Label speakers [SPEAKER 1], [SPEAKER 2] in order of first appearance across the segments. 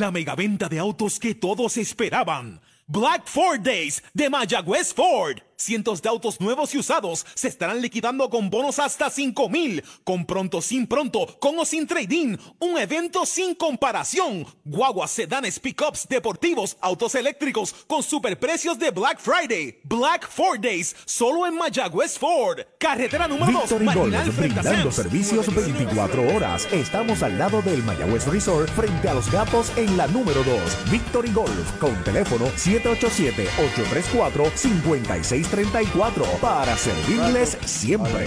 [SPEAKER 1] La megaventa de autos que todos esperaban. Black Ford Days de Mayagüez Ford. Cientos de autos nuevos y usados se estarán liquidando con bonos hasta 5 mil. Con pronto, sin pronto, con o sin trading. Un evento sin comparación. Guaguas, sedanes, pickups, deportivos, autos eléctricos con superprecios de Black Friday. Black Ford Days, solo en Mayagüez Ford. Carretera número 2,
[SPEAKER 2] Victory Golf, brindando servicios 24 horas. Estamos al lado del Mayagüez Resort, frente a los gatos en la número 2. Victory Golf, con teléfono 787-834-56 34 para servirles siempre.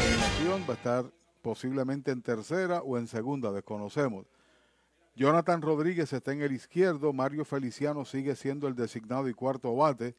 [SPEAKER 3] Va a estar posiblemente en tercera o en segunda, desconocemos. Jonathan Rodríguez está en el izquierdo, Mario Feliciano sigue siendo el designado y cuarto bate,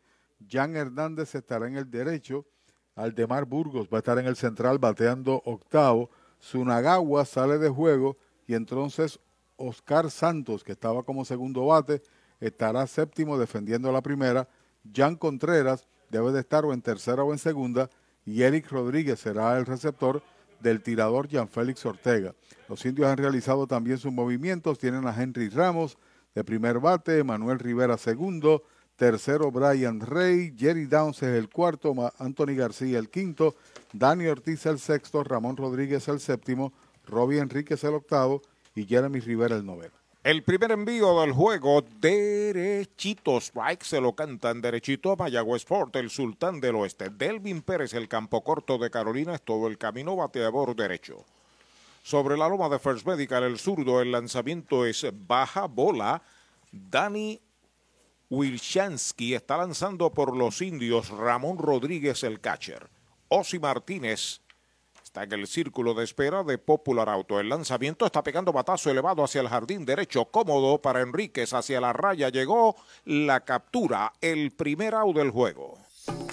[SPEAKER 3] Jan Hernández estará en el derecho, Aldemar Burgos va a estar en el central bateando octavo, Sunagawa sale de juego y entonces Oscar Santos, que estaba como segundo bate, estará séptimo defendiendo la primera, Jan Contreras debe de estar o en tercera o en segunda y Eric Rodríguez será el receptor del tirador Jean Félix Ortega. Los indios han realizado también sus movimientos, tienen a Henry Ramos de primer bate, Manuel Rivera segundo, tercero Brian Rey, Jerry Downs es el cuarto, Anthony García el quinto, Dani Ortiz el sexto, Ramón Rodríguez el séptimo, Robbie Enríquez el octavo y Jeremy Rivera el noveno.
[SPEAKER 4] El primer envío del juego, derechito, strike, se lo cantan derechito a Mayagüez Sport, el sultán del oeste. Delvin Pérez, el campo corto de Carolina, es todo el camino bateador derecho. Sobre la loma de First Medical, el zurdo, el lanzamiento es baja bola. Dani Wilshansky está lanzando por los indios. Ramón Rodríguez, el catcher. Osi Martínez En el círculo de espera de Popular Auto. El lanzamiento está pegando batazo elevado hacia el jardín derecho, cómodo para Enríquez. Hacia la raya llegó la captura, el primer out del juego.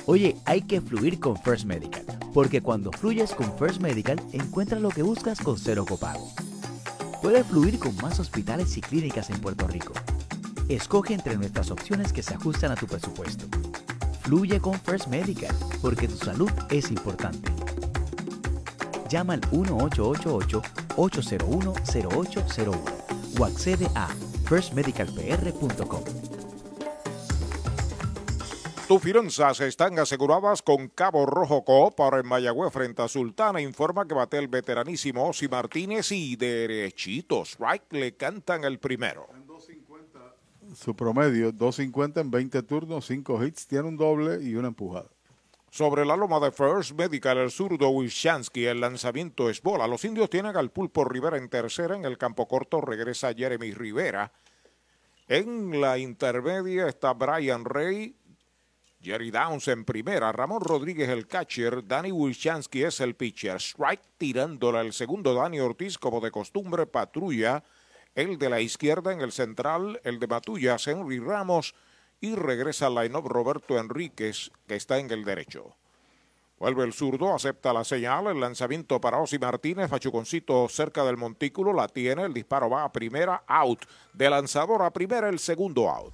[SPEAKER 5] Oye, hay que fluir con First Medical, porque cuando fluyes con First Medical, encuentras lo que buscas con cero copago. Puedes fluir con más hospitales y clínicas en Puerto Rico. Escoge entre nuestras opciones que se ajustan a tu presupuesto. Fluye con First Medical, porque tu salud es importante llama al 1888-801-0801 o accede a firstmedicalpr.com.
[SPEAKER 4] Tus finanzas están aseguradas con Cabo Rojo Coop para en Mayagüez frente a Sultana. Informa que bate el veteranísimo Osi Martínez y derechitos. Right le cantan el primero.
[SPEAKER 3] Su promedio, 2.50 en 20 turnos, 5 hits, tiene un doble y una empujada.
[SPEAKER 4] Sobre la loma de First Medical, el zurdo Wishansky, el lanzamiento es bola. Los indios tienen al pulpo Rivera en tercera. En el campo corto regresa Jeremy Rivera. En la intermedia está Brian Rey. Jerry Downs en primera. Ramón Rodríguez el catcher. Danny Wishansky es el pitcher. Strike tirándola el segundo. Danny Ortiz, como de costumbre, patrulla. El de la izquierda en el central. El de Matullas, Henry Ramos y regresa al line-up Roberto Enríquez, que está en el derecho. Vuelve el zurdo, acepta la señal, el lanzamiento para Osi Martínez, Fachuconcito cerca del montículo, la tiene, el disparo va a primera, out. De lanzador a primera, el segundo out.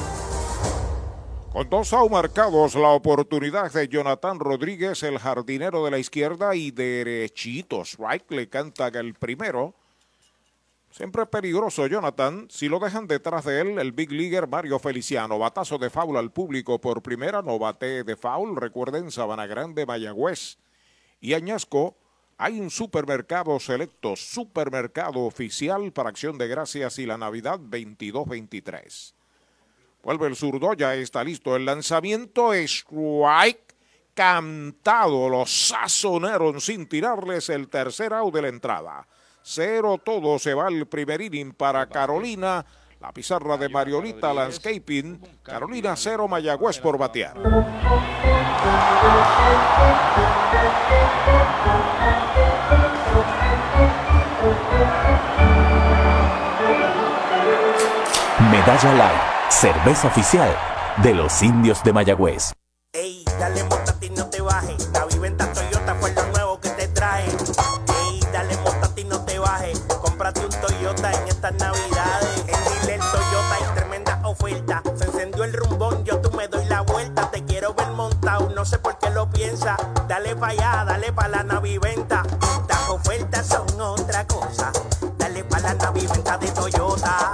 [SPEAKER 4] Con dos out marcados, la oportunidad de Jonathan Rodríguez, el jardinero de la izquierda, y derechitos. Right le canta el primero. Siempre peligroso Jonathan. Si lo dejan detrás de él, el big leaguer Mario Feliciano. Batazo de foul al público por primera. No bate de foul. Recuerden, Sabana Grande, Mayagüez. Y Añasco. Hay un supermercado selecto, supermercado oficial para Acción de Gracias y la Navidad 22-23. Vuelve el zurdo, ya está listo. El lanzamiento strike cantado. Los sazonaron sin tirarles el tercer out de la entrada. Cero todo se va el primer inning para Carolina. La pizarra de Mariolita Landscaping. Carolina cero, Mayagüez por batear.
[SPEAKER 2] Medalla Light cerveza oficial de los indios de Mayagüez.
[SPEAKER 6] Ey,
[SPEAKER 7] dale montate y no te bajes. La viventa Toyota fue lo nuevo que te trae. Ey, dale montate y no te bajes. Cómprate un Toyota en estas navidades. En Dile Toyota hay tremenda oferta. Se encendió el rumbón, yo tú me doy la vuelta. Te quiero ver montado, no sé por qué lo piensa. Dale pa' allá, dale pa' la naviventa. Las ofertas son otra cosa. Dale pa' la naviventa de Toyota.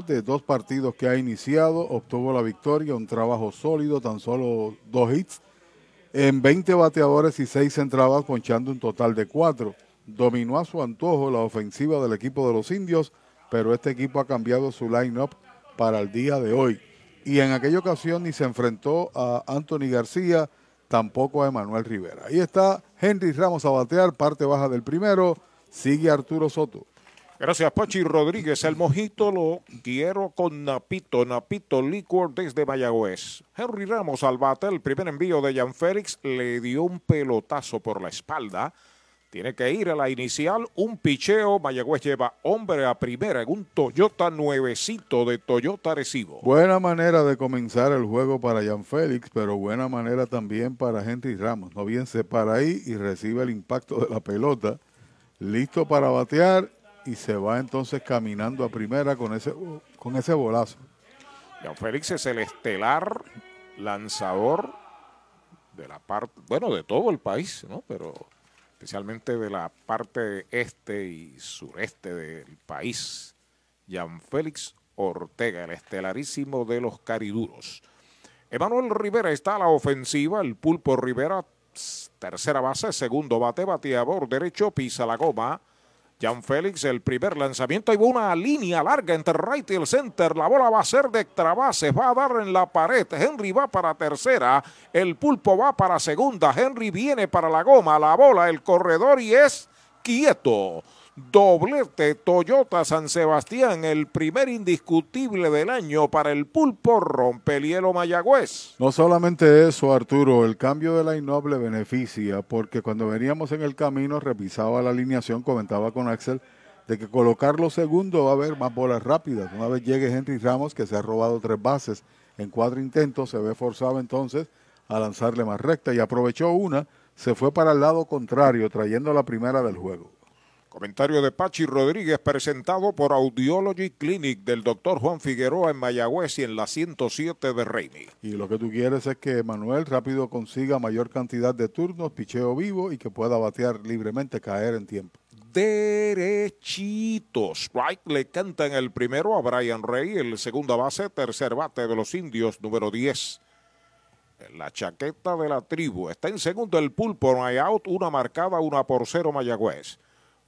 [SPEAKER 3] de dos partidos que ha iniciado, obtuvo la victoria, un trabajo sólido, tan solo dos hits, en 20 bateadores y 6 entradas, ponchando un total de 4. Dominó a su antojo la ofensiva del equipo de los indios, pero este equipo ha cambiado su line-up para el día de hoy. Y en aquella ocasión ni se enfrentó a Anthony García, tampoco a Emanuel Rivera. Ahí está Henry Ramos a batear, parte baja del primero, sigue Arturo Soto.
[SPEAKER 4] Gracias, Pachi Rodríguez. El mojito lo quiero con Napito. Napito Liquor desde Mayagüez. Henry Ramos al bate. El primer envío de Jan Félix le dio un pelotazo por la espalda. Tiene que ir a la inicial. Un picheo. Mayagüez lleva hombre a primera en un Toyota nuevecito de Toyota Recibo.
[SPEAKER 3] Buena manera de comenzar el juego para Jan Félix, pero buena manera también para Henry Ramos. No bien se para ahí y recibe el impacto de la pelota. Listo para batear y se va entonces caminando a primera con ese, con ese bolazo.
[SPEAKER 4] Jan Félix es el estelar lanzador de la parte, bueno, de todo el país, ¿no? Pero especialmente de la parte este y sureste del país. Jan Félix Ortega, el estelarísimo de los cariduros. Emanuel Rivera está a la ofensiva, el pulpo Rivera, tercera base, segundo bate, bateador derecho, pisa la goma Jan Félix, el primer lanzamiento. Hay una línea larga entre right y el center. La bola va a ser de extra. Va a dar en la pared. Henry va para tercera. El pulpo va para segunda. Henry viene para la goma. La bola, el corredor y es quieto. Doblete Toyota San Sebastián, el primer indiscutible del año para el pulpo rompe el hielo Mayagüez.
[SPEAKER 3] No solamente eso, Arturo, el cambio de la innoble beneficia, porque cuando veníamos en el camino, revisaba la alineación, comentaba con Axel, de que colocarlo segundo va a haber más bolas rápidas. Una vez llegue Henry Ramos, que se ha robado tres bases en cuatro intentos, se ve forzado entonces a lanzarle más recta y aprovechó una, se fue para el lado contrario, trayendo la primera del juego.
[SPEAKER 4] Comentario de Pachi Rodríguez presentado por Audiology Clinic del doctor Juan Figueroa en Mayagüez y en la 107 de Reini.
[SPEAKER 3] Y lo que tú quieres es que Manuel rápido consiga mayor cantidad de turnos, picheo vivo y que pueda batear libremente, caer en tiempo.
[SPEAKER 4] Derechitos. Strike le canta en el primero a Brian Rey, el segunda base, tercer bate de los indios, número 10 la chaqueta de la tribu. Está en segundo el pulpo, no hay out, una marcada, una por cero Mayagüez.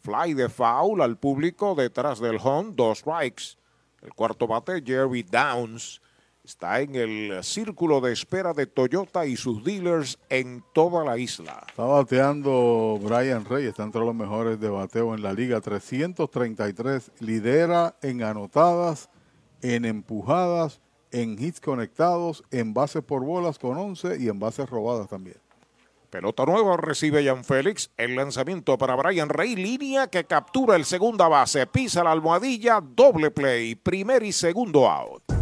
[SPEAKER 4] Fly de foul al público detrás del home, dos strikes. El cuarto bate, Jerry Downs, está en el círculo de espera de Toyota y sus dealers en toda la isla.
[SPEAKER 3] Está bateando Brian Rey, está entre los mejores de bateo en la liga, 333. Lidera en anotadas, en empujadas, en hits conectados, en bases por bolas con 11 y en bases robadas también.
[SPEAKER 4] Pelota nueva recibe Jan Félix. El lanzamiento para Brian Rey. Línea que captura el segunda base. Pisa la almohadilla. Doble play. Primer y segundo out.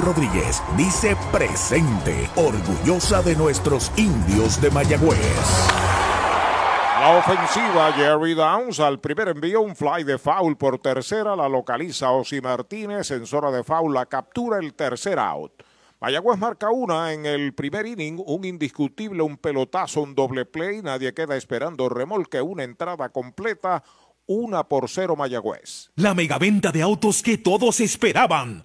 [SPEAKER 2] Rodríguez dice presente, orgullosa de nuestros indios de Mayagüez.
[SPEAKER 4] La ofensiva Jerry Downs al primer envío un fly de foul por tercera, la localiza Osi Martínez en zona de foul, la captura el tercer out. Mayagüez marca una en el primer inning, un indiscutible, un pelotazo, un doble play, nadie queda esperando remolque, una entrada completa, una por cero Mayagüez.
[SPEAKER 1] La megaventa de autos que todos esperaban.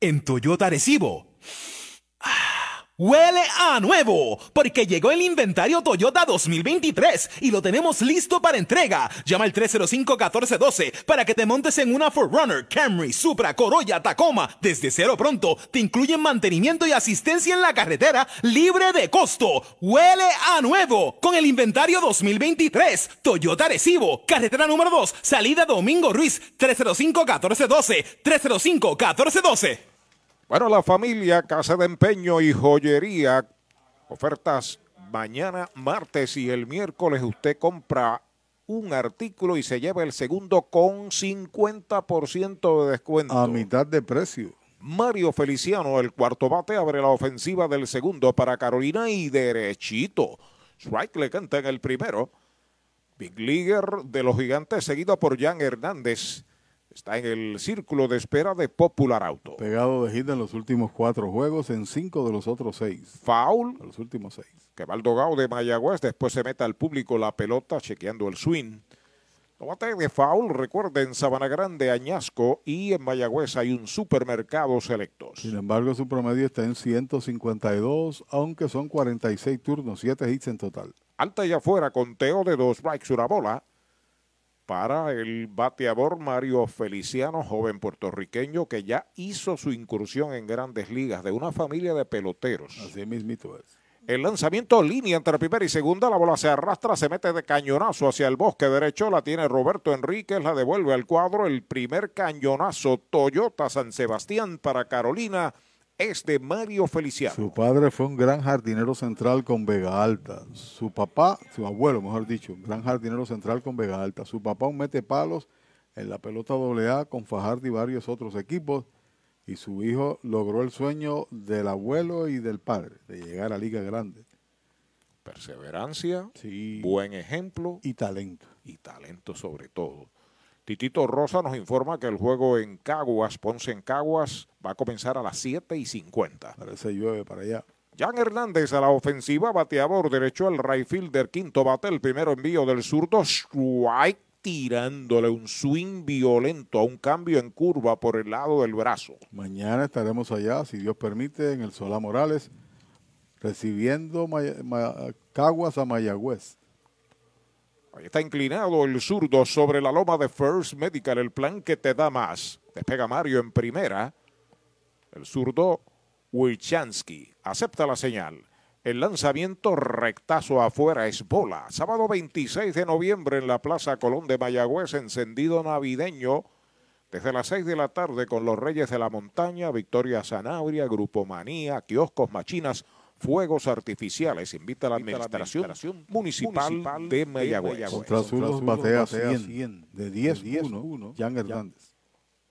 [SPEAKER 1] En Toyota Arecibo. Huele a nuevo, porque llegó el inventario Toyota 2023 y lo tenemos listo para entrega. Llama al 305-1412 para que te montes en una Forerunner, Camry, Supra, Corolla, Tacoma. Desde cero pronto te incluyen mantenimiento y asistencia en la carretera libre de costo. Huele a nuevo con el inventario 2023. Toyota Arecibo, carretera número 2, salida Domingo Ruiz, 305-1412. 305-1412.
[SPEAKER 4] Bueno, la familia, casa de empeño y joyería, ofertas mañana, martes y el miércoles. Usted compra un artículo y se lleva el segundo con 50% de descuento.
[SPEAKER 3] A mitad de precio.
[SPEAKER 4] Mario Feliciano, el cuarto bate, abre la ofensiva del segundo para Carolina y derechito. Strike le canta en el primero. Big Leaguer de los gigantes, seguido por Jan Hernández. Está en el círculo de espera de Popular Auto.
[SPEAKER 3] Pegado de hit en los últimos cuatro juegos, en cinco de los otros seis.
[SPEAKER 4] Foul.
[SPEAKER 3] De los últimos seis.
[SPEAKER 4] Que va el dogado de Mayagüez. Después se mete al público la pelota chequeando el swing. Tomate de foul, recuerden, Sabana Grande, Añasco y en Mayagüez hay un supermercado selectos.
[SPEAKER 3] Sin embargo, su promedio está en 152, aunque son 46 turnos, 7 hits en total.
[SPEAKER 4] Alta y afuera, conteo de dos strikes, una bola para el bateador Mario Feliciano, joven puertorriqueño que ya hizo su incursión en grandes ligas de una familia de peloteros.
[SPEAKER 3] Así mismito es.
[SPEAKER 4] El lanzamiento línea entre primera y segunda, la bola se arrastra, se mete de cañonazo hacia el bosque derecho, la tiene Roberto Enríquez, la devuelve al cuadro, el primer cañonazo Toyota San Sebastián para Carolina es de Mario Feliciano.
[SPEAKER 3] Su padre fue un gran jardinero central con Vega Alta. Su papá, su abuelo, mejor dicho, un gran jardinero central con Vega Alta. Su papá un mete palos en la pelota AA con Fajardo y varios otros equipos. Y su hijo logró el sueño del abuelo y del padre, de llegar a Liga Grande.
[SPEAKER 4] Perseverancia,
[SPEAKER 3] sí.
[SPEAKER 4] buen ejemplo.
[SPEAKER 3] Y talento.
[SPEAKER 4] Y talento sobre todo. Titito Rosa nos informa que el juego en Caguas, Ponce en Caguas, va a comenzar a las 7 y 50.
[SPEAKER 3] Parece llueve para allá.
[SPEAKER 4] Jan Hernández a la ofensiva, bateador derecho al right fielder, quinto bate, el primero envío del zurdo, strike tirándole un swing violento a un cambio en curva por el lado del brazo.
[SPEAKER 3] Mañana estaremos allá, si Dios permite, en el Solá Morales, recibiendo Caguas a Mayagüez.
[SPEAKER 4] Está inclinado el zurdo sobre la loma de First Medical, el plan que te da más. Despega Mario en primera. El zurdo Wilchansky. Acepta la señal. El lanzamiento rectazo afuera es bola. Sábado 26 de noviembre en la Plaza Colón de Mayagüez, encendido navideño. Desde las 6 de la tarde con los Reyes de la Montaña, Victoria Zanabria, Grupo Manía, kioscos, machinas, fuegos artificiales. Invita a la Administración, Municipal, de Mayagüez.
[SPEAKER 3] Contra Zurdos batea 100, de 10-1, Jan Hernández.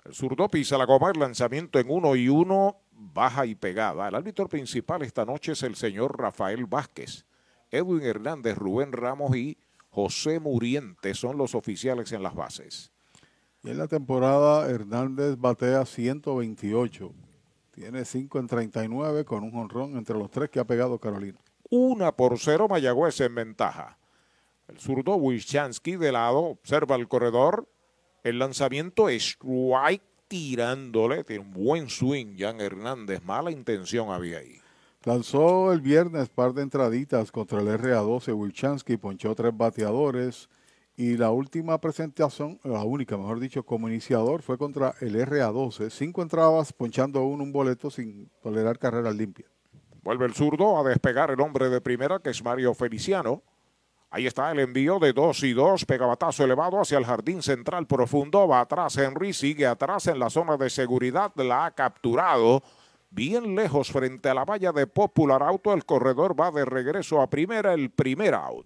[SPEAKER 4] El zurdo pisa la goma, el lanzamiento en uno y uno, baja y pegada. El árbitro principal esta noche es el señor Rafael Vázquez. Edwin Hernández, Rubén Ramos y José Muriente son los oficiales en las bases.
[SPEAKER 3] Y en la temporada Hernández batea 128. Tiene 5 en 39 con un honrón entre los tres que ha pegado Carolina.
[SPEAKER 4] Una por cero Mayagüez en ventaja. El zurdo Wischansky de lado observa el corredor. El lanzamiento es strike tirándole. Tiene un buen swing Jan Hernández. Mala intención había ahí.
[SPEAKER 3] Lanzó el viernes par de entraditas contra el RA12 Wilchansky, ponchó tres bateadores y la última presentación, la única, mejor dicho, como iniciador fue contra el RA12. Cinco entradas ponchando uno un boleto sin tolerar carreras limpias.
[SPEAKER 4] Vuelve el zurdo a despegar el hombre de primera que es Mario Feliciano. Ahí está el envío de 2 y 2, pegabatazo elevado hacia el jardín central profundo, va atrás Henry, sigue atrás en la zona de seguridad, la ha capturado bien lejos frente a la valla de Popular Auto, el corredor va de regreso a primera, el primer out.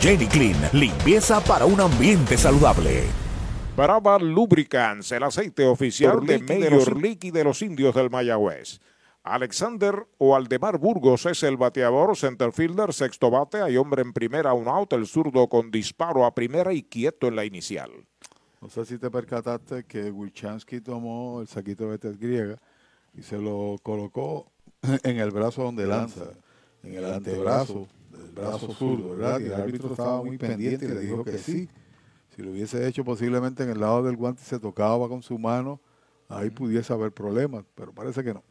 [SPEAKER 2] Jenny Clean, limpieza para un ambiente saludable.
[SPEAKER 4] Brava Lubricants, el aceite oficial de Major League y de los indios del Mayagüez. Alexander o Aldemar Burgos es el bateador, centerfielder, sexto bate, hay hombre en primera, un out, el zurdo con disparo a primera y quieto en la inicial.
[SPEAKER 3] No sé si te percataste que Wilchansky tomó el saquito de tez griega y se lo colocó en el brazo donde lanza, en el antebrazo del brazo zurdo, ¿verdad? Y el árbitro estaba muy pendiente y le dijo que sí. Si lo hubiese hecho posiblemente en el lado del guante y se tocaba con su mano, ahí pudiese haber problemas, pero parece que no.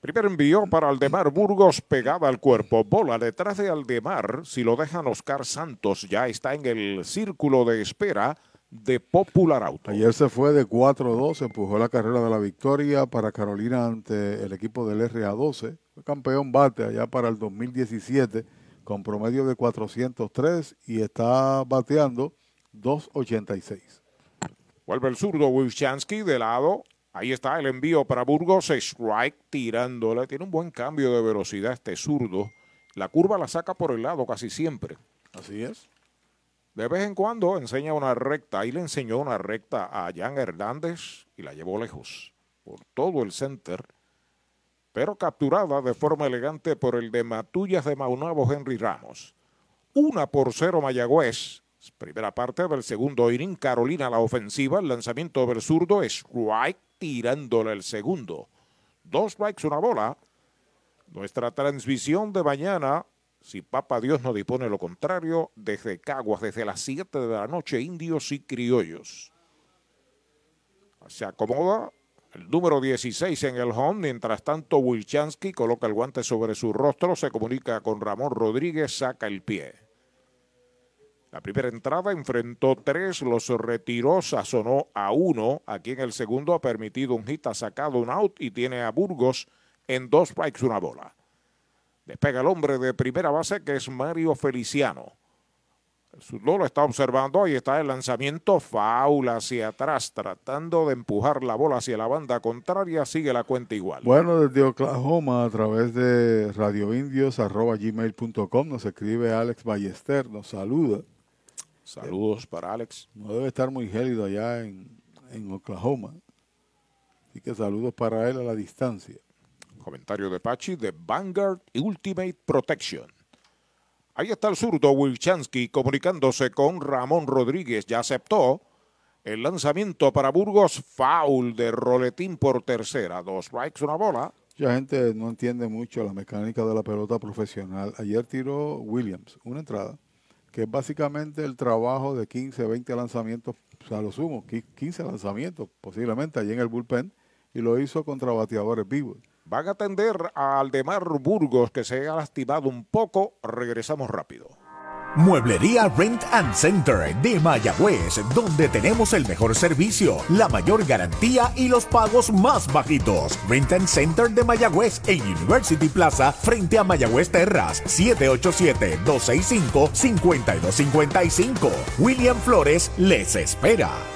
[SPEAKER 4] Primer envío para Aldemar Burgos pegada al cuerpo. Bola detrás de Aldemar. Si lo dejan Oscar Santos, ya está en el círculo de espera de Popular Auto.
[SPEAKER 3] Ayer se fue de 4-2, empujó la carrera de la victoria para Carolina ante el equipo del RA12. Fue campeón bate allá para el 2017 con promedio de 403 y está bateando 286.
[SPEAKER 4] Vuelve el zurdo Wilchansky de lado. Ahí está el envío para Burgos. Strike tirándole. Tiene un buen cambio de velocidad este zurdo. La curva la saca por el lado casi siempre.
[SPEAKER 3] Así es.
[SPEAKER 4] De vez en cuando enseña una recta. Ahí le enseñó una recta a Jan Hernández y la llevó lejos. Por todo el center. Pero capturada de forma elegante por el de Matullas de Maunabo Henry Ramos. Una por cero Mayagüez. Primera parte del segundo inning, Carolina la ofensiva, el lanzamiento del zurdo, strike tirándole el segundo. Dos strikes, una bola. Nuestra transmisión de mañana, si Papa Dios no dispone lo contrario, desde Caguas, desde las 7 de la noche, indios y criollos. Se acomoda el número 16 en el home, mientras tanto Wilchansky coloca el guante sobre su rostro, se comunica con Ramón Rodríguez, saca el pie. La primera entrada enfrentó tres, los retiró, sazonó a uno. Aquí en el segundo ha permitido un hit, ha sacado un out y tiene a Burgos en dos strikes, una bola. Despega el hombre de primera base que es Mario Feliciano. Lo está observando, ahí está el lanzamiento, faula hacia atrás, tratando de empujar la bola hacia la banda contraria, sigue la cuenta igual.
[SPEAKER 3] Bueno, desde Oklahoma, a través de radioindios.gmail.com nos escribe Alex Ballester, nos saluda.
[SPEAKER 4] Saludos para Alex.
[SPEAKER 3] No debe estar muy gélido allá en, en Oklahoma. Así que saludos para él a la distancia.
[SPEAKER 4] Comentario de Pachi de Vanguard Ultimate Protection. Ahí está el zurdo Wilchansky comunicándose con Ramón Rodríguez. Ya aceptó el lanzamiento para Burgos. Foul de Roletín por tercera. Dos strikes, una bola.
[SPEAKER 3] Mucha gente no entiende mucho la mecánica de la pelota profesional. Ayer tiró Williams una entrada, que es básicamente el trabajo de 15, 20 lanzamientos, o sea, lo sumo, 15 lanzamientos posiblemente allí en el bullpen, y lo hizo contra bateadores vivos.
[SPEAKER 4] Van a atender a Aldemar Burgos, que se ha lastimado un poco. Regresamos rápido.
[SPEAKER 2] Mueblería Rent and Center de Mayagüez, donde tenemos el mejor servicio, la mayor garantía y los pagos más bajitos. Rent and Center de Mayagüez en University Plaza frente a Mayagüez Terras, 787-265-5255. William Flores les espera.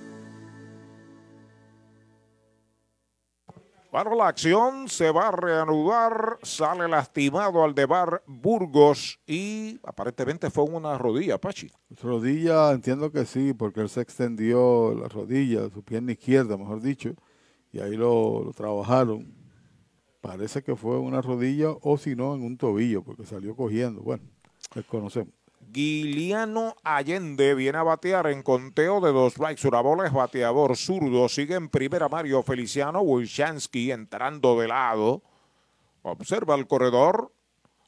[SPEAKER 4] Bueno, la acción se va a reanudar. Sale lastimado al de Bar Burgos y aparentemente fue una rodilla, Pachi.
[SPEAKER 3] Rodilla, entiendo que sí, porque él se extendió la rodilla, su pierna izquierda, mejor dicho, y ahí lo, lo trabajaron. Parece que fue una rodilla o si no, en un tobillo, porque salió cogiendo. Bueno, desconocemos.
[SPEAKER 4] Guiliano Allende viene a batear en conteo de dos strikes. Una bola es bateador zurdo. Sigue en primera Mario Feliciano. Wilshansky entrando de lado. Observa el corredor.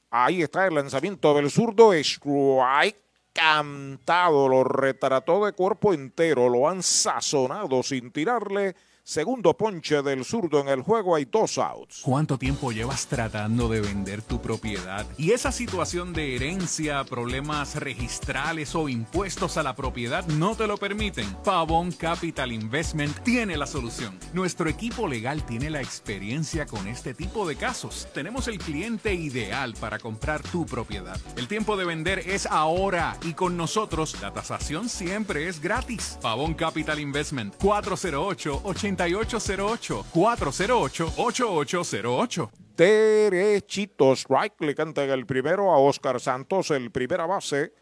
[SPEAKER 4] Ahí está el lanzamiento del zurdo. Strike cantado. Lo retrató de cuerpo entero. Lo han sazonado sin tirarle Segundo ponche del zurdo en el juego, hay dos outs.
[SPEAKER 8] ¿Cuánto tiempo llevas tratando de vender tu propiedad? Y esa situación de herencia, problemas registrales o impuestos a la propiedad no te lo permiten. Pavón Capital Investment tiene la solución. Nuestro equipo legal tiene la experiencia con este tipo de casos. Tenemos el cliente ideal para comprar tu propiedad. El tiempo de vender es ahora y con nosotros la tasación siempre es gratis. Pavón Capital Investment 408 80 8808 408 8808
[SPEAKER 4] Derechito strike le canta el primero a Oscar Santos, el primera base.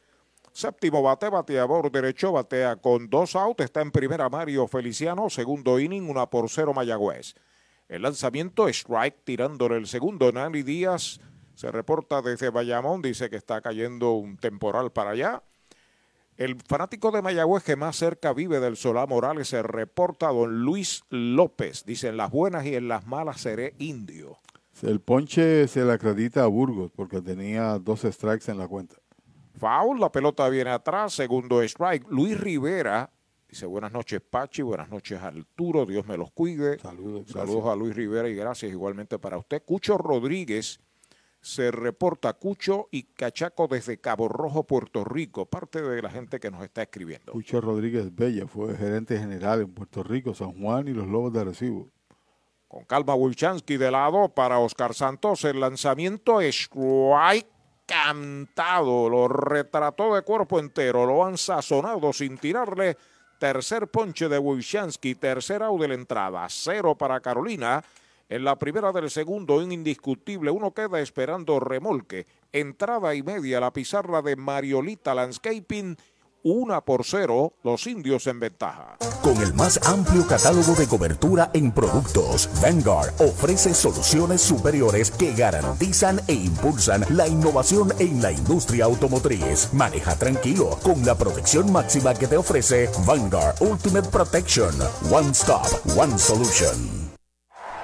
[SPEAKER 4] Séptimo bate, bateador derecho, batea con dos outs. Está en primera Mario Feliciano, segundo inning, una por cero Mayagüez. El lanzamiento strike tirándole el segundo. Nani Díaz se reporta desde Bayamón, dice que está cayendo un temporal para allá. El fanático de Mayagüez que más cerca vive del Solá Morales se reporta a don Luis López. Dice, en las buenas y en las malas seré indio.
[SPEAKER 3] El ponche se le acredita a Burgos porque tenía dos strikes en la cuenta.
[SPEAKER 4] Foul, la pelota viene atrás, segundo strike. Luis Rivera dice, buenas noches Pachi, buenas noches Arturo, Dios me los cuide.
[SPEAKER 3] Saludos.
[SPEAKER 4] Saludos a Luis Rivera y gracias igualmente para usted. Cucho Rodríguez se reporta Cucho y Cachaco desde Cabo Rojo, Puerto Rico, parte de la gente que nos está escribiendo.
[SPEAKER 3] Cucho Rodríguez Bella fue gerente general en Puerto Rico, San Juan y los Lobos de Arecibo.
[SPEAKER 4] Con calma Wilchansky de lado para Oscar Santos, el lanzamiento es cantado, lo retrató de cuerpo entero, lo han sazonado sin tirarle. Tercer ponche de Wilchansky, tercera out de la entrada, cero para Carolina En la primera del segundo, un indiscutible, uno queda esperando remolque. Entrada y media, la pizarra de Mariolita Landscaping. Una por cero, los indios en ventaja.
[SPEAKER 2] Con el más amplio catálogo de cobertura en productos, Vanguard ofrece soluciones superiores que garantizan e impulsan la innovación en la industria automotriz. Maneja tranquilo con la protección máxima que te ofrece Vanguard Ultimate Protection. One Stop, One Solution.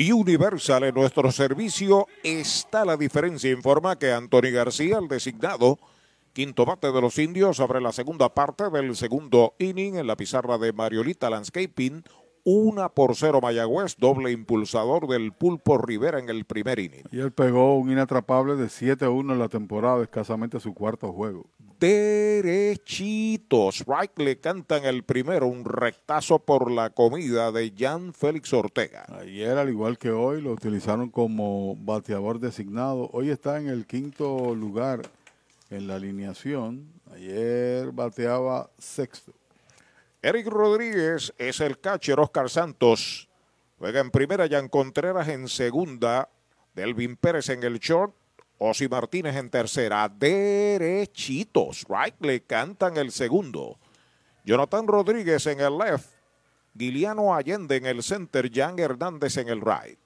[SPEAKER 4] Y Universal en nuestro servicio está la diferencia. Informa que Anthony García, el designado quinto bate de los indios, abre la segunda parte del segundo inning en la pizarra de Mariolita Landscaping. Una por cero Mayagüez, doble impulsador del Pulpo Rivera en el primer inning.
[SPEAKER 3] Y él pegó un inatrapable de 7-1 en la temporada, escasamente su cuarto juego.
[SPEAKER 4] Derechitos. Right le cantan el primero, un rectazo por la comida de Jan Félix Ortega.
[SPEAKER 3] Ayer, al igual que hoy, lo utilizaron como bateador designado. Hoy está en el quinto lugar en la alineación. Ayer bateaba sexto.
[SPEAKER 4] Eric Rodríguez es el catcher, Oscar Santos. Juega en primera, Jan Contreras en segunda, Delvin Pérez en el short, Osi Martínez en tercera, derechitos, right, le cantan el segundo. Jonathan Rodríguez en el left, Guiliano Allende en el center, Jan Hernández en el right.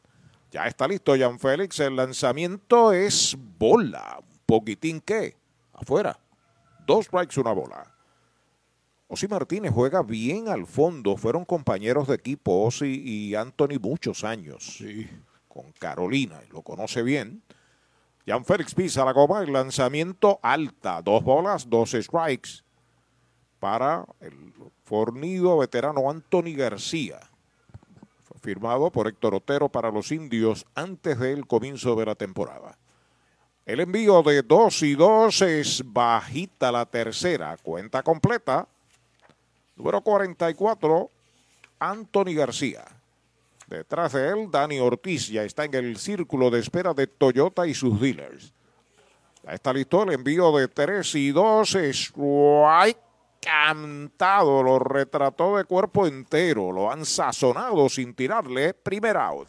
[SPEAKER 4] Ya está listo Jan Félix, el lanzamiento es bola, un poquitín que, afuera, dos strikes, una bola. Osi Martínez juega bien al fondo. Fueron compañeros de equipo Osi y Anthony muchos años.
[SPEAKER 3] Sí.
[SPEAKER 4] Con Carolina, lo conoce bien. Jan Félix pisa la goma, el lanzamiento alta. Dos bolas, dos strikes para el fornido veterano Anthony García. Firmado por Héctor Otero para los indios antes del comienzo de la temporada. El envío de dos y dos es bajita la tercera. Cuenta completa. Número 44, Anthony García. Detrás de él, Dani Ortiz ya está en el círculo de espera de Toyota y sus dealers. Ya está listo el envío de 3 y 2. Strike cantado. Lo retrató de cuerpo entero. Lo han sazonado sin tirarle primer out.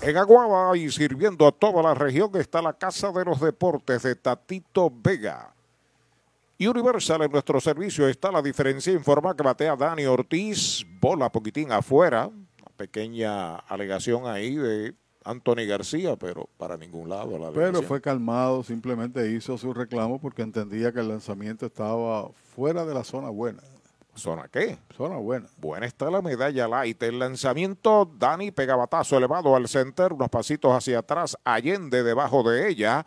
[SPEAKER 4] En Aguaba y sirviendo a toda la región está la Casa de los Deportes de Tatito Vega. Y Universal en nuestro servicio está la diferencia. Informa que batea Dani Ortiz, bola poquitín afuera. Una pequeña alegación ahí de Anthony García, pero para ningún lado. La
[SPEAKER 3] Pero fue calmado, simplemente hizo su reclamo porque entendía que el lanzamiento estaba fuera de la zona buena.
[SPEAKER 4] ¿Zona qué?
[SPEAKER 3] Zona buena.
[SPEAKER 4] Buena está la medalla light. El lanzamiento, Dani pega batazo elevado al center, unos pasitos hacia atrás, Allende debajo de ella.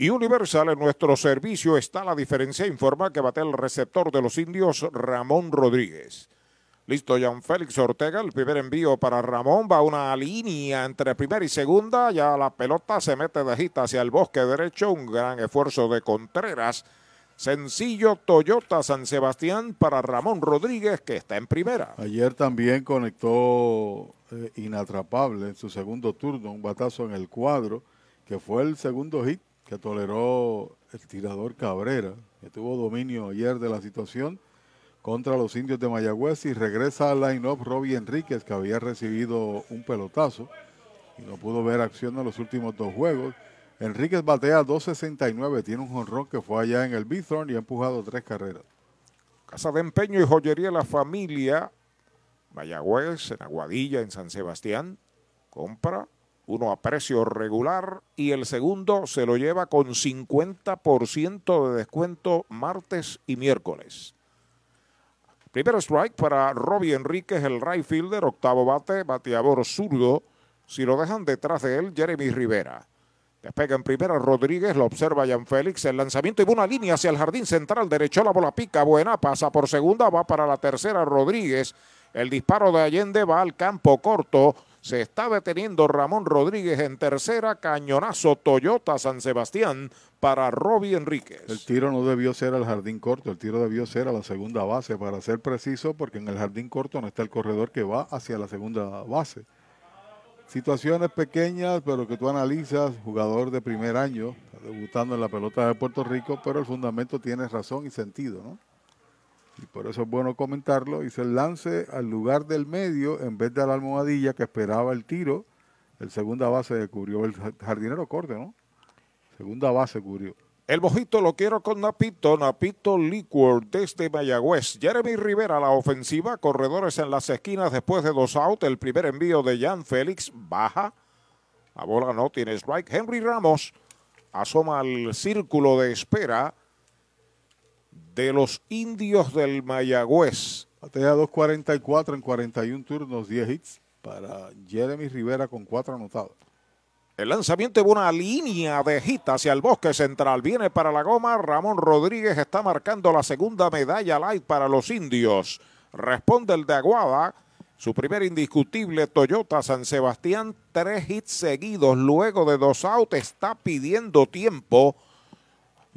[SPEAKER 4] Y Universal en nuestro servicio está la diferencia. Informa que bate el receptor de los indios Ramón Rodríguez. Listo, Jan Félix Ortega, el primer envío para Ramón, va una línea entre primera y segunda, ya la pelota se mete de gita hacia el bosque derecho, un gran esfuerzo de Contreras. Sencillo Toyota San Sebastián para Ramón Rodríguez, que está en primera.
[SPEAKER 3] Ayer también conectó eh, inatrapable en su segundo turno, un batazo en el cuadro, que fue el segundo hit que toleró el tirador Cabrera, que tuvo dominio ayer de la situación contra los indios de Mayagüez y regresa al line-up Robbie Enríquez, que había recibido un pelotazo y no pudo ver acción en los últimos dos juegos. Enríquez batea 2.69, tiene un jonrón que fue allá en el Bithorn y ha empujado tres carreras.
[SPEAKER 4] Casa de empeño y joyería La Familia, Mayagüez, en Aguadilla, en San Sebastián, compra uno a precio regular y el segundo se lo lleva con 50% de descuento martes y miércoles. Primero strike para Robbie Enríquez, el right fielder, octavo bate, bateador zurdo. Si lo dejan detrás de él, Jeremy Rivera. Despega en primera Rodríguez, lo observa Jan Félix. El lanzamiento y una línea hacia el jardín central. Derecho la bola pica. Buena pasa por segunda. Va para la tercera Rodríguez. El disparo de Allende va al campo corto. Se está deteniendo Ramón Rodríguez en tercera. Cañonazo Toyota San Sebastián para Robbie Enríquez.
[SPEAKER 3] El tiro no debió ser al jardín corto, el tiro debió ser a la segunda base, para ser preciso, porque en el jardín corto no está el corredor que va hacia la segunda base. Situaciones pequeñas, pero que tú analizas, jugador de primer año, debutando en la pelota de Puerto Rico, pero el fundamento tiene razón y sentido, ¿no? Y por eso es bueno comentarlo. Hizo el lance al lugar del medio en vez de a la almohadilla que esperaba el tiro. El segunda base cubrió el jardinero corte, ¿no? Segunda base cubrió.
[SPEAKER 4] El mojito lo quiero con Napito, Napito Liquor desde Mayagüez. Jeremy Rivera la ofensiva, corredores en las esquinas después de dos outs. El primer envío de Jan Félix baja. La bola no tiene strike. Henry Ramos asoma al círculo de espera de los indios del Mayagüez.
[SPEAKER 3] Batea 2.44 en 41 turnos, 10 hits para Jeremy Rivera con cuatro anotados.
[SPEAKER 4] El lanzamiento de una línea de hit hacia el bosque central. Viene para la goma. Ramón Rodríguez está marcando la segunda medalla light para los indios. Responde el de Aguada. Su primer indiscutible Toyota San Sebastián. Tres hits seguidos luego de dos outs. Está pidiendo tiempo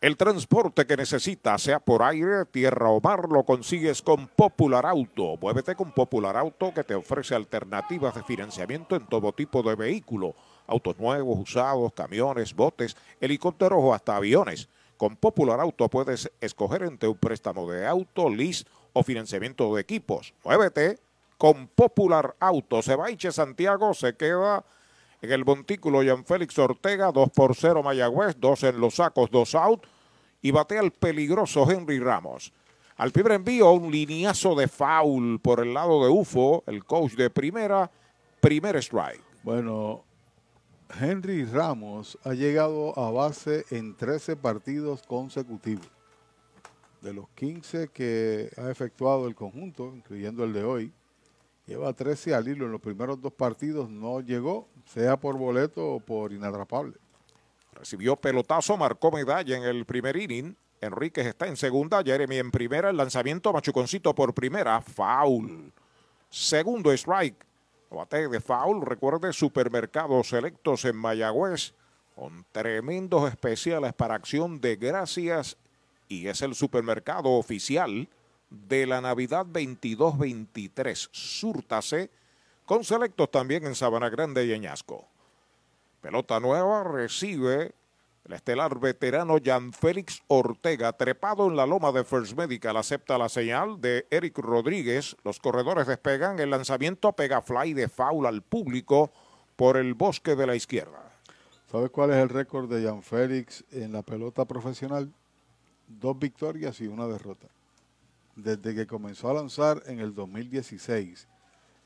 [SPEAKER 4] El transporte que necesitas, sea por aire, tierra o mar, lo consigues con Popular Auto. Muévete con Popular Auto que te ofrece alternativas de financiamiento en todo tipo de vehículo. Autos nuevos, usados, camiones, botes, helicópteros o hasta aviones. Con Popular Auto puedes escoger entre un préstamo de auto, lease o financiamiento de equipos. Muévete con Popular Auto. Sebaiche Santiago se queda en el montículo Jan Félix Ortega, 2 por 0 Mayagüez, 2 en los sacos, 2 out. Y batea el peligroso Henry Ramos. Al primer envío, un lineazo de foul por el lado de UFO, el coach de primera, primer strike.
[SPEAKER 3] Bueno, Henry Ramos ha llegado a base en 13 partidos consecutivos. De los 15 que ha efectuado el conjunto, incluyendo el de hoy, lleva 13 al hilo. En los primeros dos partidos no llegó, sea por boleto o por inatrapable.
[SPEAKER 4] Recibió pelotazo, marcó medalla en el primer inning. Enríquez está en segunda, Jeremy en primera, el lanzamiento Machuconcito por primera, foul. Segundo strike, bate de foul, recuerde supermercados selectos en Mayagüez con tremendos especiales para acción de gracias y es el supermercado oficial de la Navidad 22-23. Súrtase con selectos también en Sabana Grande y Eñasco. Pelota nueva recibe el estelar veterano Jan Félix Ortega, trepado en la loma de First Medical, acepta la señal de Eric Rodríguez. Los corredores despegan. El lanzamiento pega fly de foul al público por el bosque de la izquierda.
[SPEAKER 3] ¿Sabes cuál es el récord de Jan Félix en la pelota profesional? Dos victorias y una derrota. Desde que comenzó a lanzar en el 2016.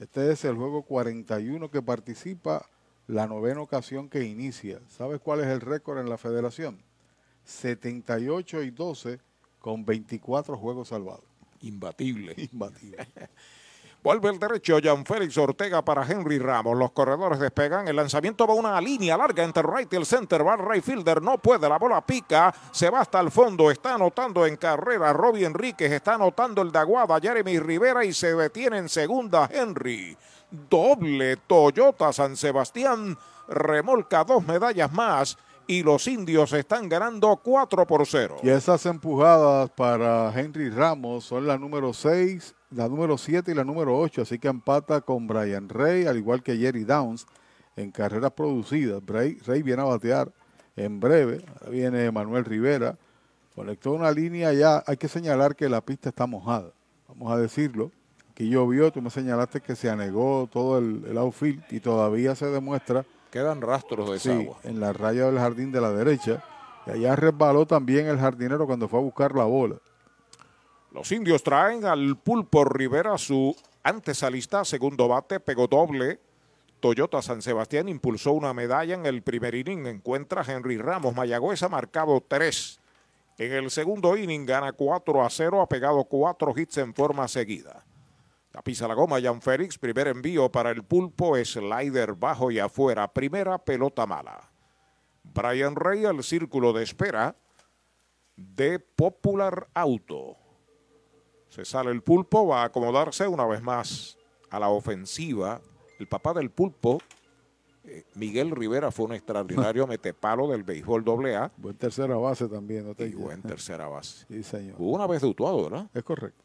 [SPEAKER 3] Este es el juego 41 que participa la novena ocasión que inicia. ¿Sabes cuál es el récord en la federación? 78 y 12 con 24 juegos salvados.
[SPEAKER 4] Imbatible.
[SPEAKER 3] Imbatible.
[SPEAKER 4] Vuelve el derecho Jan Félix Ortega para Henry Ramos. Los corredores despegan. El lanzamiento va una línea larga entre right y el center. Va right fielder. No puede. La bola pica. Se va hasta el fondo. Está anotando en carrera. Robbie Enríquez está anotando el de Aguada. Jeremy Rivera y se detiene en segunda Henry. Doble Toyota San Sebastián. Remolca dos medallas más. Y los indios están ganando 4 por 0.
[SPEAKER 3] Y esas empujadas para Henry Ramos son la número 6 la número 7 y la número 8, así que empata con Brian Rey, al igual que Jerry Downs, en carreras producidas. Rey, viene a batear en breve, ahora viene Manuel Rivera, conectó una línea ya, hay que señalar que la pista está mojada, vamos a decirlo. Aquí llovió, tú me señalaste que se anegó todo el, outfield y todavía se demuestra.
[SPEAKER 4] Quedan rastros de esa agua.
[SPEAKER 3] En la raya del jardín de la derecha. Y allá resbaló también el jardinero cuando fue a buscar la bola.
[SPEAKER 4] Los indios traen al Pulpo Rivera su antesalista, segundo bate, pegó doble. Toyota San Sebastián impulsó una medalla en el primer inning. Encuentra Henry Ramos. Mayagüez ha marcado tres. En el segundo inning gana 4 a 0, ha pegado cuatro hits en forma seguida. Tapiza la goma, Jan Félix. Primer envío para el pulpo, slider bajo y afuera. Primera pelota mala. Brian Rey al círculo de espera de Popular Auto. Se sale el pulpo, va a acomodarse una vez más a la ofensiva. El papá del pulpo, eh, Miguel Rivera, fue un extraordinario metepalo del béisbol AA.
[SPEAKER 3] Buen tercera base también, no te
[SPEAKER 4] Y buen tercera base.
[SPEAKER 3] Sí, señor.
[SPEAKER 4] Hubo una vez dutuado, ¿verdad?
[SPEAKER 3] Es correcto.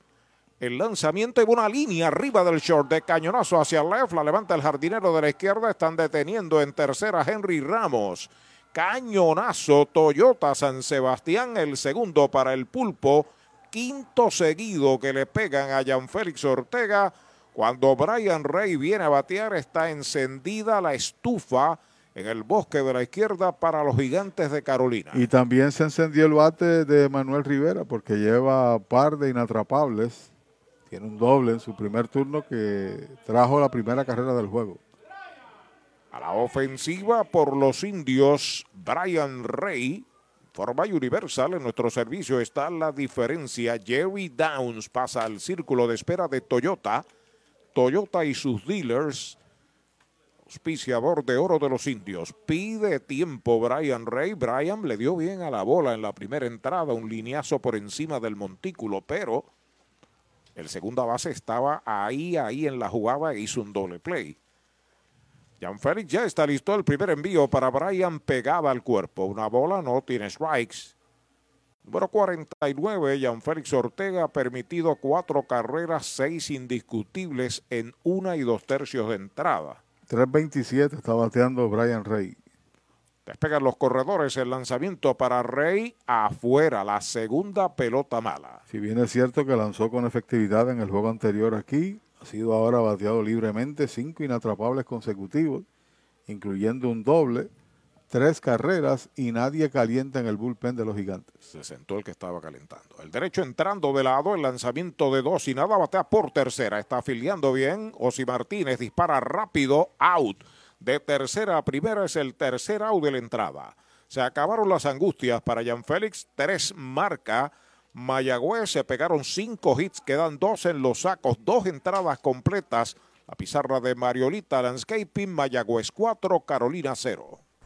[SPEAKER 4] El lanzamiento y una línea arriba del short de cañonazo hacia el left. La levanta el jardinero de la izquierda. Están deteniendo en tercera Henry Ramos. Cañonazo Toyota San Sebastián. El segundo para el pulpo quinto seguido que le pegan a Jan Félix Ortega. Cuando Brian Rey viene a batear, está encendida la estufa en el bosque de la izquierda para los gigantes de Carolina.
[SPEAKER 3] Y también se encendió el bate de Manuel Rivera porque lleva par de inatrapables. Tiene un doble en su primer turno que trajo la primera carrera del juego.
[SPEAKER 4] A la ofensiva por los indios, Brian Rey forma universal en nuestro servicio está la diferencia. Jerry Downs pasa al círculo de espera de Toyota. Toyota y sus dealers. Auspiciador de oro de los indios. Pide tiempo Brian Rey. Brian le dio bien a la bola en la primera entrada. Un lineazo por encima del montículo, pero el segunda base estaba ahí, ahí en la jugada e hizo un doble play. Jan Félix ya está listo. El primer envío para Brian pegada al cuerpo. Una bola no tiene strikes. Número 49, Jan Félix Ortega ha permitido cuatro carreras, seis indiscutibles en una y dos tercios de entrada.
[SPEAKER 3] 3.27 está bateando Brian Rey.
[SPEAKER 4] Despegan los corredores, el lanzamiento para Rey afuera, la segunda pelota mala.
[SPEAKER 3] Si bien es cierto que lanzó con efectividad en el juego anterior aquí, ha sido ahora bateado libremente, cinco inatrapables consecutivos, incluyendo un doble, tres carreras y nadie calienta en el bullpen de los gigantes.
[SPEAKER 4] Se sentó el que estaba calentando. El derecho entrando de lado, el lanzamiento de dos y nada batea por tercera. Está afiliando bien. Osi Martínez dispara rápido, out. De tercera a primera es el tercer out de la entrada. Se acabaron las angustias para Jan Félix. Tres marca Mayagüez se pegaron cinco hits, quedan dos en los sacos, dos entradas completas. La pizarra de Mariolita Landscaping, Mayagüez 4, Carolina 0.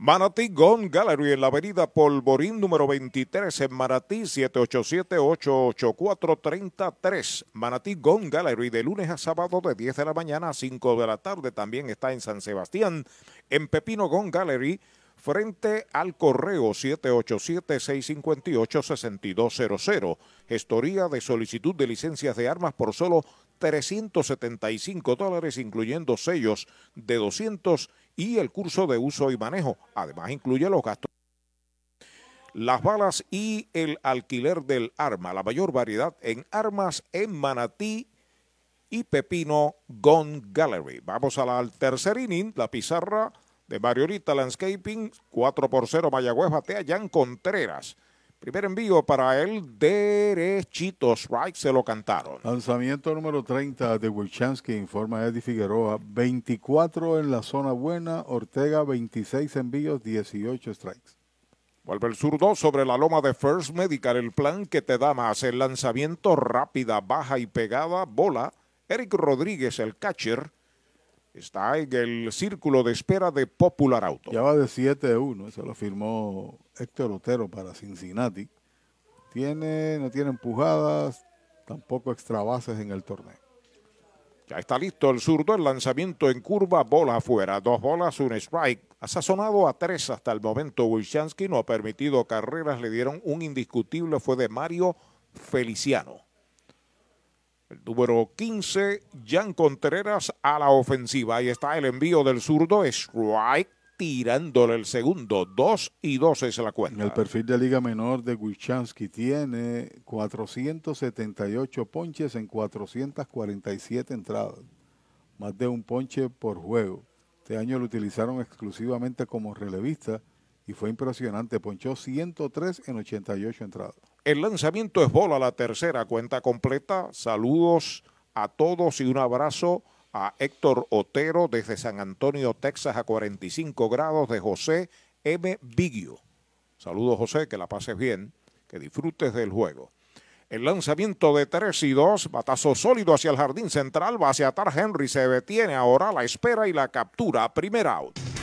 [SPEAKER 4] Manatí Gone Gallery en la avenida Polvorín número 23 en Manatí 787-884-33. Manatí Gone Gallery de lunes a sábado de 10 de la mañana a 5 de la tarde. También está en San Sebastián en Pepino Gone Gallery frente al correo 787-658-6200. Gestoría de solicitud de licencias de armas por solo 375 dólares, incluyendo sellos de 200 y el curso de uso y manejo. Además, incluye los gastos. Las balas y el alquiler del arma, la mayor variedad en armas en Manatí y Pepino Gun Gallery. Vamos a la tercer inning, la pizarra de Mariorita Landscaping, 4 por 0 Mayagüez batea Jan Contreras. Primer envío para él, derechito, strike, se lo cantaron.
[SPEAKER 3] Lanzamiento número 30 de Wilchansky, informa Eddie Figueroa. 24 en la zona buena, Ortega 26 envíos, 18 strikes.
[SPEAKER 4] Vuelve el zurdo sobre la loma de First Medical, el plan que te da más. El lanzamiento rápida, baja y pegada, bola. Eric Rodríguez, el catcher, está en el círculo de espera de Popular Auto.
[SPEAKER 3] Ya va de 7-1, se lo firmó Héctor Otero para Cincinnati. Tiene, no tiene empujadas, tampoco extra bases en el torneo.
[SPEAKER 4] Ya está listo el zurdo, el lanzamiento en curva, bola afuera, dos bolas, un strike. Ha sazonado a tres hasta el momento. Wilchansky no ha permitido carreras, le dieron un indiscutible, fue de Mario Feliciano. El número 15, Jan Contreras a la ofensiva. Ahí está el envío del zurdo, strike tirándole el segundo. Dos y dos es la cuenta.
[SPEAKER 3] El perfil de Liga Menor de Wilchansky tiene 478 ponches en 447 entradas. Más de un ponche por juego. Este año lo utilizaron exclusivamente como relevista y fue impresionante. Ponchó 103 en 88 entradas.
[SPEAKER 4] El lanzamiento es bola la tercera cuenta completa. Saludos a todos y un abrazo a Héctor Otero desde San Antonio, Texas, a 45 grados de José M. Bigio. Saludos, José, que la pases bien, que disfrutes del juego. El lanzamiento de 3 y 2, batazo sólido hacia el jardín central, va hacia atar Henry, se detiene ahora la espera y la captura, primer out.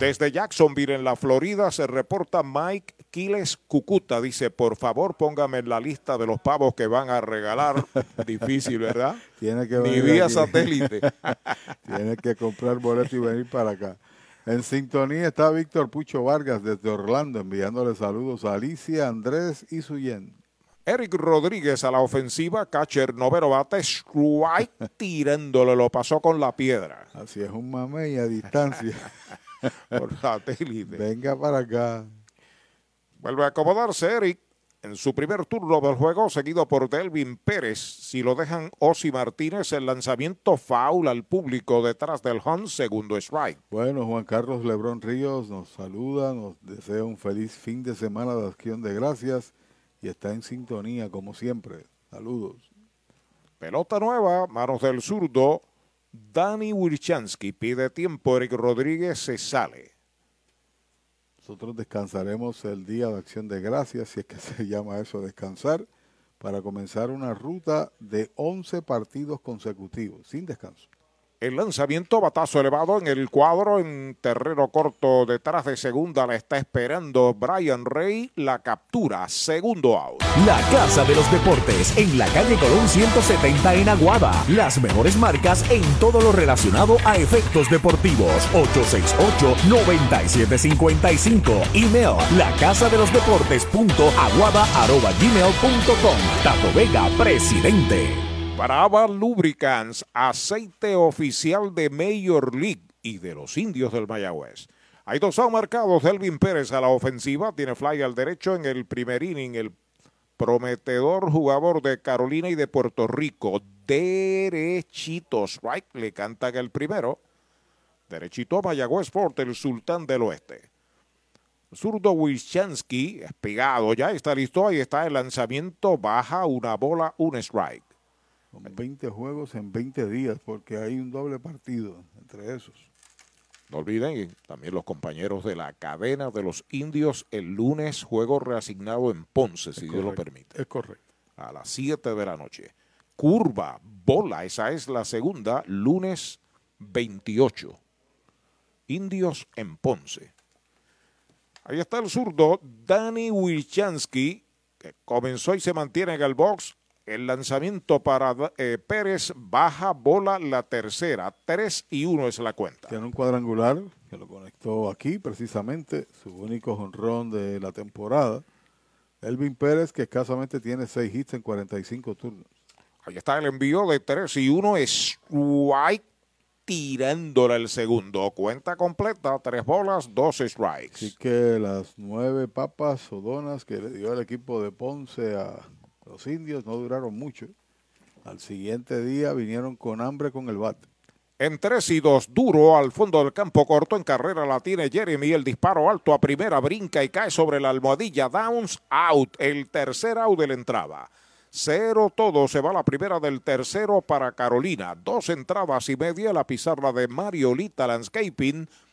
[SPEAKER 4] Desde Jacksonville, en la Florida, se reporta Mike Quiles Cucuta. Dice, por favor, póngame en la lista de los pavos que van a regalar. Difícil, ¿verdad?
[SPEAKER 3] Tiene que
[SPEAKER 4] Ni vía
[SPEAKER 3] aquí.
[SPEAKER 4] satélite.
[SPEAKER 3] Tiene que comprar boleto y venir para acá. En sintonía está Víctor Pucho Vargas desde Orlando enviándole saludos a Alicia, Andrés y Suyen.
[SPEAKER 4] Eric Rodríguez a la ofensiva, catcher noveno bate, strike tirándole, lo pasó con la piedra.
[SPEAKER 3] Así es un mamey a distancia.
[SPEAKER 4] por satélite.
[SPEAKER 3] Venga para acá.
[SPEAKER 4] Vuelve a acomodarse Eric en su primer turno del juego, seguido por Delvin Pérez. Si lo dejan Osi Martínez, el lanzamiento foul al público detrás del Hunt, segundo strike.
[SPEAKER 3] Bueno, Juan Carlos Lebrón Ríos nos saluda, nos desea un feliz fin de semana de acción de gracias y está en sintonía como siempre. Saludos.
[SPEAKER 4] Pelota nueva, manos del zurdo. Dani Wirchansky pide tiempo, Eric Rodríguez se sale.
[SPEAKER 3] Nosotros descansaremos el día de acción de gracias, si es que se llama eso descansar, para comenzar una ruta de 11 partidos consecutivos, sin descanso.
[SPEAKER 4] El lanzamiento, batazo elevado en el cuadro, en terreno corto detrás de segunda, la está esperando Brian Rey, la captura, segundo out.
[SPEAKER 2] La Casa de los Deportes, en la calle Colón 170 en Aguada. Las mejores marcas en todo lo relacionado a efectos deportivos. 868-9755. Email, la casa de los deportes punto aguada arroba gmail.com. Tato Vega, presidente.
[SPEAKER 4] Brava Lubricants, aceite oficial de Major League y de los indios del Mayagüez. Hay dos marcados. Elvin Pérez a la ofensiva. Tiene fly al derecho en el primer inning. El prometedor jugador de Carolina y de Puerto Rico. Derechito. Strike. Le cantan el primero. Derechito a Mayagüez Sport, el sultán del oeste. Zurdo Wischansky es pegado. Ya está listo. Ahí está el lanzamiento. Baja una bola, un strike.
[SPEAKER 3] Con 20 juegos en 20 días, porque hay un doble partido entre esos.
[SPEAKER 4] No olviden también los compañeros de la cadena de los indios el lunes, juego reasignado en Ponce, si Dios lo permite.
[SPEAKER 3] Es correcto.
[SPEAKER 4] A las 7 de la noche. Curva, bola, esa es la segunda, lunes 28. Indios en Ponce. Ahí está el zurdo, Danny Wilchansky, que comenzó y se mantiene en el box. El lanzamiento para eh, Pérez baja bola la tercera. 3 y 1 es la cuenta.
[SPEAKER 3] Tiene un cuadrangular que lo conectó aquí precisamente, su único jonrón de la temporada. Elvin Pérez que escasamente tiene 6 hits en 45 turnos.
[SPEAKER 4] Ahí está el envío de 3 y 1 es White tirándola el segundo. Cuenta completa, 3 bolas, 2 strikes.
[SPEAKER 3] Así que las 9 papas o donas que le dio el equipo de Ponce a los indios no duraron mucho. Al siguiente día vinieron con hambre con el bate.
[SPEAKER 4] En 3 y 2, duro al fondo del campo corto. En carrera la tiene Jeremy. El disparo alto a primera, brinca y cae sobre la almohadilla. Downs, out. El tercer out de la entrada. Cero todo, se va la primera del tercero para Carolina. Dos entradas y media la pizarra de Mariolita Landscaping.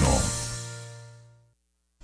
[SPEAKER 2] 1.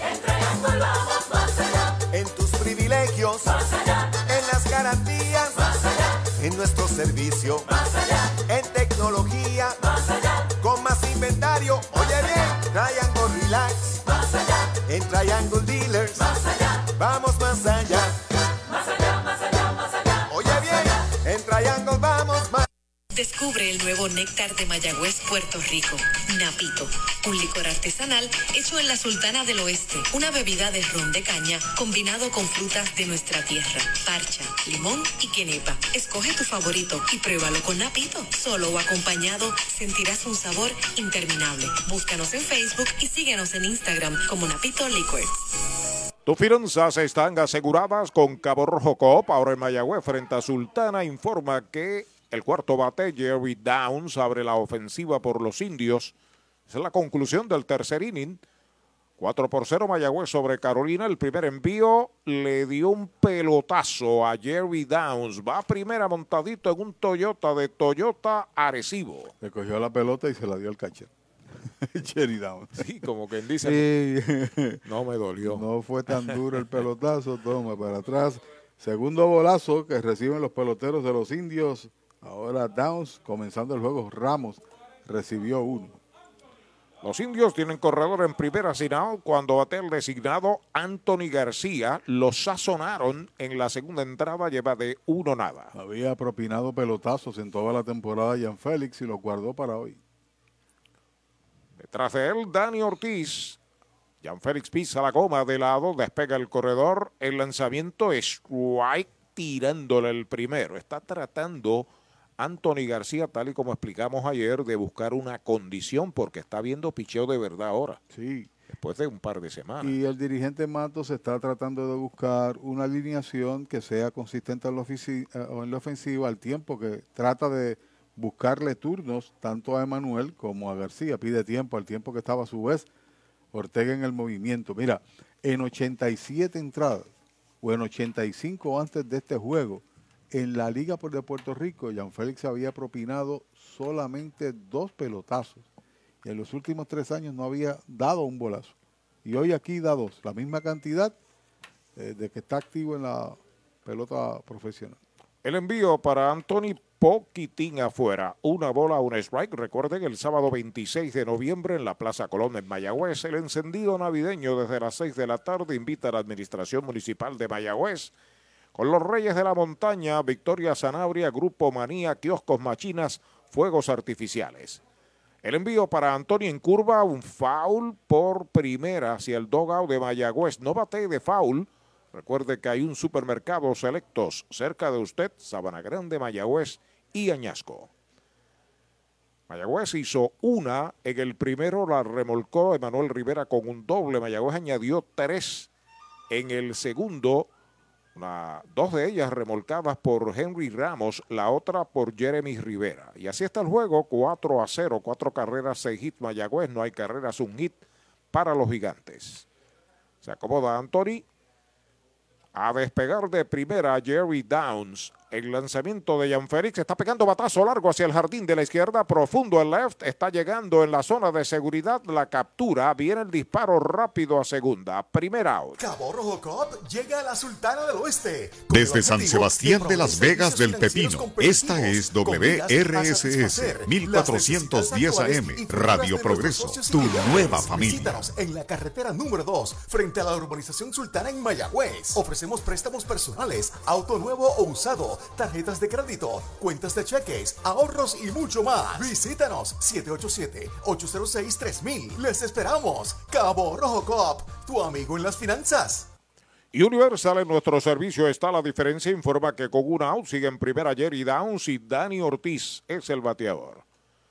[SPEAKER 9] En Triangle vamos más allá.
[SPEAKER 10] En tus privilegios,
[SPEAKER 9] más allá,
[SPEAKER 10] en las garantías,
[SPEAKER 9] más allá,
[SPEAKER 10] en nuestro servicio,
[SPEAKER 9] más allá,
[SPEAKER 10] en tecnología,
[SPEAKER 9] más allá,
[SPEAKER 10] con más inventario. Oye bien, Triangle Relax,
[SPEAKER 9] más allá,
[SPEAKER 10] en Triangle Dealers,
[SPEAKER 9] más allá,
[SPEAKER 11] Descubre el nuevo néctar de Mayagüez, Puerto Rico, Napito, un licor artesanal hecho en la Sultana del Oeste, una bebida de ron de caña combinado con frutas de nuestra tierra, parcha, limón y quenepa. Escoge tu favorito y pruébalo con Napito. Solo o acompañado sentirás un sabor interminable. Búscanos en Facebook y síguenos en Instagram como Napito Liquors.
[SPEAKER 4] Tus finanzas están aseguradas con Cabo Rojo Coop. Ahora en Mayagüez, frente a Sultana, informa que el cuarto bate, Jerry Downs, abre la ofensiva por los indios. Esa es la conclusión del tercer inning. 4 por 0 Mayagüez sobre Carolina. El primer envío le dio un pelotazo a Jerry Downs. Va primera montadito en un Toyota de Toyota Arecibo.
[SPEAKER 3] Le cogió la pelota y se la dio al catcher. Jerry Downs.
[SPEAKER 4] Sí, como quien dice.
[SPEAKER 3] Sí.
[SPEAKER 4] No me dolió.
[SPEAKER 3] No fue tan duro el pelotazo. Toma para atrás. Segundo bolazo que reciben los peloteros de los indios. Ahora Downs, comenzando el juego, Ramos recibió uno.
[SPEAKER 4] Los indios tienen corredor en primera sin out cuando bate el designado Anthony García. Lo sazonaron en la segunda entrada, lleva de uno nada.
[SPEAKER 3] Había propinado pelotazos en toda la temporada Jan Félix y los guardó para hoy.
[SPEAKER 4] Detrás de él, Dani Ortiz. Jan Félix pisa la goma de lado, despega el corredor. El lanzamiento es strike tirándole el primero. Está tratando Anthony García, tal y como explicamos ayer, de buscar una condición porque está viendo picheo de verdad ahora.
[SPEAKER 3] Sí.
[SPEAKER 4] Después de un par de semanas.
[SPEAKER 3] Y el dirigente Matos está tratando de buscar una alineación que sea consistente en la, eh, o en la ofensiva al tiempo que trata de buscarle turnos tanto a Emanuel como a García. Pide tiempo al tiempo que estaba a su vez Ortega en el movimiento. Mira, en 87 entradas o en 85 antes de este juego, en la Liga de Puerto Rico, Jan Félix había propinado solamente dos pelotazos. Y en los últimos tres años no había dado un bolazo. Y hoy aquí da dos, la misma cantidad eh, de que está activo en la pelota profesional.
[SPEAKER 4] El envío para Anthony Poquitín afuera. Una bola, un strike. Recuerden el sábado 26 de noviembre en la Plaza Colón en Mayagüez. El encendido navideño desde las 6 de la tarde invita a la Administración Municipal de Mayagüez. Con los Reyes de la Montaña, Victoria Sanabria, Grupo Manía, Kioscos Machinas, Fuegos Artificiales. El envío para Antonio en curva, un foul por primera hacia el dogout de Mayagüez. No bate de foul. Recuerde que hay un supermercado selectos cerca de usted, Sabana Grande, Mayagüez y Añasco. Mayagüez hizo una, en el primero la remolcó Emanuel Rivera con un doble. Mayagüez añadió tres en el segundo, dos de ellas remolcadas por Henry Ramos, la otra por Jeremy Rivera. Y así está el juego, 4 a 0, cuatro carreras, seis hits Mayagüez, no hay carreras, un hit para los gigantes. Se acomoda Anthony. A despegar de primera Jerry Downs. El lanzamiento de Jan Félix está pegando batazo largo hacia el jardín de la izquierda, profundo el left. Está llegando en la zona de seguridad la captura. Viene el disparo rápido a segunda. Primera out.
[SPEAKER 12] Cabo Rojo Cop llega a la Sultana del Oeste.
[SPEAKER 13] Desde San Sebastián de Las Vegas del Pepino, esta es WRSS
[SPEAKER 12] satisfacer las
[SPEAKER 13] 1410
[SPEAKER 12] necesidades
[SPEAKER 13] AM, Radio Progreso, tu nueva familia.
[SPEAKER 12] Visítanos en la carretera número 2, frente a la urbanización Sultana en Mayagüez. Ofrecemos préstamos personales, auto nuevo o usado, tarjetas de crédito, cuentas de cheques, ahorros y mucho más. Visítanos 787-806-3000. Les esperamos. Cabo Rojo Cop, tu amigo en las finanzas.
[SPEAKER 4] Y Universal en nuestro servicio está la diferencia. Informa que con una out sigue en primera Jerry Downs y Dani Ortiz es el bateador.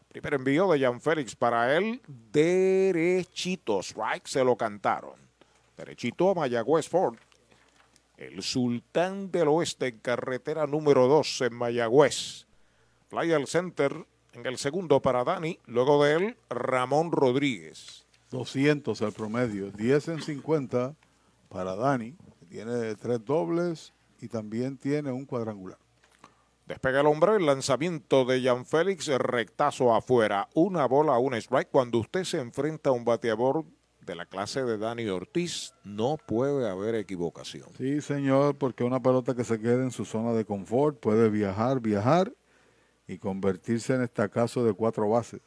[SPEAKER 4] Primer envío de Jan Félix para él. Derechito. Strike se lo cantaron. Derechito a Mayagüez Ford. El Sultán del Oeste en carretera número 2 en Mayagüez. Fly al center en el segundo para Dani. Luego de él, Ramón Rodríguez.
[SPEAKER 3] 200 el promedio, 10 en 50 para Dani, que tiene tres dobles y también tiene un cuadrangular.
[SPEAKER 4] Despega el hombre, el lanzamiento de Jan Félix, rectazo afuera, una bola, un strike. Cuando usted se enfrenta a un bateador de la clase de Dani Ortiz, no puede haber equivocación.
[SPEAKER 3] Sí, señor, porque una pelota que se quede en su zona de confort puede viajar, viajar y convertirse en estacazo de cuatro bases.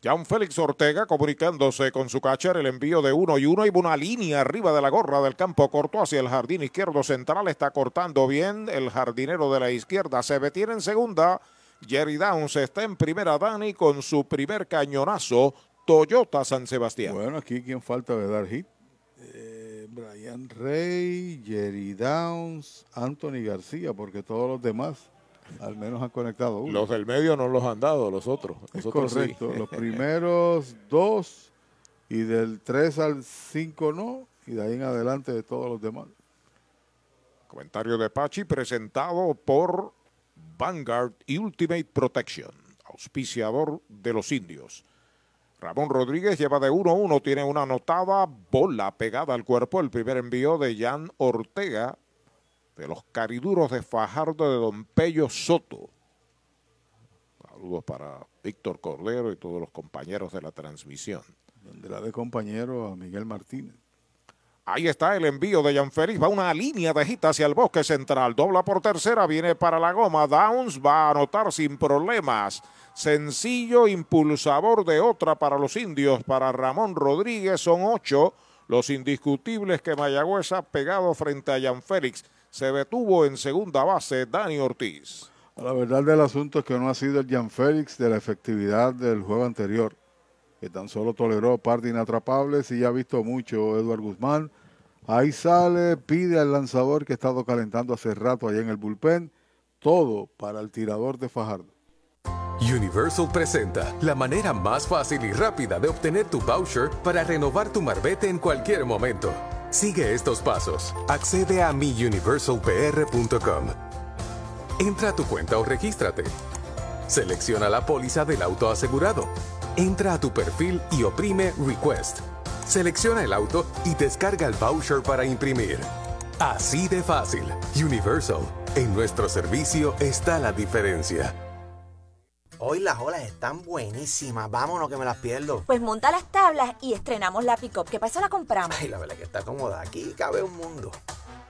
[SPEAKER 4] Jan Félix Ortega comunicándose con su catcher, el envío de uno y uno y una línea arriba de la gorra del campo corto hacia el jardín izquierdo central. Está cortando bien el jardinero de la izquierda. Se detiene en segunda. Jerry Downs está en primera. Dani con su primer cañonazo. Toyota San Sebastián.
[SPEAKER 3] Bueno, aquí quien falta de dar hit. Eh, Brian Rey, Jerry Downs, Anthony García, porque todos los demás al menos han conectado uno.
[SPEAKER 4] Los del medio no los han dado, los otros.
[SPEAKER 3] Es
[SPEAKER 4] sí.
[SPEAKER 3] correcto. Los primeros dos y del 3 al 5 no, y de ahí en adelante de todos los demás.
[SPEAKER 4] Comentario de Pachi presentado por Vanguard y Ultimate Protection, auspiciador de los indios. Ramón Rodríguez lleva de 1-1, tiene una anotada bola pegada al cuerpo. El primer envío de Jan Ortega de los cariduros de Fajardo de Don Pello Soto. Saludos para Víctor Cordero y todos los compañeros de la transmisión.
[SPEAKER 3] Vendrá de compañero a Miguel Martínez.
[SPEAKER 4] Ahí está el envío de Félix. Va una línea de hit hacia el bosque central. Dobla por tercera. Viene para la goma. Downs va a anotar sin problemas. Sencillo impulsador de otra para los indios. Para Ramón Rodríguez son ocho. Los indiscutibles que Mayagüez ha pegado frente a Jan Félix. Se detuvo en segunda base Dani Ortiz.
[SPEAKER 3] La verdad del asunto es que no ha sido el Jan Félix de la efectividad del juego anterior, que tan solo toleró par de inatrapables y ya ha visto mucho Eduard Guzmán. Ahí sale, pide al lanzador que ha estado calentando hace rato allá en el bullpen, todo para el tirador de Fajardo.
[SPEAKER 14] Universal presenta la manera más fácil y rápida de obtener tu voucher para renovar tu marbete en cualquier momento. Sigue estos pasos. Accede a miuniversalpr.com. Entra a tu cuenta o regístrate. Selecciona la póliza del auto asegurado. Entra a tu perfil y oprime Request. Selecciona el auto y descarga el voucher para imprimir. Así de fácil. Universal. En nuestro servicio está la diferencia.
[SPEAKER 15] Hoy las olas están buenísimas. Vámonos que me las pierdo.
[SPEAKER 16] Pues monta las tablas y estrenamos la pick-up, que para eso la compramos.
[SPEAKER 15] Ay, la verdad que está cómoda. Aquí cabe un mundo.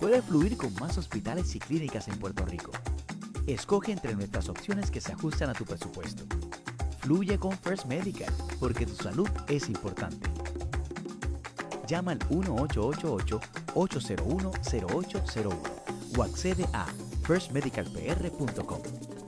[SPEAKER 5] Puedes fluir con más hospitales y clínicas en Puerto Rico. Escoge entre nuestras opciones que se ajustan a tu presupuesto. Fluye con First Medical, porque tu salud es importante. Llama al 1888-801-0801 o accede a firstmedicalpr.com.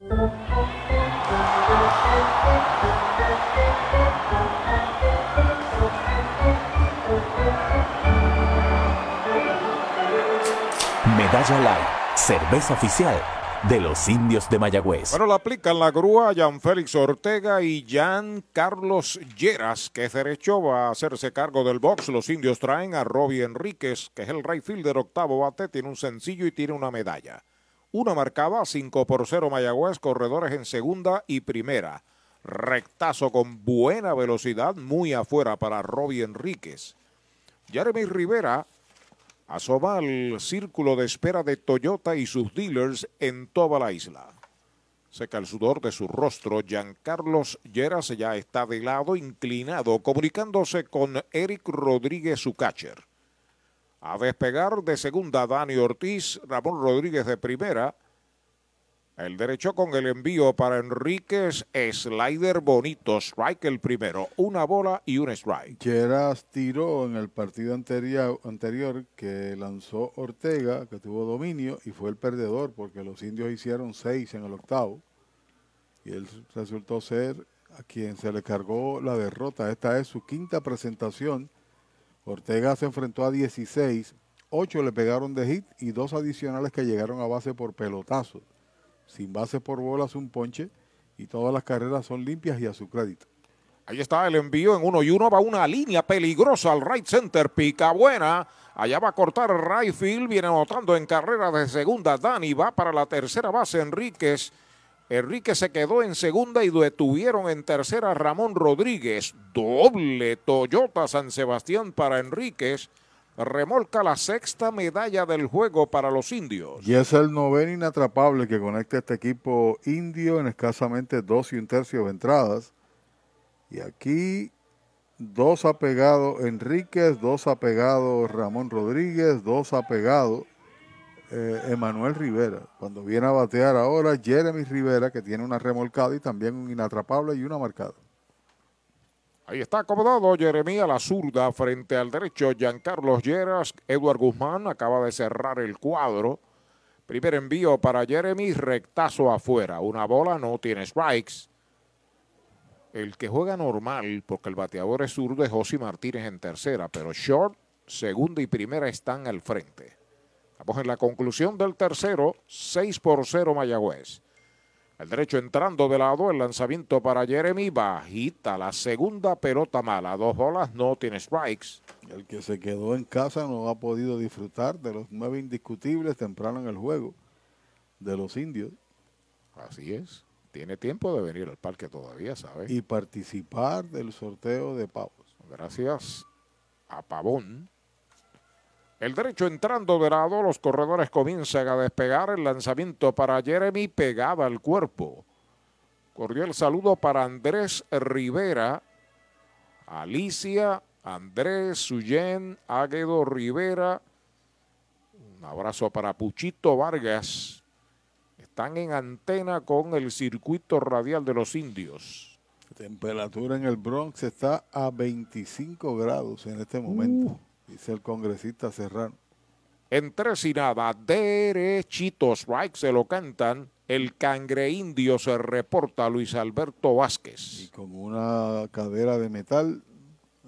[SPEAKER 17] Medalla Light, cerveza oficial de los indios de Mayagüez.
[SPEAKER 4] Bueno, la aplican la grúa Jan Félix Ortega y Jan Carlos Lleras, que es derecho, va a hacerse cargo del box. Los indios traen a Robbie Enríquez, que es el right fielder octavo bate, tiene un sencillo y tiene una medalla. Una marcaba 5 por 0 Mayagüez, corredores en segunda y primera. Rectazo con buena velocidad, muy afuera para Robbie Enríquez. Jeremy Rivera asoma al círculo de espera de Toyota y sus dealers en toda la isla. Seca el sudor de su rostro, Giancarlos Lleras ya está de lado, inclinado, comunicándose con Eric Rodríguez, su catcher. A despegar de segunda, Dani Ortiz, Ramón Rodríguez de primera. El derecho con el envío para Enríquez, slider bonito, strike el primero, una bola y un strike.
[SPEAKER 3] Geras tiró en el partido anterior, anterior que lanzó Ortega, que tuvo dominio y fue el perdedor porque los indios hicieron seis en el octavo y él resultó ser a quien se le cargó la derrota. Esta es su quinta presentación. Ortega se enfrentó a 16, 8 le pegaron de hit y dos adicionales que llegaron a base por pelotazo. Sin base por bolas un ponche y todas las carreras son limpias y a su crédito.
[SPEAKER 4] Ahí está el envío en uno y uno. Va una línea peligrosa al right center. Pica buena. Allá va a cortar right field. Viene anotando en carrera de segunda. Dani va para la tercera base. Enríquez. Enríquez se quedó en segunda y detuvieron en tercera Ramón Rodríguez. Doble Toyota San Sebastián para Enríquez. Remolca la sexta medalla del juego para los indios.
[SPEAKER 3] Y es el noveno inatrapable que conecta este equipo indio en escasamente dos y un tercio de entradas. Y aquí dos ha pegado Enríquez, dos ha pegado Ramón Rodríguez, dos ha pegado eh, Emanuel Rivera. Cuando viene a batear ahora Jeremy Rivera, que tiene una remolcada y también un inatrapable y una marcada.
[SPEAKER 4] Ahí está acomodado Jeremía la zurda frente al derecho. Giancarlos Lleras, Eduard Guzmán acaba de cerrar el cuadro. Primer envío para Jeremy, rectazo afuera. Una bola, no tiene strikes. El que juega normal, porque el bateador es zurdo, es José Martínez en tercera, pero short, segunda y primera están al frente. Estamos en la conclusión del tercero, 6 por 0 Mayagüez. El derecho entrando de lado, el lanzamiento para Jeremy, bajita, la segunda pelota mala, dos bolas, no tiene strikes.
[SPEAKER 3] El que se quedó en casa no ha podido disfrutar de los nueve indiscutibles temprano en el juego de los indios.
[SPEAKER 4] Así es. Tiene tiempo de venir al parque todavía, ¿sabes?
[SPEAKER 3] Y participar del sorteo de pavos.
[SPEAKER 4] Gracias a Pavón. El derecho entrando de lado, los corredores comienzan a despegar. El lanzamiento para Jeremy pegada al cuerpo. Cordial saludo para Andrés Rivera, Alicia, Andrés, Suyen, Águedo Rivera. Un abrazo para Puchito Vargas. Están en antena con el circuito radial de los indios.
[SPEAKER 3] La temperatura en el Bronx está a 25 grados en este momento, dice el congresista Serrano.
[SPEAKER 4] En tres y nada, derechitos, right, se lo cantan. El cangre indio se reporta Luis Alberto Vázquez.
[SPEAKER 3] Y con una cadera de metal,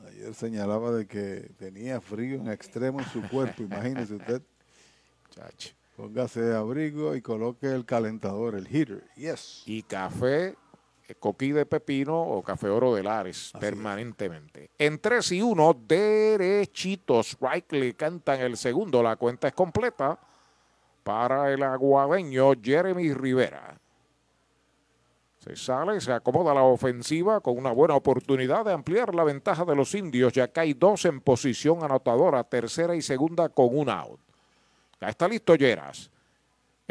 [SPEAKER 3] ayer señalaba de que tenía frío en extremo en su cuerpo, imagínese usted.
[SPEAKER 4] Chacho.
[SPEAKER 3] Póngase abrigo y coloque el calentador, el heater. Yes.
[SPEAKER 4] Y café, coquí de pepino o café oro de Lares, permanentemente. En 3 y 1, derechitos. Strike le cantan el segundo. La cuenta es completa para el aguadeño Jeremy Rivera. Se sale, se acomoda la ofensiva con una buena oportunidad de ampliar la ventaja de los indios, ya que hay dos en posición anotadora, tercera y segunda con un out. Ya está listo Lleras.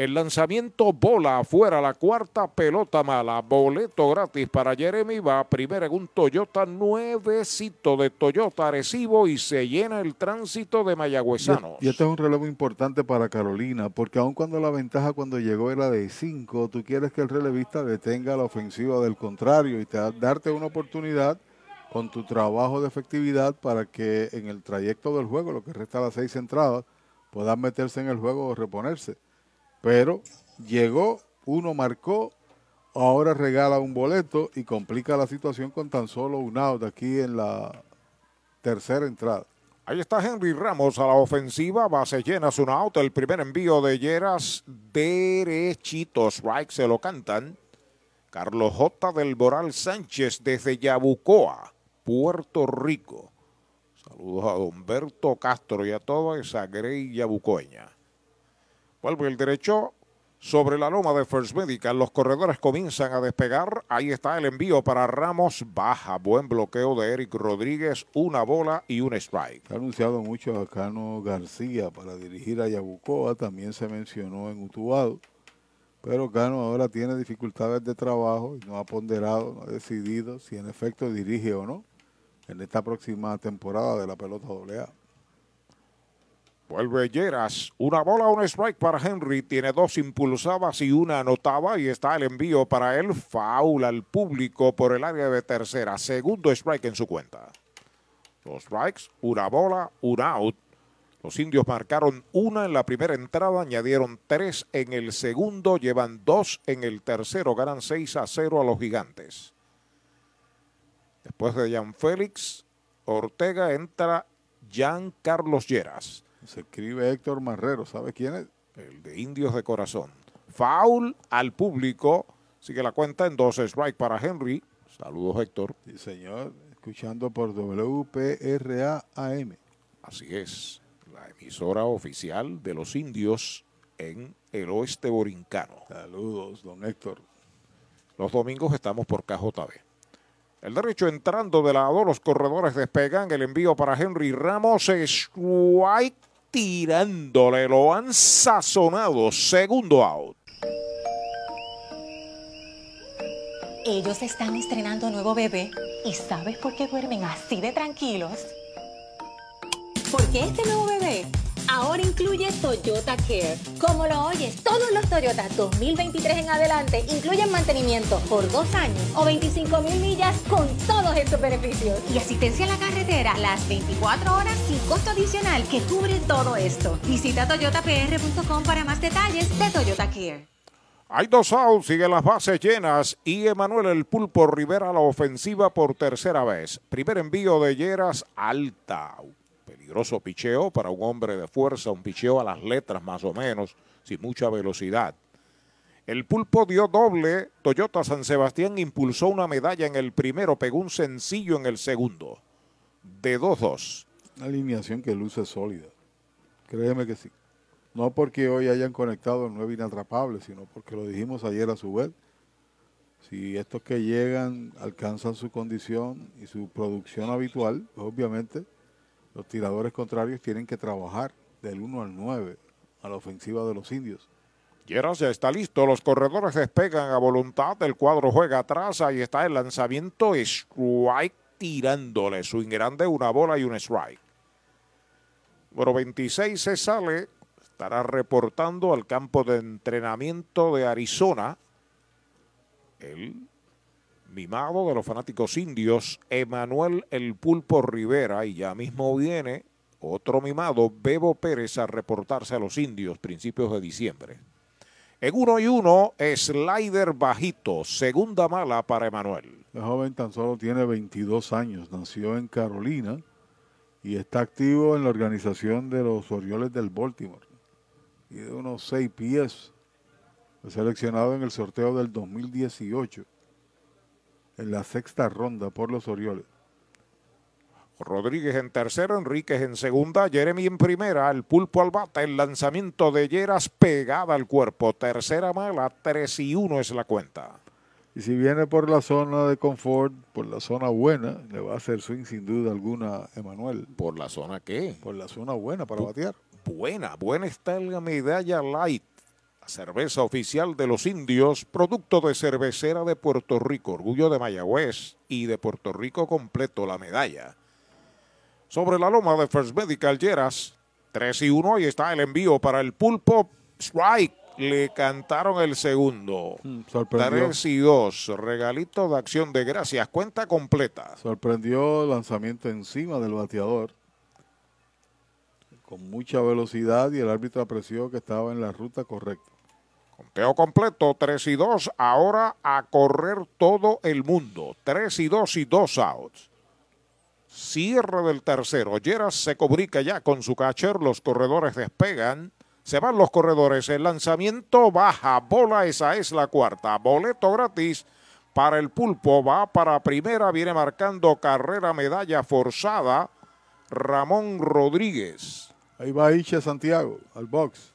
[SPEAKER 4] El lanzamiento bola afuera, la cuarta pelota mala. Boleto gratis para Jeremy. Va primero en un Toyota nuevecito de Toyota Arecibo y se llena el tránsito de mayagüezanos.
[SPEAKER 3] Y este es un relevo importante para Carolina, porque aun cuando la ventaja cuando llegó era de 5, tú quieres que el relevista detenga la ofensiva del contrario y te da- darte una oportunidad con tu trabajo de efectividad para que en el trayecto del juego, lo que resta las seis entradas, puedan meterse en el juego o reponerse. Pero llegó, uno marcó, ahora regala un boleto y complica la situación con tan solo un out aquí en la tercera entrada.
[SPEAKER 4] Ahí está Henry Ramos a la ofensiva, base llena, un out. El primer envío de Lleras derechitos, se lo cantan. Carlos J. del Boral Sánchez desde Yabucoa, Puerto Rico. Saludos a Humberto Castro y a toda esa grey yabucoeña. Vuelve el derecho sobre la loma de First Medical. Los corredores comienzan a despegar. Ahí está el envío para Ramos. Baja. Buen bloqueo de Eric Rodríguez. Una bola y un strike.
[SPEAKER 3] Ha anunciado mucho a Cano García para dirigir a Yabucoa, también se mencionó en Utuado, pero Cano ahora tiene dificultades de trabajo y no ha ponderado, no ha decidido si en efecto dirige o no en esta próxima temporada de la pelota AA.
[SPEAKER 4] Vuelve Lleras. Una bola, un strike para Henry. Tiene dos impulsadas y una anotada. Y está el envío para él. Foul al público por el área de tercera. Segundo strike en su cuenta. Dos strikes, una bola, un out. Los indios marcaron una en la primera entrada, añadieron tres en el segundo, llevan dos en el tercero, ganan 6 a 0 a los gigantes. Después de Jan Félix, Ortega entra Jan Carlos Lleras.
[SPEAKER 3] Se escribe Héctor Marrero, ¿sabe quién es?
[SPEAKER 4] El de Indios de Corazón. Foul al público. Sigue la cuenta en dos strike para Henry. Saludos, Héctor.
[SPEAKER 3] Sí, señor. Escuchando por WPRA AM.
[SPEAKER 4] Así es, la emisora oficial de los indios en el oeste borincano.
[SPEAKER 3] Saludos, don Héctor.
[SPEAKER 4] Los domingos estamos por KJB. El derecho entrando de lado, los corredores despegan. El envío para Henry Ramos. Strike tirándole. Lo han sazonado. Segundo out.
[SPEAKER 18] Ellos están estrenando nuevo bebé. ¿Y sabes por qué duermen así de tranquilos? Porque este nuevo bebé ahora incluye Toyota Care. Como lo oyes, todos los Toyota 2023 en adelante incluyen mantenimiento por dos años o 25 mil millas con todos estos beneficios. Y asistencia a la carretera las 24 horas sin costo adicional que cubre todo esto. Visita toyotapr.com para más detalles de Toyota Care.
[SPEAKER 4] Hay dos outs, siguen las bases llenas y Emanuel El Pulpo Rivera a la ofensiva por tercera vez. Primer envío de Lleras alta. Peligroso picheo para un hombre de fuerza, un picheo a las letras más o menos, sin mucha velocidad. El Pulpo dio doble. Toyota San Sebastián impulsó una medalla en el primero, pegó un sencillo en el segundo. De 2-2.
[SPEAKER 3] Una alineación que luce sólida. Créeme que sí. No porque hoy hayan conectado el 9 inatrapable, sino porque lo dijimos ayer a su vez. Si estos que llegan alcanzan su condición y su producción habitual, obviamente los tiradores contrarios tienen que trabajar del 1 al 9 a la ofensiva de los indios.
[SPEAKER 4] Lleras ya está listo, los corredores despegan a voluntad, el cuadro juega atrás, ahí está el lanzamiento, strike tirándole, swing grande, una bola y un strike. Número 26 se sale, estará reportando al campo de entrenamiento de Arizona. El mimado de los fanáticos indios, Emanuel El Pulpo Rivera, y ya mismo viene otro mimado, Bebo Pérez, a reportarse a los indios principios de diciembre. En uno y uno, slider bajito, segunda mala para Emanuel.
[SPEAKER 3] El joven tan solo tiene 22 años, nació en Carolina y está activo en la organización de los Orioles del Baltimore. Y de unos 6 pies, fue seleccionado en el sorteo del 2018, en la sexta ronda por los Orioles.
[SPEAKER 4] Rodríguez en tercero, Enríquez en segunda, Jeremy en primera, el pulpo al bate, el lanzamiento de Lleras pegada al cuerpo, tercera mala, 3 y 1 es la cuenta.
[SPEAKER 3] Y si viene por la zona de confort, por la zona buena, le va a hacer swing sin duda alguna Emanuel.
[SPEAKER 4] ¿Por la zona qué?
[SPEAKER 3] Por la zona buena para batear.
[SPEAKER 4] Buena, buena está la medalla light. Cerveza oficial de los indios, producto de cervecera de Puerto Rico, orgullo de Mayagüez y de Puerto Rico completo la medalla. Sobre la loma de First Medical Lleras, 3 y 1, ahí está el envío para el pulpo. Strike, le cantaron el segundo.
[SPEAKER 3] sorprendió.
[SPEAKER 4] 3 y 2, regalito de acción de gracias, cuenta completa.
[SPEAKER 3] Sorprendió el lanzamiento encima del bateador. Con mucha velocidad y el árbitro apreció que estaba en la ruta correcta.
[SPEAKER 4] Conteo completo, 3 y 2. Ahora a correr todo el mundo. 3 y 2 y 2 outs. Cierre del tercero. Lleras se comunica ya con su catcher. Los corredores despegan. Se van los corredores. El lanzamiento baja. Bola, esa es la cuarta. Boleto gratis para el pulpo. Va para primera. Viene marcando carrera medalla forzada. Ramón Rodríguez.
[SPEAKER 3] Ahí va Iche Santiago al box.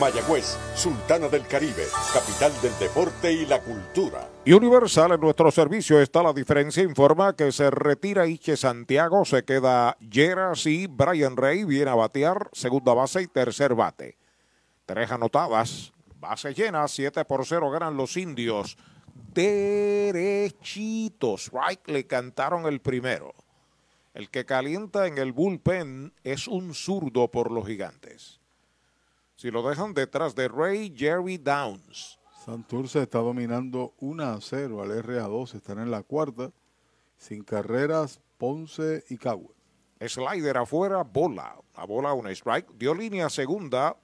[SPEAKER 19] Mayagüez, Sultana del Caribe, capital del deporte y la cultura.
[SPEAKER 4] Universal en nuestro servicio está la diferencia. Informa que se retira Iche Santiago, se queda Yeras y Brian Rey viene a batear segunda base y tercer bate. Tres anotadas, base llena, 7 por 0 ganan los indios. Derechitos, right, le cantaron el primero. El que calienta en el bullpen es un zurdo por los gigantes. Si lo dejan detrás de Ray Jerry Downs.
[SPEAKER 3] Santurce está dominando 1 a 0 al RA2, están en la cuarta, sin carreras, Ponce y Cagüe.
[SPEAKER 4] Slider afuera, bola. La bola, un strike. Dio línea segunda.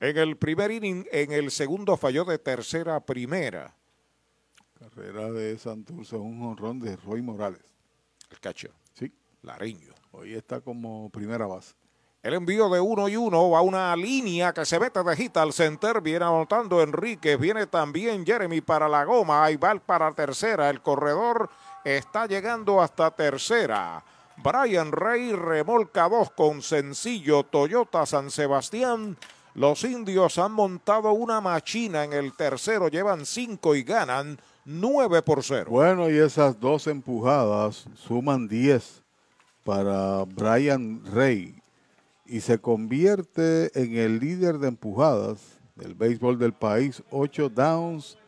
[SPEAKER 4] En el primer inning, en el segundo falló de tercera a primera.
[SPEAKER 3] Carrera de Santurce, un honrón de Roy Morales.
[SPEAKER 4] El catcher.
[SPEAKER 3] Sí.
[SPEAKER 4] Lariño.
[SPEAKER 3] Hoy está como primera base.
[SPEAKER 4] El envío de uno y uno a una línea que se mete de hit al center. Viene anotando Enrique. Viene también Jeremy para la goma. Ahí va para tercera. El corredor está llegando hasta tercera. Brian Rey remolca dos con sencillo Toyota San Sebastián. Los indios han montado una machina en el tercero. Llevan cinco y ganan 9 por 0.
[SPEAKER 3] Bueno, y esas dos empujadas suman 10 para Brian Rey y se convierte en el líder de empujadas del béisbol del país. 8 downs.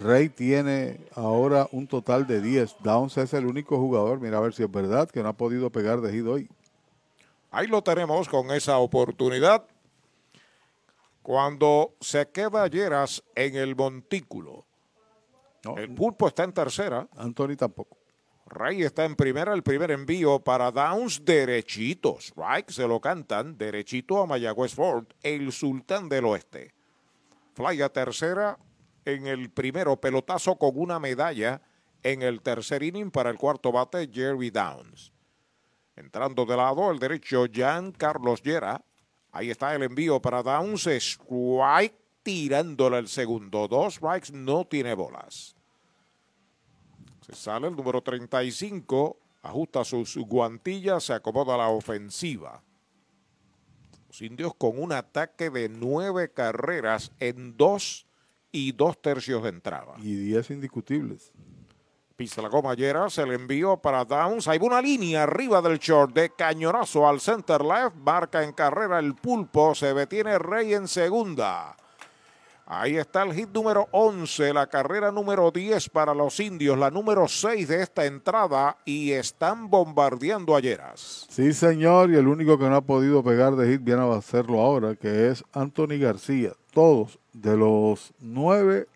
[SPEAKER 3] Rey tiene ahora un total de 10. Downs es el único jugador, mira a ver si es verdad, que no ha podido pegar de hit hoy.
[SPEAKER 4] Ahí lo tenemos con esa oportunidad. Cuando se queda Lleras en el montículo. el pulpo está en tercera.
[SPEAKER 3] Anthony tampoco.
[SPEAKER 4] Rey está en primera, el primer envío para Downs derechitos. Right, se lo cantan derechito a Mayagüez Ford, el sultán del oeste. Fly a tercera en el primero, pelotazo con una medalla en el tercer inning para el cuarto bate, Jerry Downs. Entrando de lado, el derecho, Jan Carlos Llera. Ahí está el envío para Downs, strike tirándole el segundo. Dos strikes, no tiene bolas. Se sale el número 35, ajusta sus guantillas, se acomoda la ofensiva. Los indios con un ataque de nueve carreras en dos y dos tercios de entrada.
[SPEAKER 3] Y 10 indiscutibles.
[SPEAKER 4] Pisa la goma Lleras, el envío para Downs. Hay una línea arriba del short de cañonazo al center left. Marca en carrera el pulpo. Se detiene Rey en segunda. Ahí está el hit número 11, la carrera número 10 para los indios, la número 6 de esta entrada y están bombardeando a Lleras.
[SPEAKER 3] Sí, señor, y el único que no ha podido pegar de hit viene a hacerlo ahora, que es Anthony García. Todos de los 9,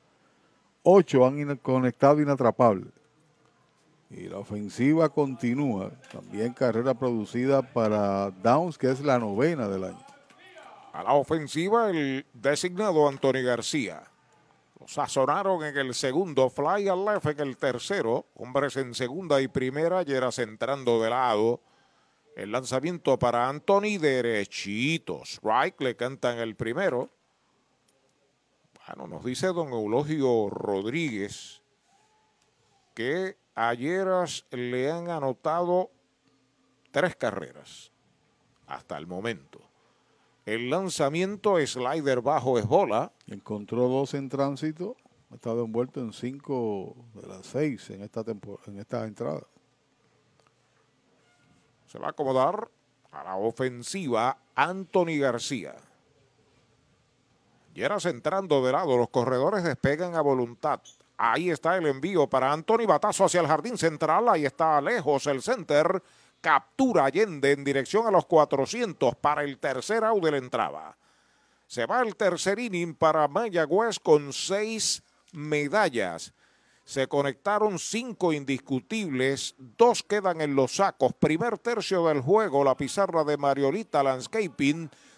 [SPEAKER 3] 8 han conectado inatrapable. Y la ofensiva continúa. También carrera producida para Downs, que es la novena del año.
[SPEAKER 4] A la ofensiva, el designado Anthony García. Lo sazonaron en el segundo, fly al left en el tercero. Hombres en segunda y primera, Lleras entrando de lado. El lanzamiento para Anthony derechito. Strike le cantan el primero. Bueno, nos dice don Eulogio Rodríguez que a le han anotado tres carreras hasta el momento. El lanzamiento slider bajo es bola.
[SPEAKER 3] Encontró dos en tránsito. Ha estado envuelto en cinco de las seis en esta, en esta entrada.
[SPEAKER 4] Se va a acomodar a la ofensiva Anthony García. Lleras entrando de lado, los corredores despegan a voluntad. Ahí está el envío para Anthony, batazo hacia el jardín central, ahí está lejos el center, captura Allende en dirección a los 400 para el tercer out de la entrada. Se va el tercer inning para Mayagüez con seis medallas. Se conectaron cinco indiscutibles, dos quedan en los sacos. Primer tercio del juego, la pizarra de Mariolita Landscaping,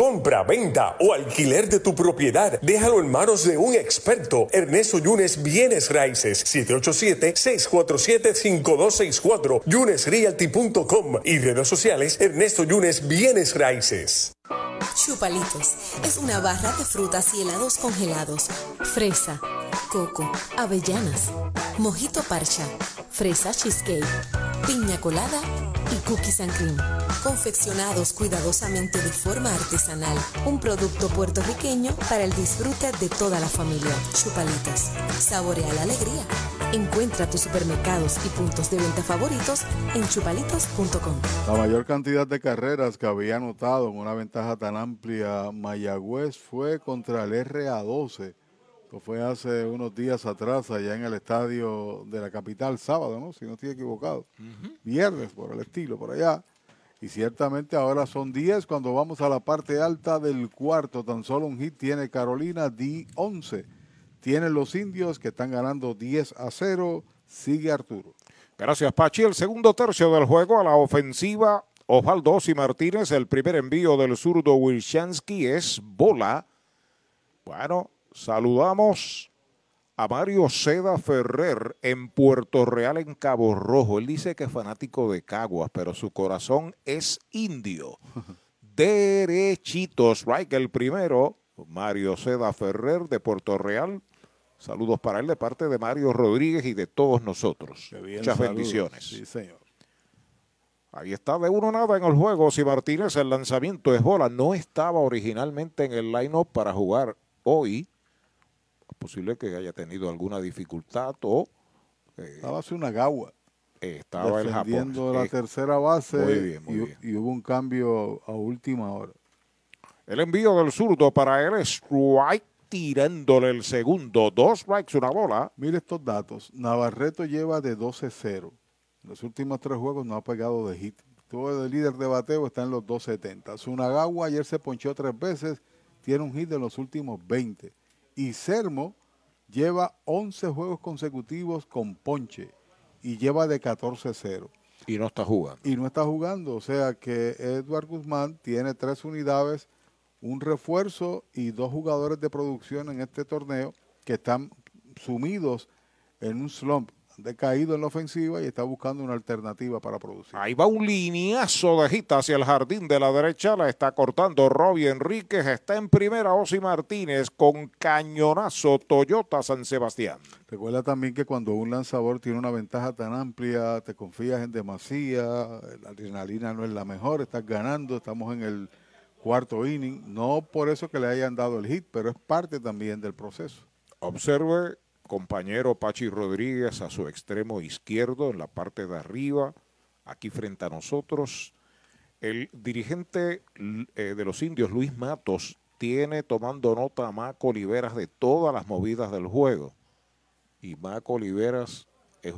[SPEAKER 20] Compra, venta o alquiler de tu propiedad. Déjalo en manos de un experto. Ernesto Yunes Bienes Raíces. 787-647-5264. YunesRealty.com y redes sociales Ernesto Yunes Bienes Raíces.
[SPEAKER 11] Chupalitos es una barra de frutas y helados congelados. Fresa, coco, avellanas, mojito parcha, fresa cheesecake, piña colada y cookies and cream. Confeccionados cuidadosamente de forma artesanal. Un producto puertorriqueño para el disfrute de toda la familia. Chupalitos. Saborea la alegría. Encuentra tus supermercados y puntos de venta favoritos en chupalitos.com.
[SPEAKER 3] La mayor cantidad de carreras que había anotado en una ventaja tan amplia Mayagüez fue contra el RA12. Esto fue hace unos días atrás allá en el estadio de la capital, sábado, ¿no? Si no estoy equivocado. Viernes, por el estilo, por allá. Y ciertamente ahora son 10 cuando vamos a la parte alta del cuarto. Tan solo un hit tiene Carolina, D11. Tienen los indios que están ganando 10 a 0. Sigue Arturo.
[SPEAKER 4] Gracias, Pachi. El segundo tercio del juego a la ofensiva, Osvaldo y Martínez. El primer envío del zurdo Wilshansky es bola. Bueno, saludamos a Mario Seda Ferrer en Puerto Real, en Cabo Rojo. Él dice que es fanático de Caguas, pero su corazón es indio. Derechitos, right? El primero, Mario Seda Ferrer de Puerto Real. Saludos para él de parte de Mario Rodríguez y de todos nosotros.
[SPEAKER 3] bien,
[SPEAKER 4] Muchas
[SPEAKER 3] saludos.
[SPEAKER 4] bendiciones.
[SPEAKER 3] Sí, señor.
[SPEAKER 4] Ahí está de uno nada en el juego. Si Martínez el lanzamiento es bola, no estaba originalmente en el line-up para jugar hoy. Posible que haya tenido alguna dificultad o eh,
[SPEAKER 3] Estaba hace una
[SPEAKER 4] estaba el Japón.
[SPEAKER 3] defendiendo la
[SPEAKER 4] Eh,
[SPEAKER 3] tercera base
[SPEAKER 4] muy bien, muy
[SPEAKER 3] y,
[SPEAKER 4] bien.
[SPEAKER 3] y hubo un cambio a última hora.
[SPEAKER 4] El envío del zurdo para él es strike tirándole el segundo. Dos strikes, una bola.
[SPEAKER 3] Mire estos datos. Navarreto lleva de 12-0. En los últimos tres juegos no ha pegado de hit. Tuvo de líder de bateo, está en los 270. Sunagawa ayer se ponchó tres veces, tiene un hit de los últimos 20. Y Sermo lleva 11 juegos consecutivos con ponche y lleva de 14-0.
[SPEAKER 4] Y no está jugando.
[SPEAKER 3] Y no está jugando, o sea que Edward Guzmán tiene tres unidades, un refuerzo y dos jugadores de producción en este torneo que están sumidos en un slump, decaído en la ofensiva y está buscando una alternativa para producir.
[SPEAKER 4] Ahí va un lineazo de hit hacia el jardín de la derecha. La está cortando Robbie Enríquez. Está en primera Osi Martínez con cañonazo Toyota San Sebastián.
[SPEAKER 3] Recuerda también que cuando un lanzador tiene una ventaja tan amplia, te confías en demasía, la adrenalina no es la mejor, estás ganando, estamos en el cuarto inning, no por eso que le hayan dado el hit, pero es parte también del proceso.
[SPEAKER 4] Observe, compañero Pachi Rodríguez a su extremo izquierdo en la parte de arriba, aquí frente a nosotros. El dirigente eh, de los indios, Luis Matos, tiene tomando nota a Maco Oliveras de todas las movidas del juego. Y Maco Oliveras es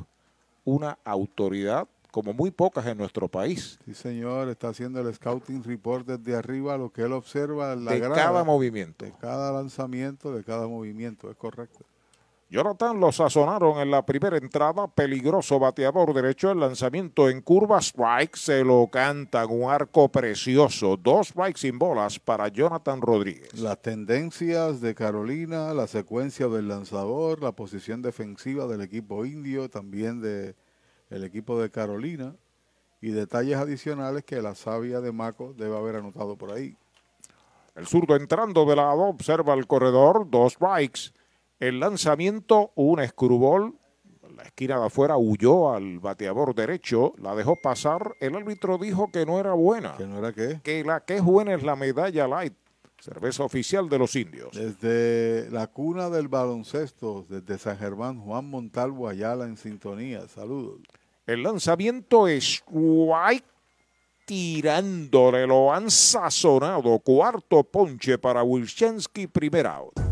[SPEAKER 4] una autoridad como muy pocas en nuestro país.
[SPEAKER 3] Sí, señor, está haciendo el scouting report desde arriba, lo que él observa en la
[SPEAKER 4] De
[SPEAKER 3] grada,
[SPEAKER 4] cada movimiento.
[SPEAKER 3] De cada lanzamiento, de cada movimiento, es correcto.
[SPEAKER 4] Jonathan lo sazonaron en la primera entrada, peligroso bateador derecho, el lanzamiento en curva, strike, se lo cantan, un arco precioso, dos strikes sin bolas para Jonathan Rodríguez.
[SPEAKER 3] Las tendencias de Carolina, la secuencia del lanzador, la posición defensiva del equipo indio, también de el equipo de Carolina y detalles adicionales que la sabia de Maco debe haber anotado por ahí.
[SPEAKER 4] El zurdo entrando de lado, observa el corredor, dos strikes. El lanzamiento, un screwball. La esquina de afuera huyó al bateador derecho, la dejó pasar. El árbitro dijo que no era buena.
[SPEAKER 3] ¿Que no era qué?
[SPEAKER 4] Que la que es buena es la medalla light, cerveza oficial de los indios.
[SPEAKER 3] Desde la cuna del baloncesto, desde San Germán, Juan Montalvo Ayala en sintonía. Saludos.
[SPEAKER 4] El lanzamiento es White tirándole, lo han sazonado. Cuarto ponche para Wilczynski, primer out.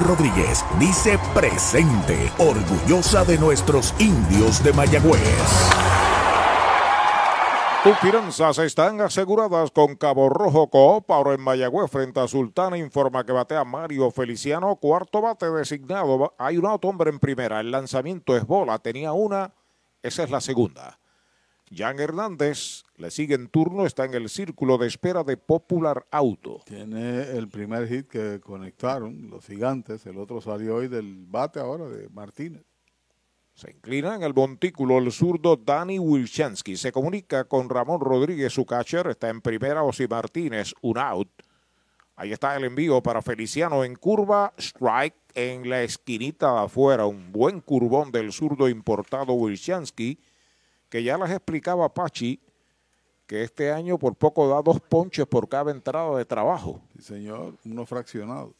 [SPEAKER 2] Rodríguez dice presente, orgullosa de nuestros indios de Mayagüez.
[SPEAKER 4] Tus finanzas están aseguradas con Cabo Rojo Coop. Ahora en Mayagüez frente a Sultana informa que batea Mario Feliciano. Cuarto bate designado. Hay un auto hombre en primera. El lanzamiento es bola. Tenía una. Esa es la segunda. Jan Hernández le sigue en turno. Está en el círculo de espera de Popular Auto.
[SPEAKER 3] Tiene el primer hit que conectaron los gigantes. El otro salió hoy del bate ahora de Martínez.
[SPEAKER 4] Se inclina en el montículo el zurdo Danny Wilchansky. Se comunica con Ramón Rodríguez, su catcher. Está en primera Osi Martínez, un out. Ahí está el envío para Feliciano en curva. Strike en la esquinita de afuera. Un buen curvón del zurdo importado Wilchansky. Que ya les explicaba Pachi que este año por poco da dos ponches por cada entrada de trabajo.
[SPEAKER 3] Sí, señor. Uno fraccionado.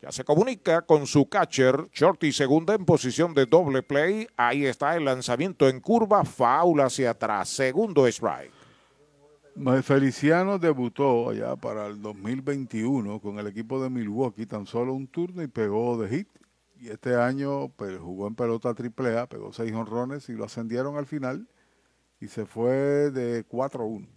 [SPEAKER 4] Ya se comunica con su catcher, Shorty segunda en posición de doble play. Ahí está el lanzamiento en curva, foul hacia atrás, segundo strike.
[SPEAKER 3] Feliciano debutó allá para el 2021 con el equipo de Milwaukee, tan solo un turno y pegó de hit. Y este año pues, jugó en pelota triple A, pegó seis honrones y lo ascendieron al final y se fue de 4-1.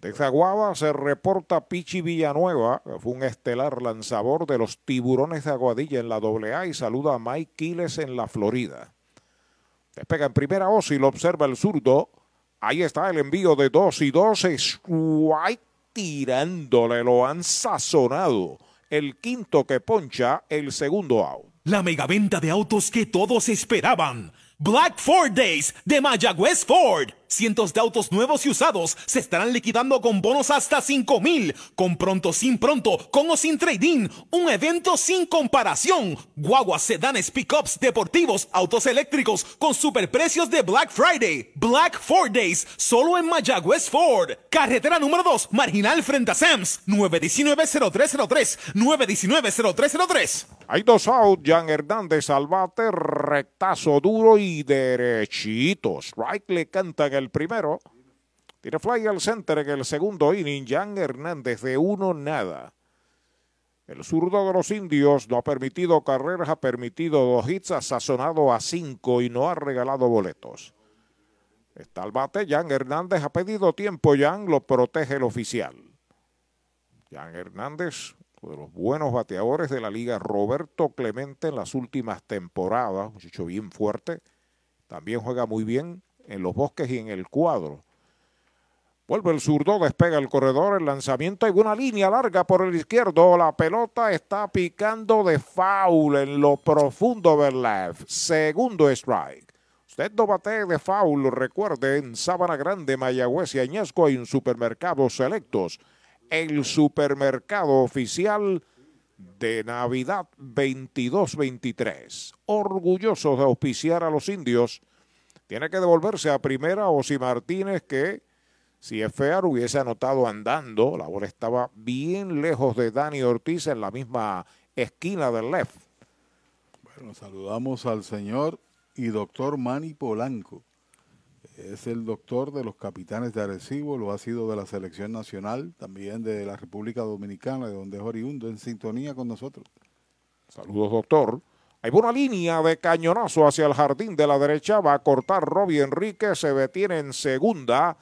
[SPEAKER 4] De Zaguaba se reporta Pichi Villanueva, fue un estelar lanzador de los tiburones de Aguadilla en la AA y saluda a Mike Quiles en la Florida. Despega en primera y lo observa el zurdo. Ahí está el envío de 2 y 2. Es White tirándole, lo han sazonado. El quinto que poncha, el segundo out.
[SPEAKER 1] La megaventa de autos que todos esperaban. Black Ford Days de Mayagüez Ford. Cientos de autos nuevos y usados se estarán liquidando con bonos hasta 5 mil. Con pronto, sin pronto, con o sin trading. Un evento sin comparación. Guaguas, sedanes, pickups, deportivos, autos eléctricos con superprecios de Black Friday. Black Ford Days, solo en Mayagüez Ford. Carretera número 2, marginal frente a Sams. 919-0303. 919-0303.
[SPEAKER 4] Hay dos out, Jan Hernández al bate, rectazo duro y derechito. Strike le canta en el primero. Tiene fly al center en el segundo inning. Jan Hernández de uno nada. El zurdo de los indios no ha permitido carreras, ha permitido dos hits, ha sazonado a cinco y no ha regalado boletos. Está al bate, Jan Hernández ha pedido tiempo, Jan lo protege el oficial. Jan Hernández, uno de los buenos bateadores de la liga, Roberto Clemente en las últimas temporadas, muchacho bien fuerte, también juega muy bien en los bosques y en el cuadro. Vuelve el zurdo, despega el corredor, el lanzamiento, hay una línea larga por el izquierdo, la pelota está picando de foul en lo profundo del left, segundo strike. Usted no bate de foul, recuerde, en Sabana Grande, Mayagüez y Añasco hay un supermercado selectos, el supermercado oficial de Navidad 22-23. Orgullosos de auspiciar a los indios, tiene que devolverse a primera Osi Martínez que si Efear hubiese anotado andando, la bola estaba bien lejos de Dani Ortiz en la misma esquina del left.
[SPEAKER 3] Bueno, saludamos al señor y doctor Manny Polanco. Es el doctor de los capitanes de Arecibo, lo ha sido de la selección nacional, también de la República Dominicana, de donde es oriundo, en sintonía con nosotros.
[SPEAKER 4] Saludos, doctor. Hay buena línea de cañonazo hacia el jardín de la derecha. Va a cortar Robbie Enrique. Se detiene en segunda.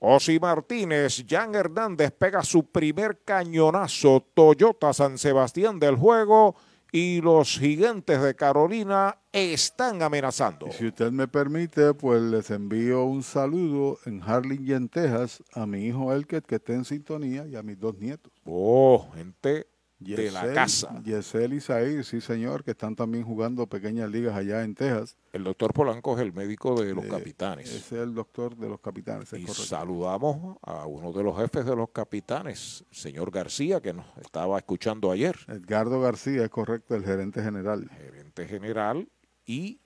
[SPEAKER 4] Osi Martínez, Jan Hernández pega su primer cañonazo. Toyota San Sebastián del juego y los gigantes de Carolina están amenazando.
[SPEAKER 3] Si usted me permite, pues les envío un saludo en Harlingen, Texas, a mi hijo Elket, que está en sintonía, y a mis dos nietos.
[SPEAKER 4] Oh, gente de la casa.
[SPEAKER 3] Yesel y Zair, sí señor, que están también jugando pequeñas ligas allá en Texas.
[SPEAKER 4] El doctor Polanco es el médico de los capitanes.
[SPEAKER 3] Ese es el doctor de los capitanes, es
[SPEAKER 4] Y
[SPEAKER 3] correcto.
[SPEAKER 4] saludamos a uno de los jefes de los capitanes, señor García, que nos estaba escuchando ayer.
[SPEAKER 3] Edgardo García, es correcto, el gerente general.
[SPEAKER 4] Gerente general y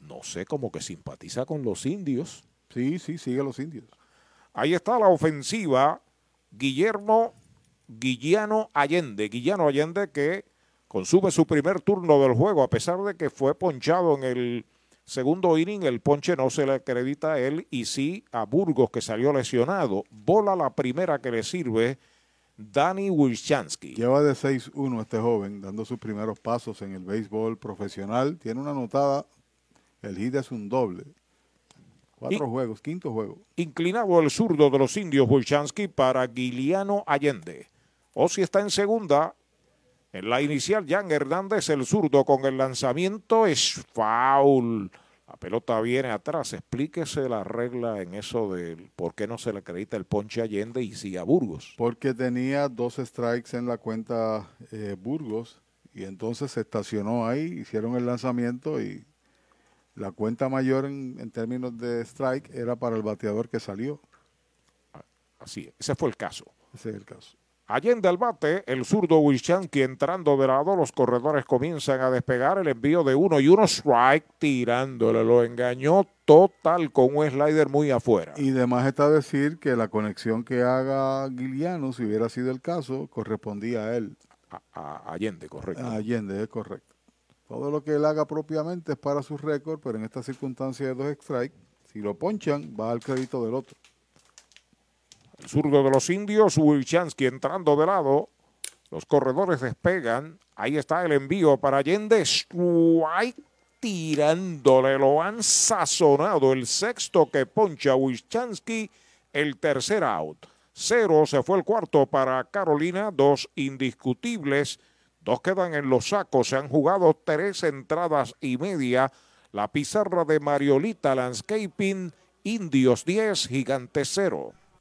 [SPEAKER 4] no sé, como que simpatiza con los indios.
[SPEAKER 3] Sí, sí, sigue los indios.
[SPEAKER 4] Ahí está la ofensiva. Guillermo Guillano Allende. Guillano Allende que consume su primer turno del juego, a pesar de que fue ponchado en el segundo inning. El ponche no se le acredita a él y sí a Burgos, que salió lesionado. Bola la primera que le sirve Dani Wilchansky.
[SPEAKER 3] Lleva de 6-1 este joven, dando sus primeros pasos en el béisbol profesional. Tiene una anotada, el hit es un doble. Cuatro
[SPEAKER 4] Y-
[SPEAKER 3] juegos, quinto juego.
[SPEAKER 4] Inclinado el zurdo de los indios Wilchansky para Guiliano Allende. Osi está en segunda. En la inicial, Jan Hernández, el zurdo con el lanzamiento es foul. La pelota viene atrás. Explíquese la regla en eso de por qué no se le acredita el ponche Allende y sí a Burgos.
[SPEAKER 3] Porque tenía dos strikes en la cuenta eh, Burgos y entonces se estacionó ahí, hicieron el lanzamiento y la cuenta mayor en, en términos de strike era para el bateador que salió.
[SPEAKER 4] Así es, ese fue el caso.
[SPEAKER 3] Ese es el caso.
[SPEAKER 4] Allende al bate, el zurdo Wilchansky entrando de lado, los corredores comienzan a despegar el envío de uno y uno strike tirándole, lo engañó total con un slider muy afuera.
[SPEAKER 3] Y demás está decir que la conexión que haga Guiliano, si hubiera sido el caso, correspondía a él.
[SPEAKER 4] A, Allende, correcto.
[SPEAKER 3] A Allende, es correcto. Todo lo que él haga propiamente es para su récord, pero en esta circunstancia de dos strikes, si lo ponchan, va al crédito del otro.
[SPEAKER 4] El zurdo de los indios, Wilchansky entrando de lado. Los corredores despegan. Ahí está el envío para Allende. Strike tirándole. Lo han sazonado. El sexto que poncha Wilchansky. El tercer out. Cero se fue el cuarto para Carolina. Dos indiscutibles. Dos quedan en los sacos. Se han jugado tres entradas y media. La pizarra de Mariolita Landscaping. Indios 10, Gigantes 0.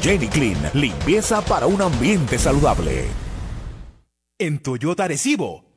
[SPEAKER 2] Jenny Clean, limpieza para un ambiente saludable.
[SPEAKER 1] En Toyota Recibo.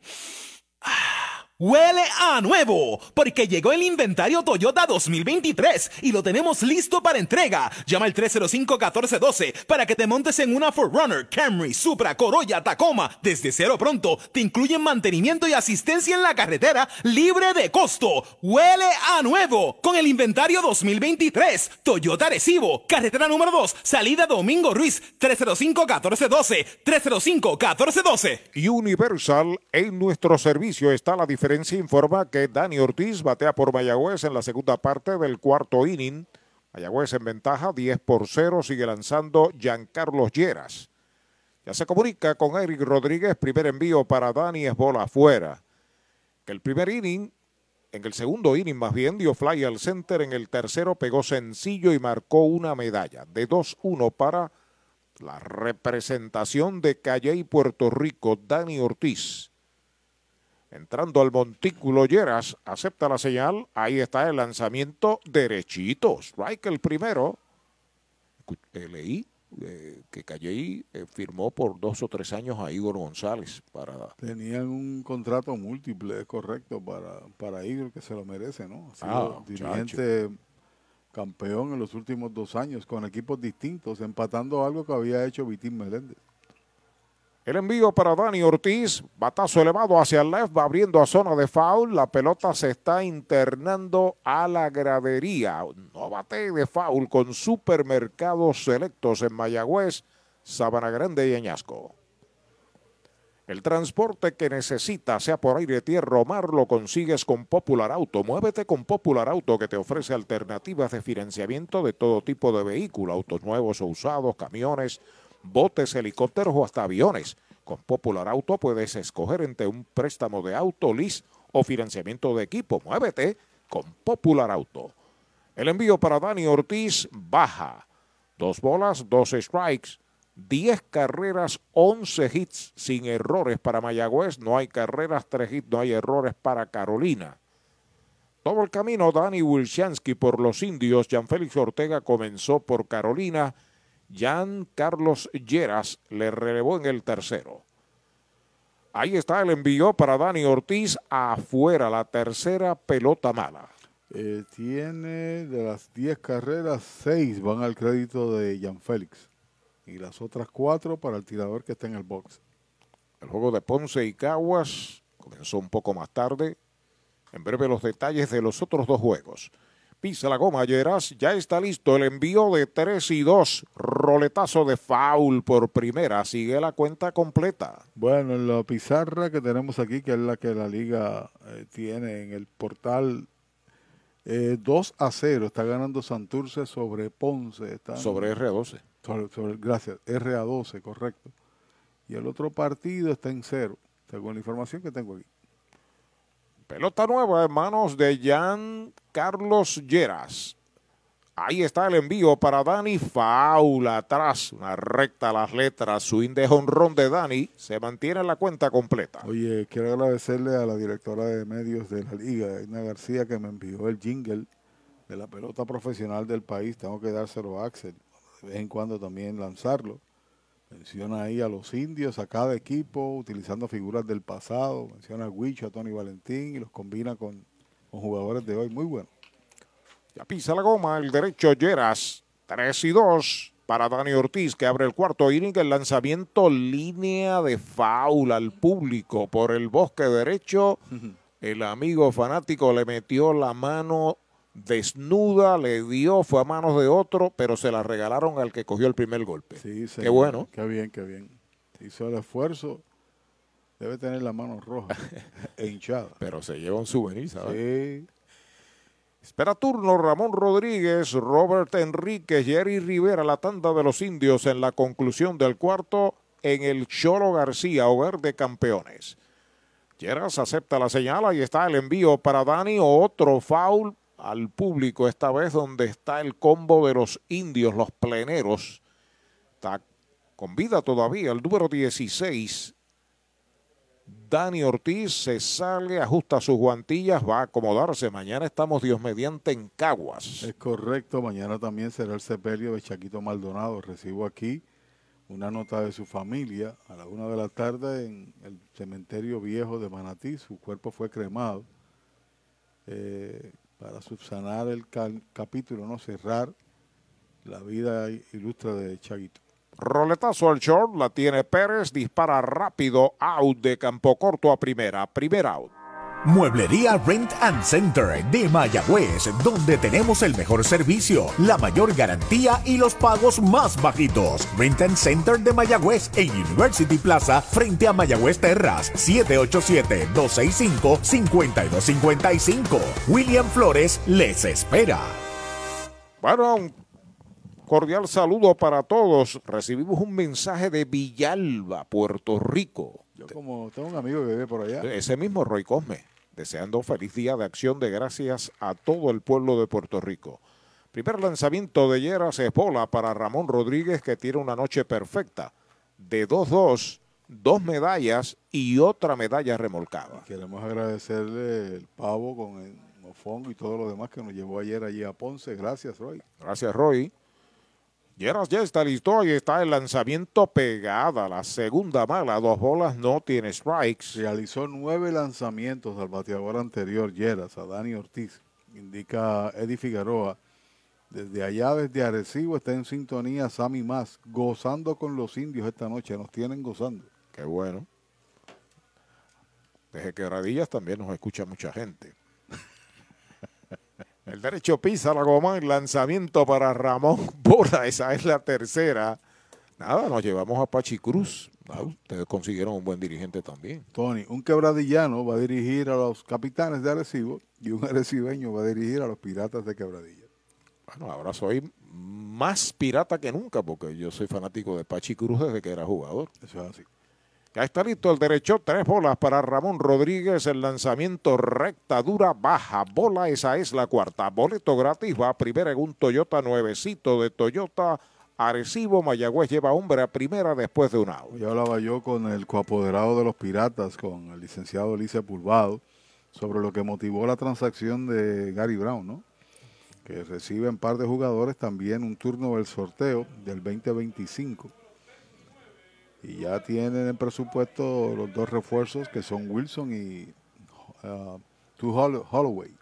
[SPEAKER 1] Huele a nuevo, porque llegó el inventario Toyota 2023 y lo tenemos listo para entrega. Llama al 305-1412 para que te montes en una 4Runner, Camry, Supra, Corolla, Tacoma. Desde cero pronto te incluyen mantenimiento y asistencia en la carretera libre de costo. Huele a nuevo con el inventario 2023. Toyota Recibo, carretera número 2, salida Domingo Ruiz, 305-1412, 305-1412.
[SPEAKER 4] Universal, en nuestro servicio está la diferencia. Informa que Dani Ortiz batea por Mayagüez en la segunda parte del cuarto inning. Mayagüez en ventaja, 10 por 0. Sigue lanzando Giancarlos Lleras. Ya se comunica con Eric Rodríguez. Primer envío para Dani es bola afuera. Que el primer inning en el segundo inning más bien dio fly al center, en el tercero pegó sencillo y marcó una medalla de 2-1 para la representación de Calle y Puerto Rico, Dani Ortiz. Entrando al montículo Lleras, acepta la señal, ahí está el lanzamiento derechito, strike el primero. Eh, leí eh, que Calle eh, firmó por dos o tres años a Igor González para
[SPEAKER 3] Tenían un contrato múltiple, es correcto, para, para Igor, que se lo merece, ¿no? Ha sido
[SPEAKER 4] Ah,
[SPEAKER 3] dirigente campeón en los últimos dos años con equipos distintos, empatando algo que había hecho Vitín Meléndez.
[SPEAKER 4] El envío para Dani Ortiz, batazo elevado hacia el left, va abriendo a zona de foul, la pelota se está internando a la gradería. No bate de foul con supermercados selectos en Mayagüez, Sabana Grande y Añasco. El transporte que necesitas, sea por aire, tierra o mar, lo consigues con Popular Auto. Muévete con Popular Auto que te ofrece alternativas de financiamiento de todo tipo de vehículos, autos nuevos o usados, camiones, botes, helicópteros o hasta aviones. Con Popular Auto puedes escoger entre un préstamo de auto, lease o financiamiento de equipo. Muévete con Popular Auto. El envío para Dani Ortiz baja. Dos bolas, dos strikes, 10 carreras, 11 hits sin errores para Mayagüez. No hay carreras, 3 hits, no hay errores para Carolina. Todo el camino, Dani Wilshansky por los indios. Jan Félix Ortega comenzó por Carolina. Jan Carlos Lleras le relevó en el tercero. Ahí está el envío para Dani Ortiz afuera, la tercera pelota mala.
[SPEAKER 3] Eh, tiene de las 10 carreras, 6 van al crédito de Jan Félix. Y las otras 4 para el tirador que está en el box.
[SPEAKER 4] El juego de Ponce y Caguas comenzó un poco más tarde. En breve los detalles de los otros dos juegos. Pisa la goma, Lleras. Ya está listo el envío de 3 y 2. Roletazo de foul por primera. Sigue la cuenta completa.
[SPEAKER 3] Bueno, en la pizarra que tenemos aquí, que es la que la liga eh, tiene en el portal, eh, 2 a 0 está ganando Santurce sobre Ponce. Está
[SPEAKER 4] Sobre R12.
[SPEAKER 3] Sobre, sobre- gracias, RA12, correcto. Y el otro partido está en cero, según la información que tengo aquí.
[SPEAKER 4] Pelota nueva en manos de Jan Carlos Lleras. Ahí está el envío para Dani. Faula atrás. Una recta a las letras. Swing de de Dani. Se mantiene la cuenta completa.
[SPEAKER 3] Oye, quiero agradecerle a la directora de medios de la liga, Edna García, que me envió el jingle de la pelota profesional del país. Tengo que dárselo a Axel. De vez en cuando también lanzarlo. Menciona ahí a los indios, a cada equipo, utilizando figuras del pasado. Menciona a Huicho, a Tony Valentín y los combina con, con jugadores de hoy. Muy bueno.
[SPEAKER 4] Ya pisa la goma. El derecho Lleras. 3 y 2 para Dani Ortiz que abre el cuarto inning. El lanzamiento línea de faula al público por el bosque derecho. El amigo fanático le metió la mano desnuda, le dio, fue a manos de otro, pero se la regalaron al que cogió el primer golpe.
[SPEAKER 3] Sí,
[SPEAKER 4] Qué
[SPEAKER 3] señor.
[SPEAKER 4] bueno.
[SPEAKER 3] Qué bien, qué bien. Hizo el esfuerzo. Debe tener la mano roja e hinchada.
[SPEAKER 4] Pero se lleva un souvenir, ¿sabes?
[SPEAKER 3] Sí.
[SPEAKER 4] Espera turno Ramón Rodríguez, Robert Enríquez, Jerry Rivera, la tanda de los indios en la conclusión del cuarto en el Cholo García, hogar de campeones. Lleras acepta la señal, y está el envío para Dani, otro foul al público, esta vez donde está el combo de los indios, los pleneros. Está con vida todavía el número 16, Dani Ortiz se sale, ajusta sus guantillas, va a acomodarse. Mañana estamos, Dios mediante, en Caguas.
[SPEAKER 3] Es correcto. Mañana también será el sepelio de Chaquito Maldonado. Recibo aquí una nota de su familia a la una de la tarde en el cementerio viejo de Manatí. Su cuerpo fue cremado eh, para subsanar el capítulo, no cerrar la vida ilustre de Chaguito.
[SPEAKER 4] Roletazo al short, la tiene Pérez, dispara rápido, out de campo corto a primera, primer out.
[SPEAKER 2] Mueblería Rent and Center de Mayagüez, donde tenemos el mejor servicio, la mayor garantía y los pagos más bajitos. Rent and Center de Mayagüez en University Plaza frente a Mayagüez Terras, 787-265-5255. William Flores les espera.
[SPEAKER 4] Bueno, un cordial saludo para todos. Recibimos un mensaje de Villalba, Puerto Rico.
[SPEAKER 3] Yo como tengo un amigo que vive por allá.
[SPEAKER 4] Ese mismo Roy Cosme. Deseando feliz día de acción de gracias a todo el pueblo de Puerto Rico. Primer lanzamiento de Lleras es bola para Ramón Rodríguez que tiene una noche perfecta de 2-2, dos medallas y otra medalla remolcada.
[SPEAKER 3] Queremos agradecerle el pavo con el mofongo y todo lo demás que nos llevó ayer allí a Ponce. Gracias, Roy.
[SPEAKER 4] Gracias, Roy. Lleras ya está listo, ahí está el lanzamiento pegada, la segunda mala, dos bolas, no tiene strikes.
[SPEAKER 3] Realizó nueve lanzamientos al bateador anterior, Lleras, a Dani Ortiz, indica Eddie Figueroa. Desde allá, desde Arecibo, está en sintonía Sammy Más, gozando con los indios esta noche, nos tienen gozando.
[SPEAKER 4] Qué bueno. Desde Quebradillas también nos escucha mucha gente. El derecho pisa la goma, el lanzamiento para Ramón Bola, esa es la tercera. Nada, nos llevamos a Pachi Cruz. Ah, ustedes consiguieron un buen dirigente también.
[SPEAKER 3] Tony, un quebradillano va a dirigir a los capitanes de Arecibo y un arecibeño va a dirigir a los piratas de Quebradilla.
[SPEAKER 4] Bueno, ahora soy más pirata que nunca porque yo soy fanático de Pachi Cruz desde que era jugador.
[SPEAKER 3] Eso es así.
[SPEAKER 4] Ya está listo el derecho, tres bolas para Ramón Rodríguez, el lanzamiento recta, dura, baja, bola, esa es la cuarta. Boleto gratis, va primera en un Toyota nuevecito de Toyota Arecibo, Mayagüez lleva hombre a primera después de un out.
[SPEAKER 3] Ya hablaba yo con el coapoderado de los Piratas, con el licenciado Elice Pulvado, sobre lo que motivó la transacción de Gary Brown, ¿no? Que recibe en par de jugadores también un turno del sorteo del 2025. Y ya tienen en presupuesto los dos refuerzos que son Wilson y uh, Holloway.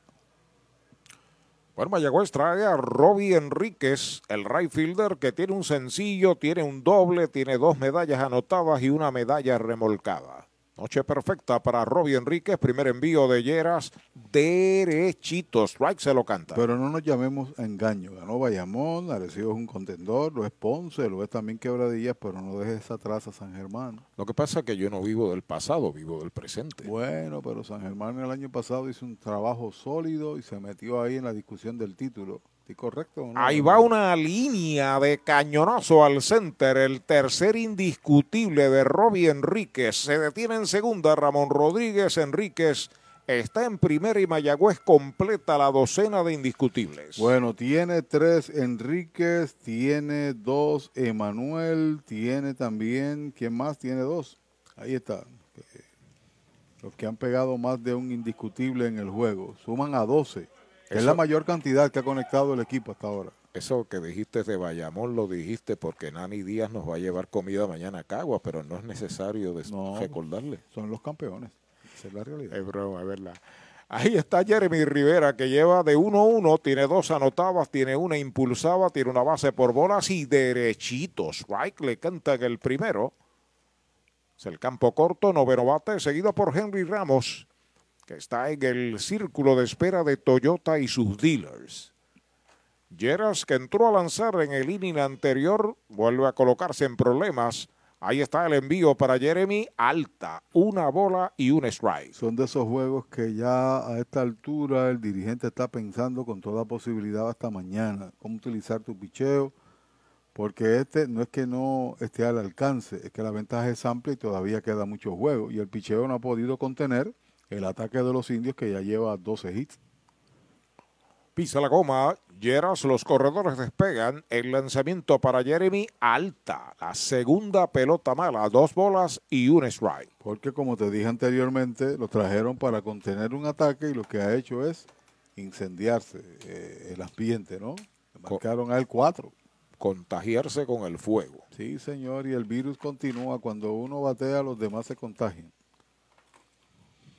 [SPEAKER 4] Bueno, Mayagüez trae a Robbie Enríquez, el right fielder que tiene un sencillo, tiene un doble, tiene dos medallas anotadas y una medalla remolcada. Noche perfecta para Robbie Enríquez, primer envío de Lleras, derechito, strike se lo canta.
[SPEAKER 3] Pero no nos llamemos a engaño. Ganó Bayamón, Arecibo es un contendor, lo es Ponce, lo es también Quebradillas, pero no dejes atrás a San Germán.
[SPEAKER 4] Lo que pasa es que yo no vivo del pasado, vivo del presente.
[SPEAKER 3] Bueno, pero San Germán el año pasado hizo un trabajo sólido y se metió ahí en la discusión del título. ¿Sí correcto no?
[SPEAKER 4] Ahí va una línea de cañonazo al center, el tercer indiscutible de Robbie Enríquez. Se detiene en segunda Ramón Rodríguez Enríquez. Está en primera y Mayagüez completa la docena de indiscutibles.
[SPEAKER 3] Bueno, tiene tres Enríquez, tiene dos Emanuel, tiene también, ¿quién más? Tiene dos. Ahí está. Eh, Los que han pegado más de un indiscutible en el juego. Suman a 12. Es la mayor cantidad que ha conectado el equipo hasta ahora.
[SPEAKER 4] Eso que dijiste de Bayamón lo dijiste porque Nani Díaz nos va a llevar comida mañana a Caguas, pero no es necesario des- recordarle.
[SPEAKER 3] Son los campeones. Esa es la realidad.
[SPEAKER 4] Es broma, es verdad. Ahí está Jeremy Rivera que lleva de 1-1, tiene dos anotadas, tiene una impulsada, tiene una base por bolas y derechitos. Strike le canta en el primero. Es el campo corto, noveno bate, seguido por Henry Ramos, que está en el círculo de espera de Toyota y sus dealers. Lleras, que entró a lanzar en el inning anterior, vuelve a colocarse en problemas. Ahí está el envío para Jeremy, alta, una bola y un strike.
[SPEAKER 3] Son de esos juegos que ya a esta altura el dirigente está pensando con toda posibilidad hasta mañana cómo utilizar tu picheo, porque este no es que no esté al alcance, es que la ventaja es amplia y todavía queda mucho juego. Y el picheo no ha podido contener el ataque de los indios que ya lleva 12 hits.
[SPEAKER 4] Pisa la goma, Lleras, los corredores despegan, el lanzamiento para Jeremy, alta, la segunda pelota mala, dos bolas y un strike.
[SPEAKER 3] Porque como te dije anteriormente, lo trajeron para contener un ataque y lo que ha hecho es incendiarse eh, el ambiente, ¿no? Le marcaron a él cuatro.
[SPEAKER 4] Contagiarse con el fuego.
[SPEAKER 3] Sí, señor, y el virus continúa. Cuando uno batea, los demás se contagian.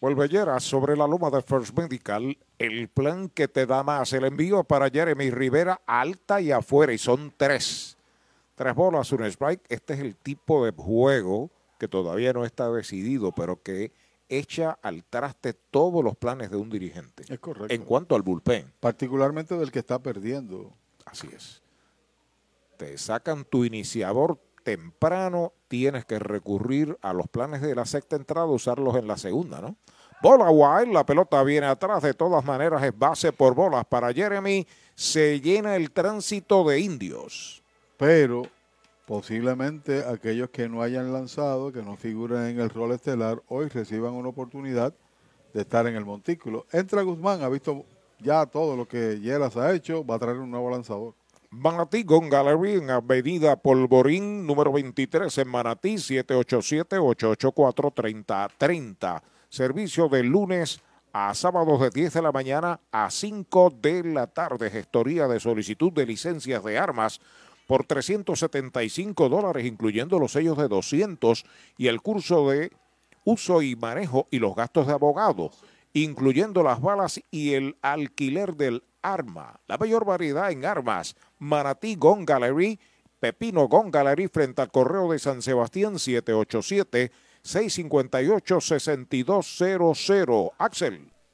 [SPEAKER 4] Vuelve Lleras sobre la loma de First Medical, el plan que te da más, el envío para Jeremy Rivera, alta y afuera, y son tres. Tres bolas, un strike. Este es el tipo de juego que todavía no está decidido, pero que echa al traste todos los planes de un dirigente.
[SPEAKER 3] Es correcto.
[SPEAKER 4] En cuanto al bullpen.
[SPEAKER 3] Particularmente del que está perdiendo.
[SPEAKER 4] Así es. Te sacan tu iniciador temprano, tienes que recurrir a los planes de la sexta entrada, usarlos en la segunda, ¿no? Bola wild, la pelota viene atrás, de todas maneras es base por bolas para Jeremy, se llena el tránsito de indios.
[SPEAKER 3] Pero posiblemente aquellos que no hayan lanzado, que no figuran en el rol estelar, hoy reciban una oportunidad de estar en el montículo. Entra Guzmán, ha visto ya todo lo que Lleras ha hecho, va a traer un nuevo lanzador.
[SPEAKER 4] Manatí Gun Gallery en Avenida Polvorín, número 23 en Manatí, 787-884-3030. Servicio de lunes a sábados de 10 de la mañana a 5 de la tarde. Gestoría de solicitud de licencias de armas por 375 dólares, incluyendo los sellos de 200 y el curso de uso y manejo y los gastos de abogado, incluyendo las balas y el alquiler del arma. La mayor variedad en armas. Manatí Gun Gallery, Pepino Gun Gallery frente al correo de San Sebastián 787 658 6200. Axel.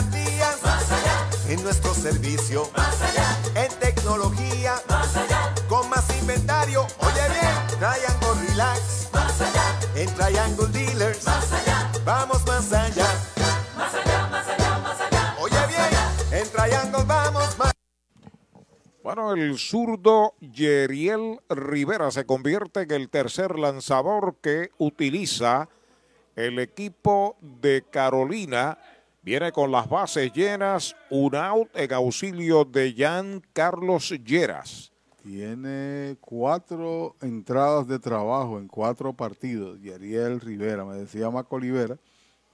[SPEAKER 10] garantías, más allá. En nuestro servicio, más allá. En tecnología, más allá. Con más inventario, oye bien, Triangle Relax, más allá. En Triangle Dealers, más allá. Vamos más allá. Más allá, más allá, más allá. Oye bien, en Triangle vamos más
[SPEAKER 4] Bueno, el zurdo Yeriel Rivera se convierte en el tercer lanzador que utiliza el equipo de Carolina. Viene con las bases llenas, un out en auxilio de Jan Carlos Lleras.
[SPEAKER 3] Tiene cuatro entradas de trabajo en cuatro partidos. Y Ariel Rivera, me decía Marco Olivera,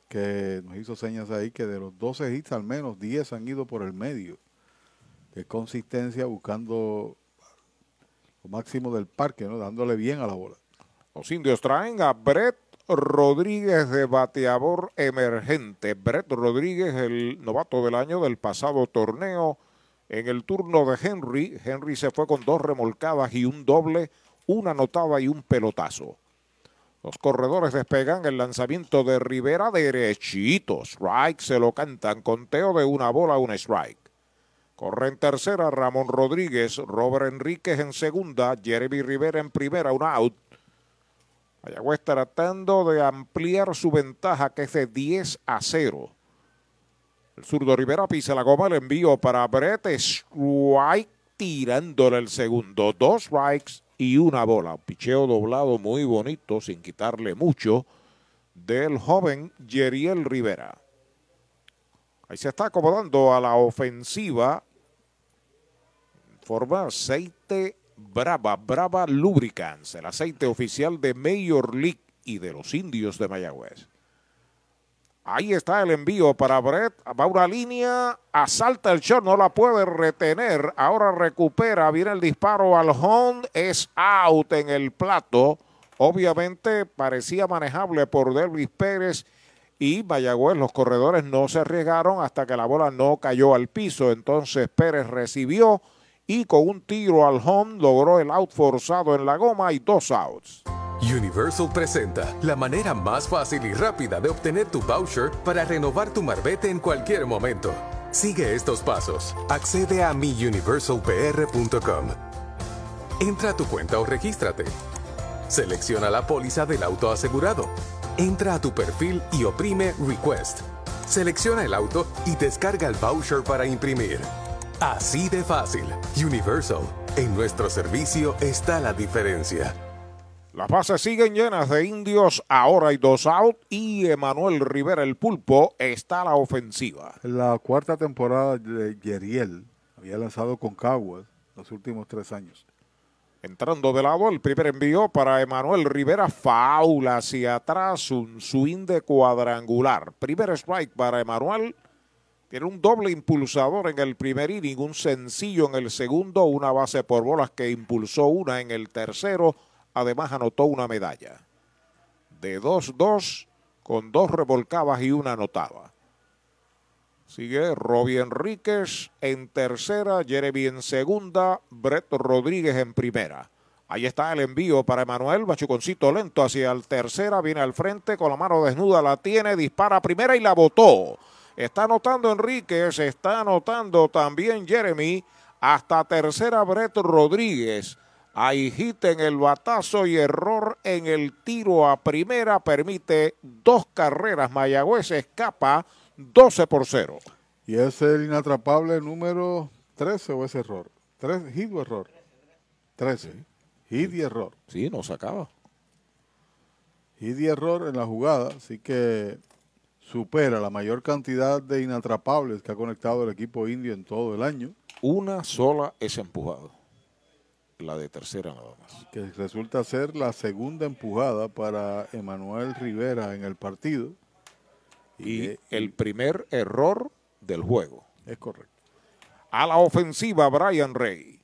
[SPEAKER 3] que nos hizo señas ahí, que de los 12 hits al menos 10 han ido por el medio. De consistencia, buscando lo máximo del parque, ¿no? dándole bien a la bola.
[SPEAKER 4] Los indios traen a Brett Rodríguez de bateador emergente. Brett Rodríguez, el novato del año del pasado torneo. En el turno de Henry, Henry se fue con dos remolcadas y un doble, una anotada y un pelotazo. Los corredores despegan el lanzamiento de Rivera derechito. Strike se lo cantan. Conteo de una bola, un strike. Corre en tercera Ramón Rodríguez, Robert Enríquez en segunda, Jeremy Rivera en primera, un out. Mayagüez tratando de ampliar su ventaja que es de 10 a 0. El zurdo Rivera pisa la goma, el envío para Brett Strike tirándole el segundo. Dos strikes y una bola. Un picheo doblado muy bonito sin quitarle mucho del joven Yeriel Rivera. Ahí se está acomodando a la ofensiva. Forma aceite Brava, Brava Lubricants, el aceite oficial de Major League y de los indios de Mayagüez. Ahí está el envío para Brett. Va una línea, asalta el short, no la puede retener. Ahora recupera, viene el disparo al home, es out en el plato. Obviamente parecía manejable por Delvis Pérez y Mayagüez. Los corredores no se arriesgaron hasta que la bola no cayó al piso. Entonces Pérez recibió y con un tiro al home logró el out forzado en la goma y dos outs.
[SPEAKER 14] Universal presenta la manera más fácil y rápida de obtener tu voucher para renovar tu marbete en cualquier momento. Sigue estos pasos. Accede a miuniversalpr.com. Entra a tu cuenta o regístrate. Selecciona la póliza del auto asegurado. Entra a tu perfil y oprime Request. Selecciona el auto y descarga el voucher para imprimir. Así de fácil. Universal. En nuestro servicio está la diferencia.
[SPEAKER 4] Las bases siguen llenas de indios. Ahora hay dos out y Emanuel Rivera, el pulpo, está a la ofensiva.
[SPEAKER 3] La cuarta temporada de Yeriel había lanzado con Caguas los últimos tres años.
[SPEAKER 4] Entrando de lado, el primer envío para Emanuel Rivera, faula hacia atrás, un swing de cuadrangular. Primer strike para Emanuel. Tiene un doble impulsador en el primer inning, un sencillo en el segundo, una base por bolas que impulsó una en el tercero. Además anotó una medalla. De 2-2 con dos revolcadas y una anotada. Sigue Robbie Enríquez en tercera, Jeremy en segunda, Brett Rodríguez en primera. Ahí está el envío para Emanuel, Machuconcito lento hacia el tercera, viene al frente con la mano desnuda, la tiene, dispara primera y la botó. Está anotando Enríquez, está anotando también Jeremy, hasta tercera Brett Rodríguez. Hay hit en el batazo y error en el tiro a primera, permite dos carreras, Mayagüez escapa 12 por 0.
[SPEAKER 3] Y es el inatrapable número 13 o ese error. ¿Tres hit o error? 13. Hit y error.
[SPEAKER 4] Sí, no sacaba.
[SPEAKER 3] Hit y error en la jugada, así que supera la mayor cantidad de inatrapables que ha conectado el equipo indio en todo el año.
[SPEAKER 4] Una sola es empujado. La de tercera nada más.
[SPEAKER 3] Que resulta ser la segunda empujada para Emanuel Rivera en el partido.
[SPEAKER 4] Y el primer error del juego.
[SPEAKER 3] Es correcto.
[SPEAKER 4] A la ofensiva, Brian Rey.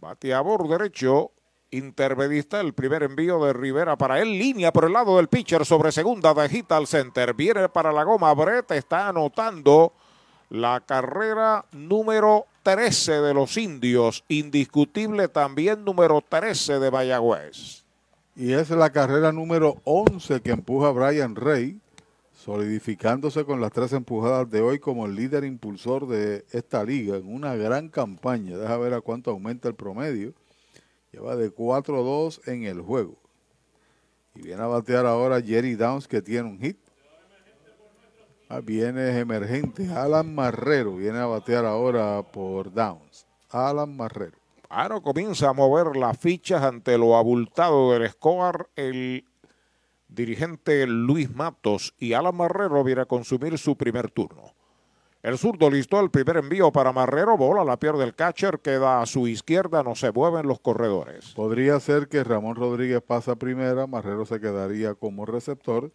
[SPEAKER 4] Bateador derecho, intermedista, el primer envío de Rivera para él, línea por el lado del pitcher sobre segunda de hit al center. Viene para la goma, Brett está anotando la carrera número 13 de los indios, indiscutible también número 13 de Mayagüez.
[SPEAKER 3] Y es la carrera número 11 que empuja Brian Rey, solidificándose con las tres empujadas de hoy como el líder impulsor de esta liga en una gran campaña. Deja ver a cuánto aumenta el promedio. Lleva de 4-2 en el juego. Y viene a batear ahora Jerry Downs que tiene un hit. Ah, viene emergente Alan Marrero. Viene a batear ahora por Downs. Alan Marrero.
[SPEAKER 4] Ahora comienza a mover las fichas ante lo abultado del score. El dirigente Luis Matos y Alan Marrero viene a consumir su primer turno. El zurdo listó el primer envío para Marrero, bola, la pierde el catcher, queda a su izquierda, no se mueven los corredores.
[SPEAKER 3] Podría ser que Ramón Rodríguez pasa primera, Marrero se quedaría como receptor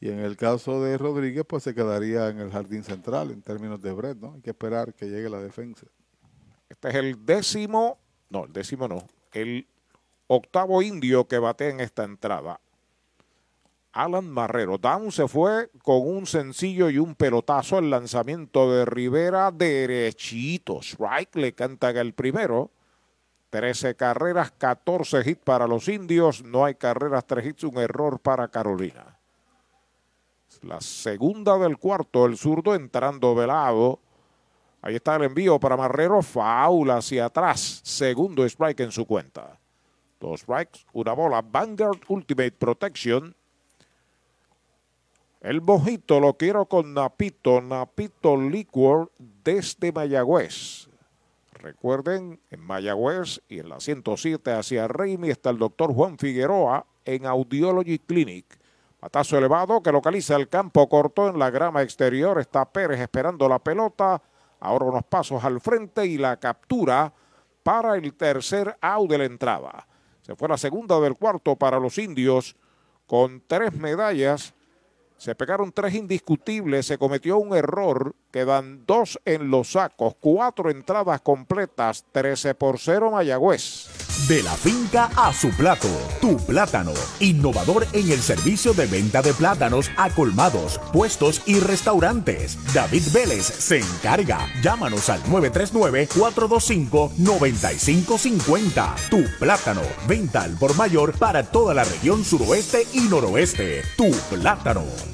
[SPEAKER 3] y en el caso de Rodríguez pues se quedaría en el jardín central en términos de Brett, ¿no? Hay que esperar que llegue la defensa.
[SPEAKER 4] Este es el décimo, no, el décimo no, el octavo indio que bate en esta entrada. Alan Marrero. Down se fue con un sencillo y un pelotazo. El lanzamiento de Rivera derechito. Strike le canta el primero. 13 carreras, 14 hits para los indios. No hay carreras, 3 hits, un error para Carolina. La segunda del cuarto, el zurdo entrando velado. Ahí está el envío para Marrero. Faula hacia atrás. Segundo strike en su cuenta. Dos strikes, una bola. Vanguard Ultimate Protection. El mojito lo quiero con Napito, Napito Liquor desde Mayagüez. Recuerden, en Mayagüez y en la 107 hacia Reimi está el doctor Juan Figueroa en Audiology Clinic. Matazo elevado que localiza el campo corto en la grama exterior. Está Pérez esperando la pelota. Ahora unos pasos al frente y la captura para el tercer out de la entrada. Se fue la segunda del cuarto para los indios con tres medallas se pegaron tres indiscutibles, se cometió un error, quedan dos en los sacos, cuatro entradas completas, 13 por 0 Mayagüez.
[SPEAKER 2] De la finca a su plato, tu plátano, innovador en el servicio de venta de plátanos a colmados, puestos y restaurantes. David Vélez se encarga. Llámanos al 939-425-9550. Tu plátano, venta al por mayor para toda la región suroeste y noroeste. Tu plátano.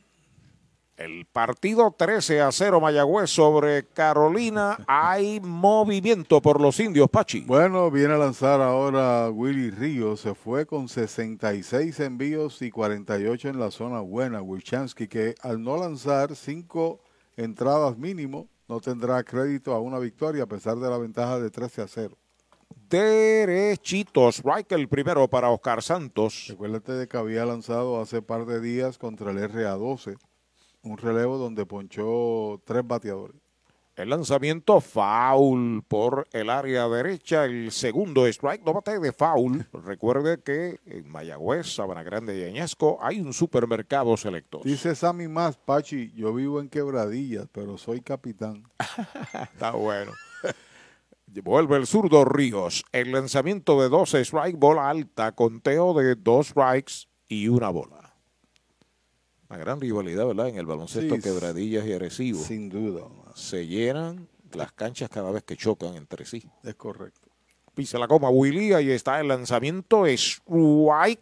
[SPEAKER 4] El partido 13 a 0 Mayagüez sobre Carolina. Hay movimiento por los indios, Pachi.
[SPEAKER 3] Bueno, viene a lanzar ahora Willy Ríos. Se fue con 66 envíos y 48 en la zona buena. Wilchansky, que al no lanzar cinco entradas mínimo, no tendrá crédito a una victoria a pesar de la ventaja de 13 a 0.
[SPEAKER 4] Derechitos. Strike el primero para Oscar Santos.
[SPEAKER 3] Recuérdate de que había lanzado hace par de días contra el RA12 un relevo donde ponchó tres bateadores.
[SPEAKER 4] El lanzamiento foul por el área derecha, el segundo strike, no bate de foul. Recuerde que en Mayagüez, Sabana Grande y Añasco hay un supermercado selecto.
[SPEAKER 3] Dice Sammy Más, Pachi, yo vivo en Quebradillas, pero soy capitán.
[SPEAKER 4] Está bueno. Vuelve el zurdo Ríos. El lanzamiento de 12 strike, bola alta, conteo de dos strikes y una bola. Una gran rivalidad, ¿verdad? En el baloncesto
[SPEAKER 3] Sí,
[SPEAKER 4] Quebradillas y Arecibo.
[SPEAKER 3] Sin duda.
[SPEAKER 4] Se llenan las canchas cada vez que chocan entre sí.
[SPEAKER 3] Es correcto.
[SPEAKER 4] Pisa la coma Willy, ahí está el lanzamiento. Es White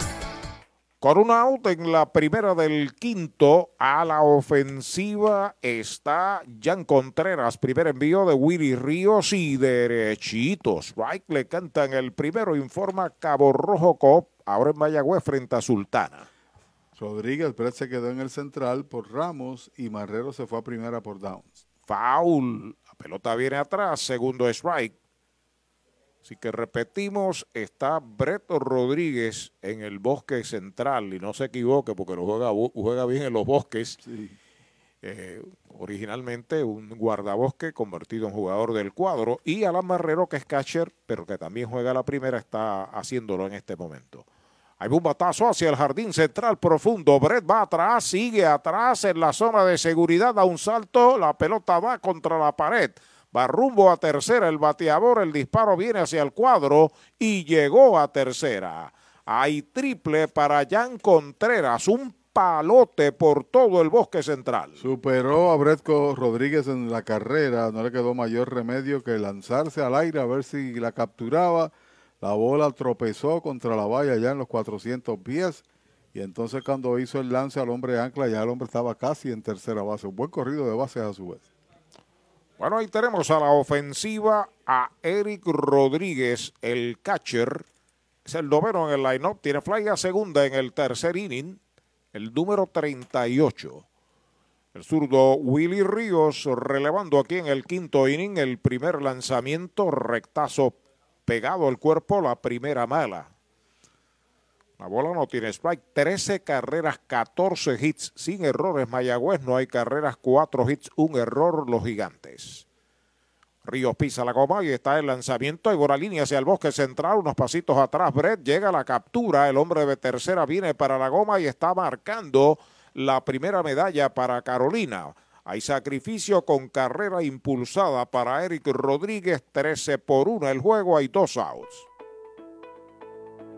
[SPEAKER 4] Con un out en la primera del quinto, a la ofensiva está Jan Contreras. Primer envío de Willy Ríos y derechitos. Strike le cantan el primero, informa Cabo Rojo Cop, ahora en Mayagüez frente a Sultana.
[SPEAKER 3] Rodríguez Brett se quedó en el central por Ramos y Marrero se fue a primera por Downs.
[SPEAKER 4] Foul. La pelota viene atrás, segundo strike. Así que repetimos, está Breto Rodríguez en el bosque central y no se equivoque porque lo juega, juega bien en los bosques. Eh, originalmente un guardabosque convertido en jugador del cuadro y Alan Marrero que es catcher pero que también juega la primera está haciéndolo en este momento. Hay un batazo hacia el jardín central profundo. Brett va atrás, sigue atrás en la zona de seguridad, da un salto, la pelota va contra la pared. Va rumbo a tercera el bateador, el disparo viene hacia el cuadro y llegó a tercera. Hay triple para Jan Contreras, un palote por todo el bosque central.
[SPEAKER 3] Superó a Bretco Rodríguez en la carrera, no le quedó mayor remedio que lanzarse al aire a ver si la capturaba. La bola tropezó contra la valla ya en los 400 pies y entonces cuando hizo el lance al hombre ancla ya el hombre estaba casi en tercera base. Un buen corrido de bases a su vez.
[SPEAKER 4] Bueno, ahí tenemos a la ofensiva a Eric Rodríguez, el catcher. Es el noveno en el line-up. Tiene fly a segunda en el tercer inning. El número 38. El zurdo Willy Ríos relevando aquí en el quinto inning. El primer lanzamiento, rectazo pegado al cuerpo, la primera mala. La bola no tiene strike. 13 carreras, 14 hits. Sin errores, Mayagüez. No hay carreras, 4 hits, un error, los gigantes. Ríos pisa la goma y está el lanzamiento. Hay una línea hacia el bosque central, unos pasitos atrás. Brett llega a la captura. El hombre de tercera viene para la goma y está marcando la primera medalla para Carolina. Hay sacrificio con carrera impulsada para Eric Rodríguez, 13 por 1 el juego, hay dos outs.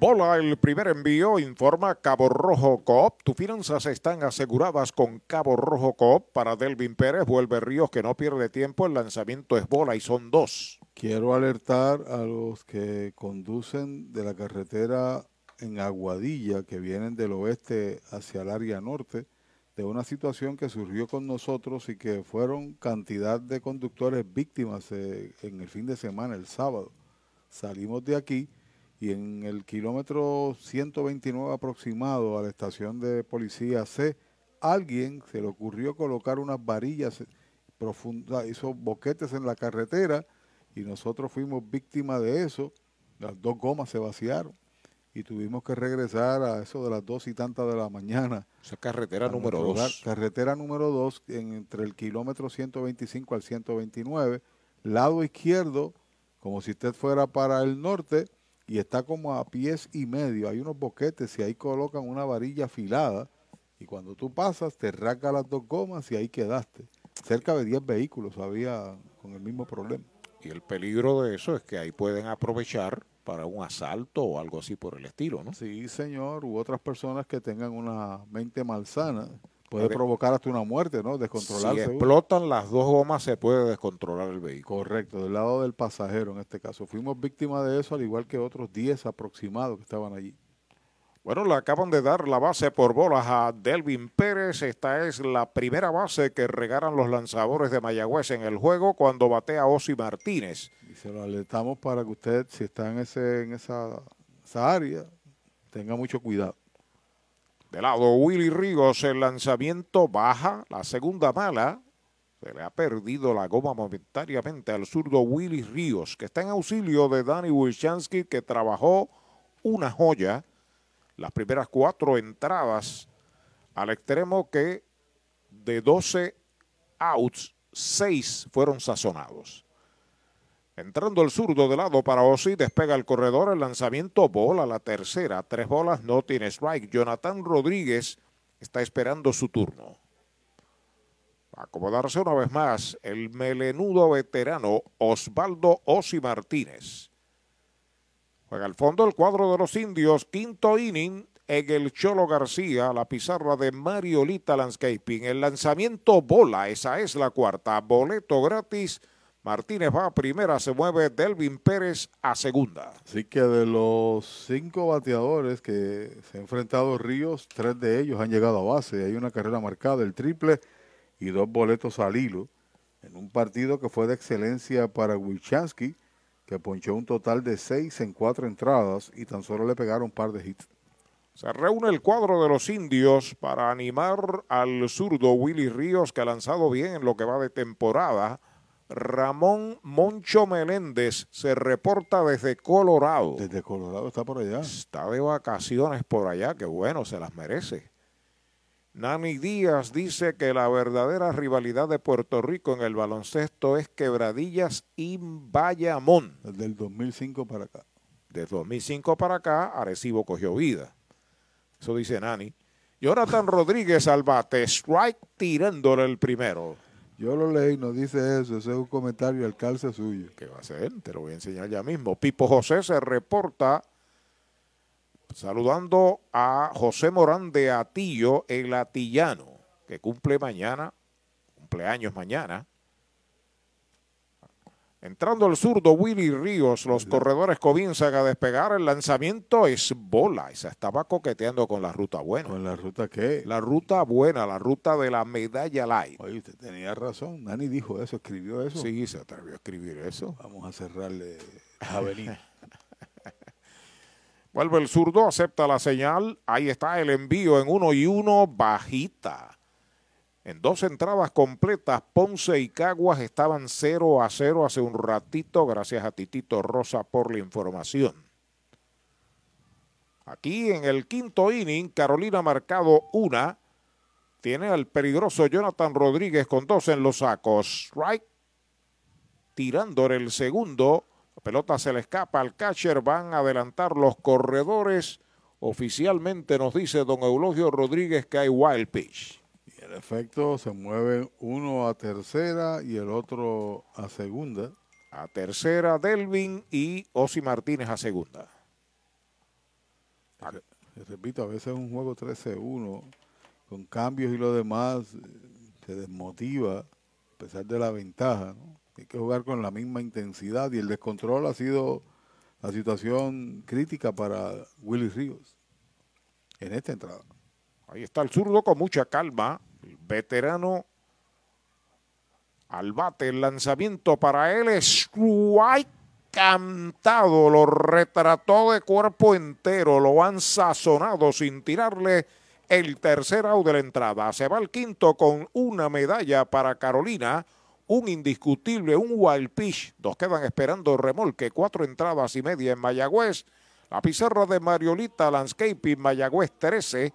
[SPEAKER 4] Bola el primer envío, informa Cabo Rojo Coop. Tus finanzas están aseguradas con Cabo Rojo Coop. Para Delvin Pérez, vuelve Ríos que no pierde tiempo. El lanzamiento es bola y son dos.
[SPEAKER 3] Quiero alertar a los que conducen de la carretera en Aguadilla, que vienen del oeste hacia el área norte, de una situación que surgió con nosotros y que fueron cantidad de conductores víctimas eh, en el fin de semana, el sábado. Salimos de aquí y en el kilómetro 129 aproximado a la estación de policía C, alguien se le ocurrió colocar unas varillas profundas, hizo boquetes en la carretera y nosotros fuimos víctimas de eso. Las dos gomas se vaciaron y tuvimos que regresar a eso de las dos y tantas de la mañana.
[SPEAKER 4] Esa carretera número dos.
[SPEAKER 3] Carretera número dos entre el kilómetro 125 al 129, lado izquierdo, como si usted fuera para el norte, y está como a pies y medio. Hay unos boquetes y ahí colocan una varilla afilada y cuando tú pasas te rasga las dos gomas y ahí quedaste. Cerca de 10 vehículos había con el mismo problema.
[SPEAKER 4] Y el peligro de eso es que ahí pueden aprovechar para un asalto o algo así por el estilo, ¿no?
[SPEAKER 3] Sí, señor, u otras personas que tengan una mente malsana Puede provocar hasta una muerte, ¿no? Descontrolarse.
[SPEAKER 4] Si explotan las dos gomas, se puede descontrolar el vehículo.
[SPEAKER 3] Correcto, del lado del pasajero en este caso. Fuimos víctimas de eso, al igual que otros 10 aproximados que estaban allí.
[SPEAKER 4] Bueno, le acaban de dar la base por bolas a Delvin Pérez. Esta es la primera base que regalan los lanzadores de Mayagüez en el juego cuando batea Osi Martínez.
[SPEAKER 3] Y se lo alertamos para que usted, si está en, ese, en esa, esa área, tenga mucho cuidado.
[SPEAKER 4] De lado Willy Ríos, el lanzamiento baja, la segunda mala. Se le ha perdido la goma momentáneamente al zurdo Willy Ríos, que está en auxilio de Danny Wilchansky, que trabajó una joya. Las primeras cuatro entradas al extremo que de 12 outs, 6 fueron sazonados. Entrando el zurdo de lado para Osi, despega el corredor, el lanzamiento, bola la tercera, tres bolas, no tiene strike. Jonathan Rodríguez está esperando su turno. Va a acomodarse una vez más el melenudo veterano Osvaldo Osi Martínez. Juega al fondo el cuadro de los indios, quinto inning, en el Cholo García, la pizarra de Mariolita Landscaping. El lanzamiento bola, esa es la cuarta. Boleto gratis Martínez va a primera, se mueve Delvin Pérez a segunda.
[SPEAKER 3] Así que de los cinco bateadores que se han enfrentado Ríos, tres de ellos han llegado a base. Hay una carrera marcada, el triple y dos boletos al hilo. En un partido que fue de excelencia para Wilchansky, que ponchó un total de seis en cuatro entradas y tan solo le pegaron un par de hits.
[SPEAKER 4] Se reúne el cuadro de los indios para animar al zurdo Willy Ríos, que ha lanzado bien en lo que va de temporada Ramón Moncho Meléndez se reporta desde Colorado.
[SPEAKER 3] Desde Colorado está por allá.
[SPEAKER 4] Está de vacaciones por allá, que bueno, se las merece. Nani Díaz dice que la verdadera rivalidad de Puerto Rico en el baloncesto es Quebradillas y Bayamón.
[SPEAKER 3] Desde el 2005 para acá.
[SPEAKER 4] Desde 2005 para acá, Arecibo cogió vida. Eso dice Nani. Jonathan Rodríguez al bate, strike tirándole el primero.
[SPEAKER 3] Yo lo leí, nos dice eso, ese es un comentario al calce suyo.
[SPEAKER 4] ¿Qué va a ser? Te lo voy a enseñar ya mismo. Pipo José se reporta saludando a José Morán de Atillo, el atillano, que cumple mañana, cumpleaños mañana. Entrando el zurdo Willy Ríos, los corredores comienzan a despegar. El lanzamiento es bola. Se estaba coqueteando con la ruta buena.
[SPEAKER 3] ¿Con la ruta qué?
[SPEAKER 4] La ruta buena, la ruta de la medalla light.
[SPEAKER 3] Oye, usted tenía razón. Nani dijo eso, escribió eso.
[SPEAKER 4] Sí, se atrevió a escribir eso.
[SPEAKER 3] Vamos a cerrarle a Avenida.
[SPEAKER 4] Vuelve el zurdo, acepta la señal. Ahí está el envío en uno y uno, bajita. En dos entradas completas, Ponce y Caguas estaban 0 a 0 hace un ratito, gracias a Titito Rosa por la información. Aquí en el quinto inning, Carolina ha marcado una. Tiene al peligroso Jonathan Rodríguez con dos en los sacos. Strike. Tirando el segundo. La pelota se le escapa al catcher. Van a adelantar los corredores. Oficialmente nos dice don Eulogio Rodríguez que hay wild pitch.
[SPEAKER 3] En efecto se mueve uno a tercera y el otro a segunda.
[SPEAKER 4] A tercera Delvin y Osi Martínez a segunda.
[SPEAKER 3] Repito, a veces un juego 13-1 con cambios y lo demás se desmotiva a pesar de la ventaja. Hay que jugar con la misma intensidad y el descontrol ha sido la situación crítica para Willy Ríos en esta entrada.
[SPEAKER 4] Ahí está el zurdo con mucha calma. El veterano al bate. El lanzamiento para él es cantado. Lo retrató de cuerpo entero. Lo han sazonado sin tirarle el tercer out de la entrada. Se va el quinto con una medalla para Carolina. Un indiscutible, un wild pitch. Dos quedan esperando remolque. Cuatro entradas y media en Mayagüez. La pizarra de Mariolita Landscaping Mayagüez 13.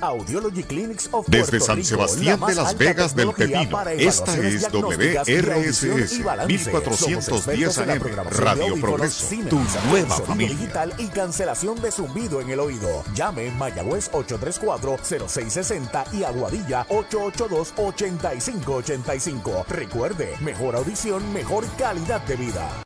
[SPEAKER 13] Audiology Clinics of Desde San Sebastián de Las Vegas del Pepino. Esta es WRSS 1410 AM Radio Progreso. Tu nueva familia.
[SPEAKER 2] digital y cancelación de zumbido en el oído. Llame Mayagüez 834-0660 y Aguadilla 882-8585. Recuerde, mejor audición, mejor calidad de vida.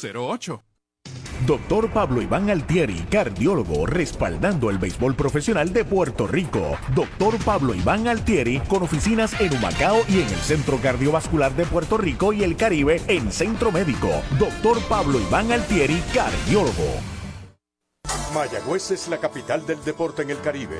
[SPEAKER 8] 408-8808
[SPEAKER 2] Doctor Pablo Iván Altieri, cardiólogo, respaldando el béisbol profesional de Puerto Rico. Doctor Pablo Iván Altieri, con oficinas en Humacao y en el Centro Cardiovascular de Puerto Rico y el Caribe en Centro Médico. Doctor Pablo Iván Altieri, cardiólogo.
[SPEAKER 19] Mayagüez es la capital del deporte en el Caribe.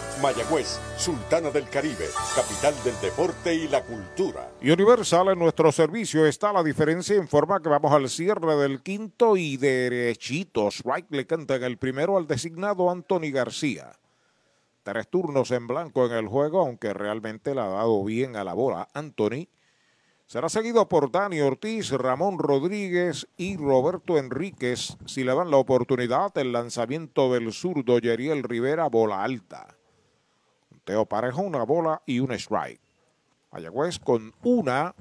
[SPEAKER 19] Mayagüez, Sultana del Caribe, capital del deporte y la cultura.
[SPEAKER 4] Universal en nuestro servicio está la diferencia en forma que vamos al cierre del quinto y derechitos. Right le canta en el primero al designado Anthony García. Tres turnos en blanco en el juego, aunque realmente le ha dado bien a la bola Anthony. Será seguido por Dani Ortiz, Ramón Rodríguez y Roberto Enríquez. Si le dan la oportunidad, el lanzamiento del zurdo Yeriel Rivera, bola alta. Teo Parejo, una bola y un strike. Mayagüez con una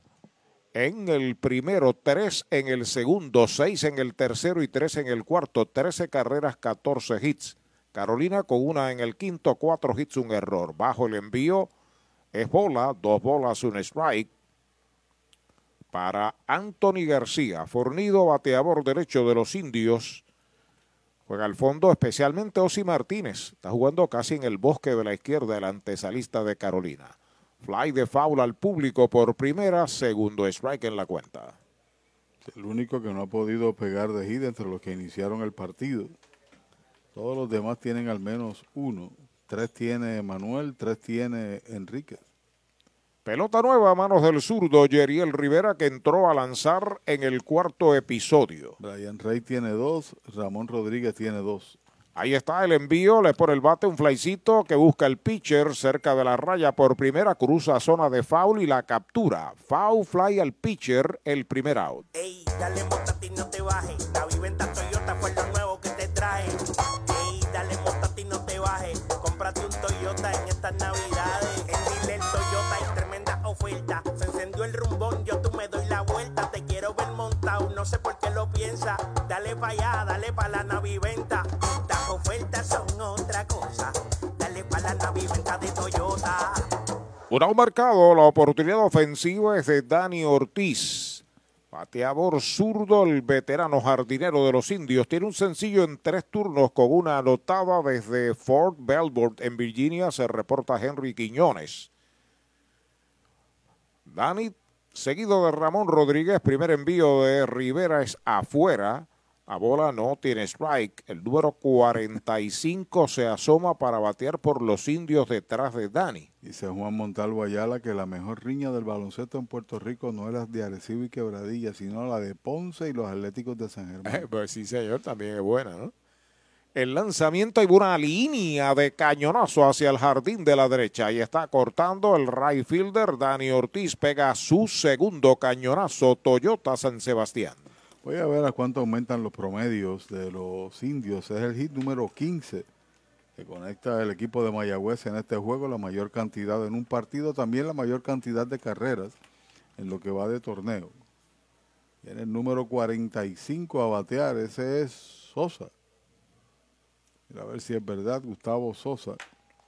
[SPEAKER 4] en el primero, tres en el segundo, seis en el tercero y tres en el cuarto. Trece carreras, catorce hits. Carolina con una en el quinto, cuatro hits, un error. Bajo el envío es bola, dos bolas, un strike. Para Anthony García, fornido bateador derecho de los indios. Juega al fondo especialmente Osi Martínez. Está jugando casi en el bosque de la izquierda el antesalista de Carolina. Fly de foul al público por primera, segundo strike en la cuenta.
[SPEAKER 3] El único que no ha podido pegar de hit entre los que iniciaron el partido. Todos los demás tienen al menos uno. Tres tiene Manuel, tres tiene Enríquez.
[SPEAKER 4] Pelota nueva a manos del zurdo Yeriel Rivera que entró a lanzar en el cuarto episodio.
[SPEAKER 3] Brian Rey tiene dos, Ramón Rodríguez tiene dos.
[SPEAKER 4] Ahí está el envío, le pone el bate un flycito que busca el pitcher cerca de la raya por primera, cruza zona de foul y la captura. Foul fly al pitcher, el primer out.
[SPEAKER 21] Ey, dale montate no te bajes, la viventa Toyota fue lo nuevo que te trae. Ey, dale montate no te bajes, cómprate un Toyota en estas navidades. Vuelta. Se encendió el rumbón, yo tú me doy la vuelta. Te quiero ver montado, no sé por qué lo piensa. Dale pa' allá, dale pa' la naviventa. Las ofertas son otra cosa. Dale pa' la naviventa de Toyota.
[SPEAKER 4] Un marcado, la oportunidad ofensiva es de Dani Ortiz. Bateador zurdo, el veterano jardinero de los indios. Tiene un sencillo en tres turnos con una anotada desde Fort Belvoir en Virginia. Se reporta Henry Quiñones. Dani, seguido de Ramón Rodríguez. Primer envío de Rivera es afuera. A bola no tiene strike. El número 45 se asoma para batear por los indios detrás de Dani.
[SPEAKER 3] Dice Juan Montalvo Ayala que la mejor riña del baloncesto en Puerto Rico no es la de Arecibo y Quebradilla, sino la de Ponce y los Atléticos de San Germán.
[SPEAKER 4] Eh, pues sí, señor, también es buena, ¿no? El lanzamiento hay una línea de cañonazo hacia el jardín de la derecha y está cortando el right fielder. Dani Ortiz pega su segundo cañonazo Toyota San Sebastián.
[SPEAKER 3] Voy a ver a cuánto aumentan los promedios de los indios. Es el hit número 15 que conecta el equipo de Mayagüez en este juego, la mayor cantidad en un partido, también la mayor cantidad de carreras en lo que va de torneo. Viene el número 45 a batear, ese es Sosa. A ver si es verdad, Gustavo Sosa.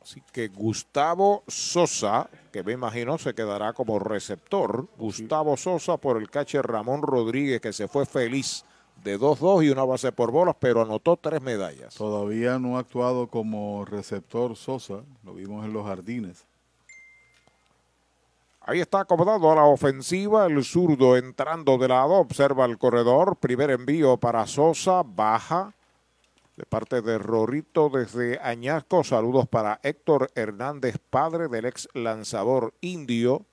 [SPEAKER 4] Así que Gustavo Sosa, que me imagino se quedará como receptor. Gustavo Sosa por el catcher Ramón Rodríguez, que se fue feliz de 2-2 y una base por bolas, pero anotó tres medallas.
[SPEAKER 3] Todavía no ha actuado como receptor Sosa, lo vimos en los jardines.
[SPEAKER 4] Ahí está acomodado a la ofensiva, el zurdo entrando de lado, observa el corredor, primer envío para Sosa, baja de parte de Rorito desde Añasco. Saludos para Héctor Hernández, padre del ex lanzador indio,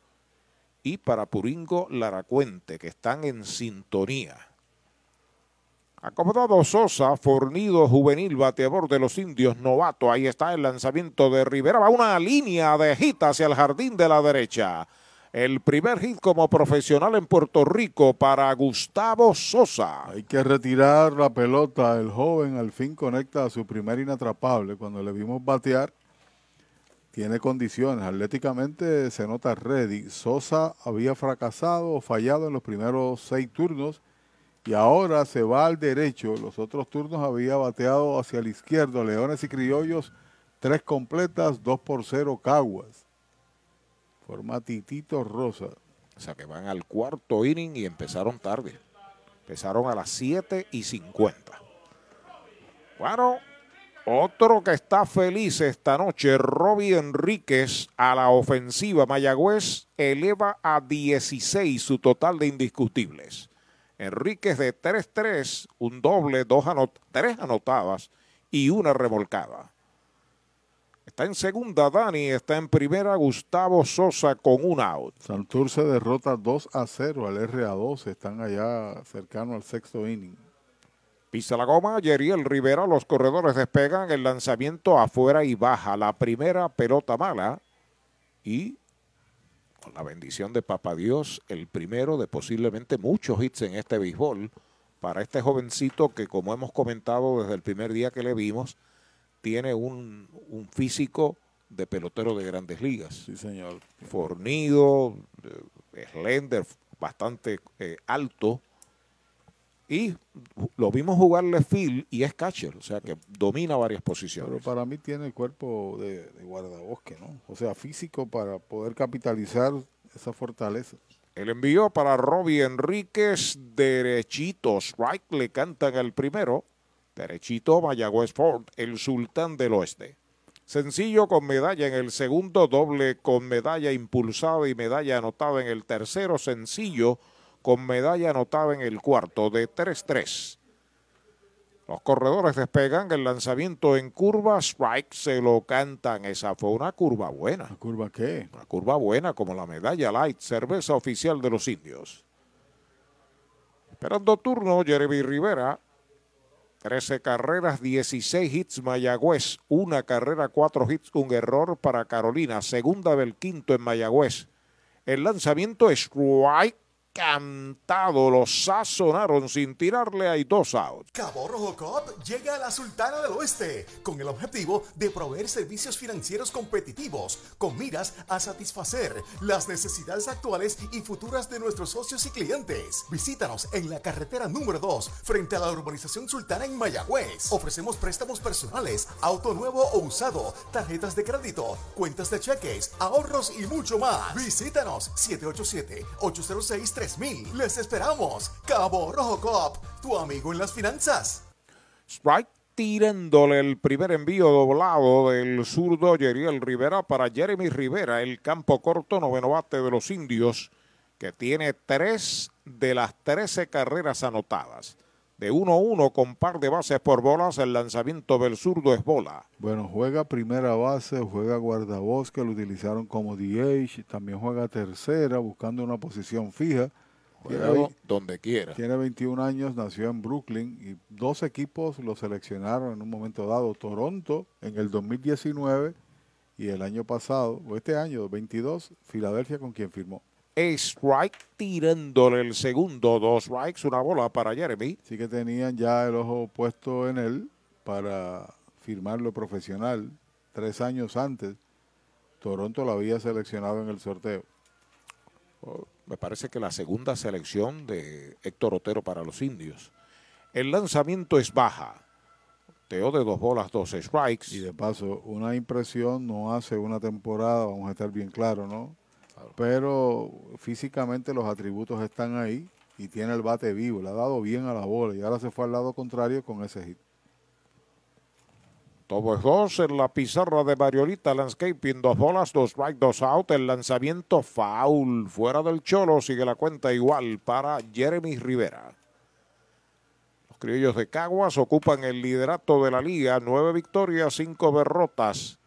[SPEAKER 4] y para Puringo Laracuente, que están en sintonía. Acomodado Sosa, fornido juvenil, bateador de los indios, novato. Ahí está el lanzamiento de Rivera. Va una línea de hit hacia el jardín de la derecha. El primer hit como profesional en Puerto Rico para Gustavo Sosa.
[SPEAKER 3] Hay que retirar la pelota. El joven al fin conecta a su primer inatrapable. Cuando le vimos batear, tiene condiciones. Atléticamente se nota ready. Sosa había fracasado o fallado en los primeros seis turnos y ahora se va al derecho. Los otros turnos había bateado hacia el izquierdo. Leones y Criollos, tres completas, dos por cero Caguas. Forma Titito Rosa.
[SPEAKER 4] O sea que van al cuarto inning y empezaron tarde. Empezaron a las 7 y 50. Bueno, otro que está feliz esta noche, Robbie Enríquez a la ofensiva. Mayagüez eleva a 16 su total de indiscutibles. Enríquez de 3-3, un doble, dos tres anotadas y una remolcada. Está en segunda Dani, está en primera Gustavo Sosa con un out.
[SPEAKER 3] Santurce derrota 2 a 0 al RA12, están allá cercano al sexto inning.
[SPEAKER 4] Pisa la goma, Yeriel Rivera, los corredores despegan, el lanzamiento afuera y baja. La primera pelota mala y con la bendición de Papá Dios, el primero de posiblemente muchos hits en este béisbol para este jovencito que como hemos comentado desde el primer día que le vimos, tiene un, un físico de pelotero de grandes ligas.
[SPEAKER 3] Sí, señor.
[SPEAKER 4] Fornido, eh, slender, bastante eh, alto. Y lo vimos jugarle field y es catcher, o sea que domina varias posiciones.
[SPEAKER 3] Pero para mí tiene el cuerpo de, de guardabosque, ¿no? O sea, físico para poder capitalizar esa fortaleza.
[SPEAKER 4] El envío para Robbie Enríquez, derechito, strike, le cantan el primero. Derechito, Mayagüez Ford, el sultán del oeste. Sencillo con medalla en el segundo, doble con medalla impulsada y medalla anotada en el tercero, sencillo con medalla anotada en el cuarto, de 3-3. Los corredores despegan, el lanzamiento en curva, strike, se lo cantan. Esa fue una curva buena.
[SPEAKER 3] ¿Una curva qué?
[SPEAKER 4] Una curva buena como la medalla light, cerveza oficial de los indios. Esperando turno, Jeremy Rivera. 13 carreras, 16 hits Mayagüez, una carrera, cuatro hits, un error para Carolina, segunda del quinto en Mayagüez. El lanzamiento es strike, cantado, lo sazonaron sin tirarle, hay dos outs.
[SPEAKER 22] Cabo Rojo Cop llega a la Sultana del Oeste con el objetivo de proveer servicios financieros competitivos con miras a satisfacer las necesidades actuales y futuras de nuestros socios y clientes. Visítanos en la carretera número 2 frente a la urbanización Sultana en Mayagüez. Ofrecemos préstamos personales, auto nuevo o usado, tarjetas de crédito, cuentas de cheques, ahorros y mucho más. Visítanos 787 806 3000. Les esperamos. Cabo Rojo Cop, tu amigo en las finanzas.
[SPEAKER 4] Strike tirándole el primer envío doblado del zurdo Yeriel Rivera para Jeremy Rivera, el campo corto noveno bate de los indios, que tiene tres de las trece carreras anotadas. De 1-1 con par de bases por bolas, el lanzamiento del zurdo es bola.
[SPEAKER 3] Bueno, juega primera base, juega guardabosque, lo utilizaron como DH, también juega tercera, buscando una posición fija.
[SPEAKER 4] Juega
[SPEAKER 3] Tiene-
[SPEAKER 4] donde quiera.
[SPEAKER 3] Tiene 21 años, nació en Brooklyn y dos equipos lo seleccionaron en un momento dado. Toronto en el 2019 y el año pasado, o este año, 22, Filadelfia con quien firmó.
[SPEAKER 4] Strike tirándole el segundo, dos strikes, una bola para Jeremy.
[SPEAKER 3] Así que tenían ya el ojo puesto en él para firmarlo profesional. Tres años antes, Toronto lo había seleccionado en el sorteo.
[SPEAKER 4] Oh, me parece que la segunda selección de Héctor Otero para los indios. El lanzamiento es baja. Teo de dos bolas, dos strikes.
[SPEAKER 3] Y de paso, una impresión no hace una temporada, vamos a estar bien claros, ¿no? Pero físicamente los atributos están ahí y tiene el bate vivo, le ha dado bien a la bola y ahora se fue al lado contrario con ese hit.
[SPEAKER 4] Todo es dos en la pizarra de Mariolita Landscaping. Dos bolas, dos strike, dos out. El lanzamiento foul. Fuera del cholo. Sigue la cuenta igual para Jeremy Rivera. Los criollos de Caguas ocupan el liderato de la liga. Nueve victorias, cinco derrotas.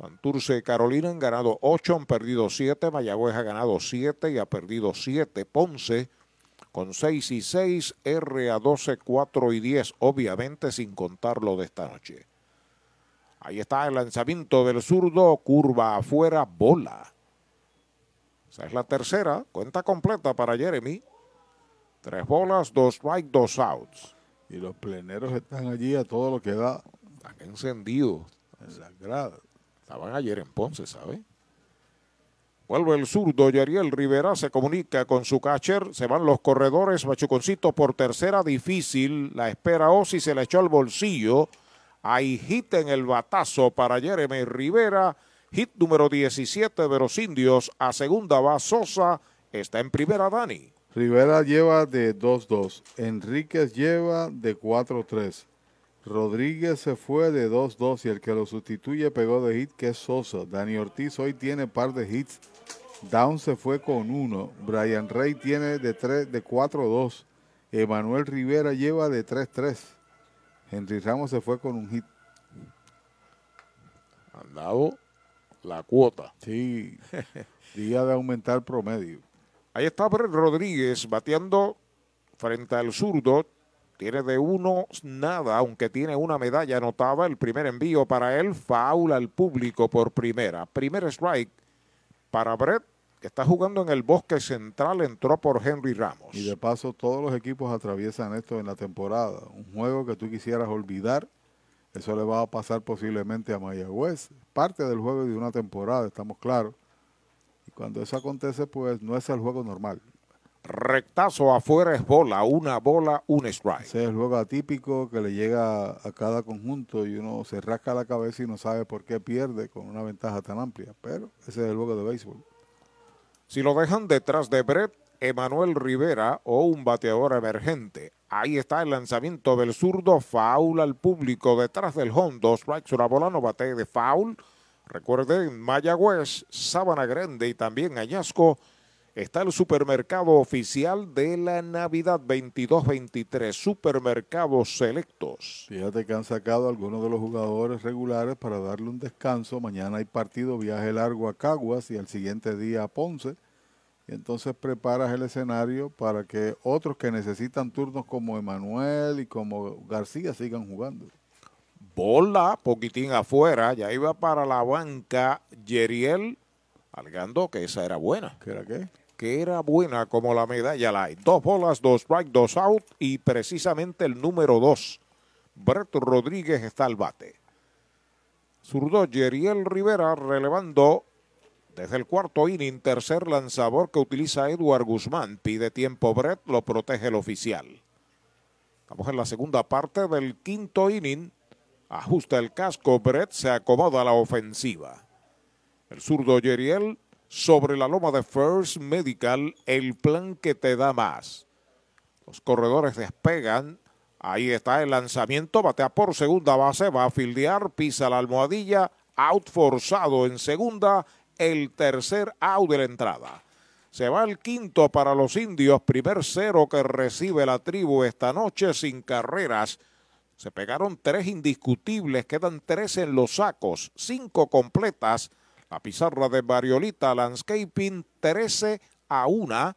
[SPEAKER 4] Santurce y Carolina han ganado ocho, han perdido siete. Mayagüez ha ganado siete y ha perdido siete. Ponce con 6 y 6, R a 12, 4 y 10, obviamente sin contar lo de esta noche. Ahí está el lanzamiento del zurdo, curva afuera, bola. Esa es la tercera, cuenta completa para Jeremy. Tres bolas, dos strike, dos outs.
[SPEAKER 3] Y los pleneros están allí a todo lo que da.
[SPEAKER 4] Están encendidos.
[SPEAKER 3] En la grada.
[SPEAKER 4] Estaban ayer en Ponce, ¿sabe? Vuelve el zurdo, Yariel Rivera se comunica con su catcher, se van los corredores, Machuconcito por tercera, difícil, la espera Osi, se le echó al bolsillo, hay hit en el batazo para Jeremy Rivera, hit número 17 de los indios, a segunda va Sosa, está en primera Dani.
[SPEAKER 3] Rivera lleva de 2-2. Enríquez lleva de 4-3. Rodríguez se fue de 2-2 y el que lo sustituye pegó de hit que es Sosa. Dani Ortiz hoy tiene par de hits. Down se fue con uno. Brian Rey tiene de, 3, de 4-2. Emanuel Rivera lleva de 3-3. Henry Ramos se fue con un hit.
[SPEAKER 4] Han dado la cuota.
[SPEAKER 3] Sí, día de aumentar promedio.
[SPEAKER 4] Ahí está Rodríguez bateando frente al zurdo. Tiene de uno nada, aunque tiene una medalla anotada. El primer envío para él, faula al público por primera. Primer strike para Brett, que está jugando en el bosque central, entró por Henry Ramos.
[SPEAKER 3] Y de paso, todos los equipos atraviesan esto en la temporada. Un juego que tú quisieras olvidar, eso le va a pasar posiblemente a Mayagüez. Parte del juego de una temporada, estamos claros. Y cuando eso acontece, pues no es el juego normal.
[SPEAKER 4] Rectazo afuera es bola, una bola, un strike.
[SPEAKER 3] Ese es el juego atípico que le llega a cada conjunto y uno se rasca la cabeza y no sabe por qué pierde con una ventaja tan amplia. Pero ese es el juego de béisbol.
[SPEAKER 4] Si lo dejan detrás de Brett, Emanuel Rivera o un bateador emergente. Ahí está el lanzamiento del zurdo, foul al público detrás del home, dos strikes, una bola, no bate de foul. Recuerden, Mayagüez, Sabana Grande y también Añasco está el supermercado oficial de la Navidad 22-23, supermercados selectos.
[SPEAKER 3] Fíjate que han sacado a algunos de los jugadores regulares para darle un descanso. Mañana hay partido, viaje largo a Caguas y al siguiente día a Ponce. Y entonces preparas el escenario para que otros que necesitan turnos como Emanuel y como García sigan jugando.
[SPEAKER 4] Bola, poquitín afuera, ya iba para la banca Yeriel, alegando que esa era buena.
[SPEAKER 3] ¿Qué era qué?
[SPEAKER 4] que era buena como la medalla light. Dos bolas, dos strike, dos out y precisamente el número dos. Brett Rodríguez está al bate. Zurdo Yeriel Rivera relevando desde el cuarto inning, tercer lanzador que utiliza Edward Guzmán. Pide tiempo Brett, lo protege el oficial. Estamos en la segunda parte del quinto inning. Ajusta el casco, Brett se acomoda a la ofensiva. El zurdo Yeriel sobre la loma de First Medical, el plan que te da más. Los corredores despegan. Ahí está el lanzamiento, batea por segunda base, va a fildear, pisa la almohadilla, out forzado en segunda, el tercer out de la entrada. Se va el quinto para los indios, primer cero que recibe la tribu esta noche sin carreras. Se pegaron tres indiscutibles, quedan tres en los sacos, cinco completas la pizarra de Mariolita Landscaping 13 a 1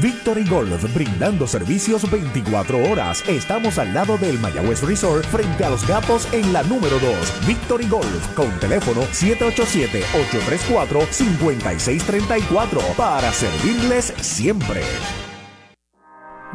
[SPEAKER 2] Victory Golf, brindando servicios 24 horas. Estamos al lado del Mayagüez Resort, frente a los gatos en la número 2. Victory Golf, con teléfono 787-834-5634, para servirles siempre.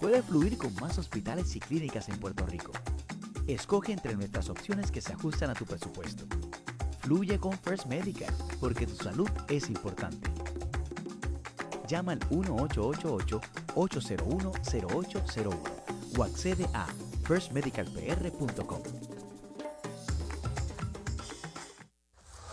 [SPEAKER 5] puede fluir con más hospitales y clínicas en Puerto Rico. Escoge entre nuestras opciones que se ajustan a tu presupuesto. Fluye con First Medical, porque tu salud es importante. Llama al 1888-801-0801 o accede a firstmedicalpr.com.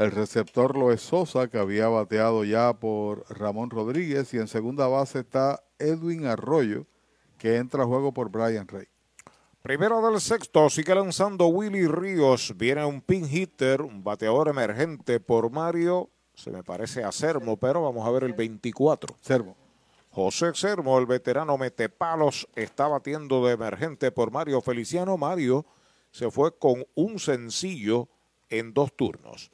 [SPEAKER 3] El receptor lo es Sosa, que había bateado ya por Ramón Rodríguez. Y en segunda base está Edwin Arroyo, que entra a juego por Brian Rey.
[SPEAKER 4] Primero del sexto, sigue lanzando Willy Ríos. Viene un pin hitter, un bateador emergente por Mario. Se me parece a Sermo, pero vamos a ver el 24.
[SPEAKER 3] Sermo.
[SPEAKER 4] José Sermo, el veterano metepalos, está batiendo de emergente por Mario Feliciano. Mario se fue con un sencillo en dos turnos.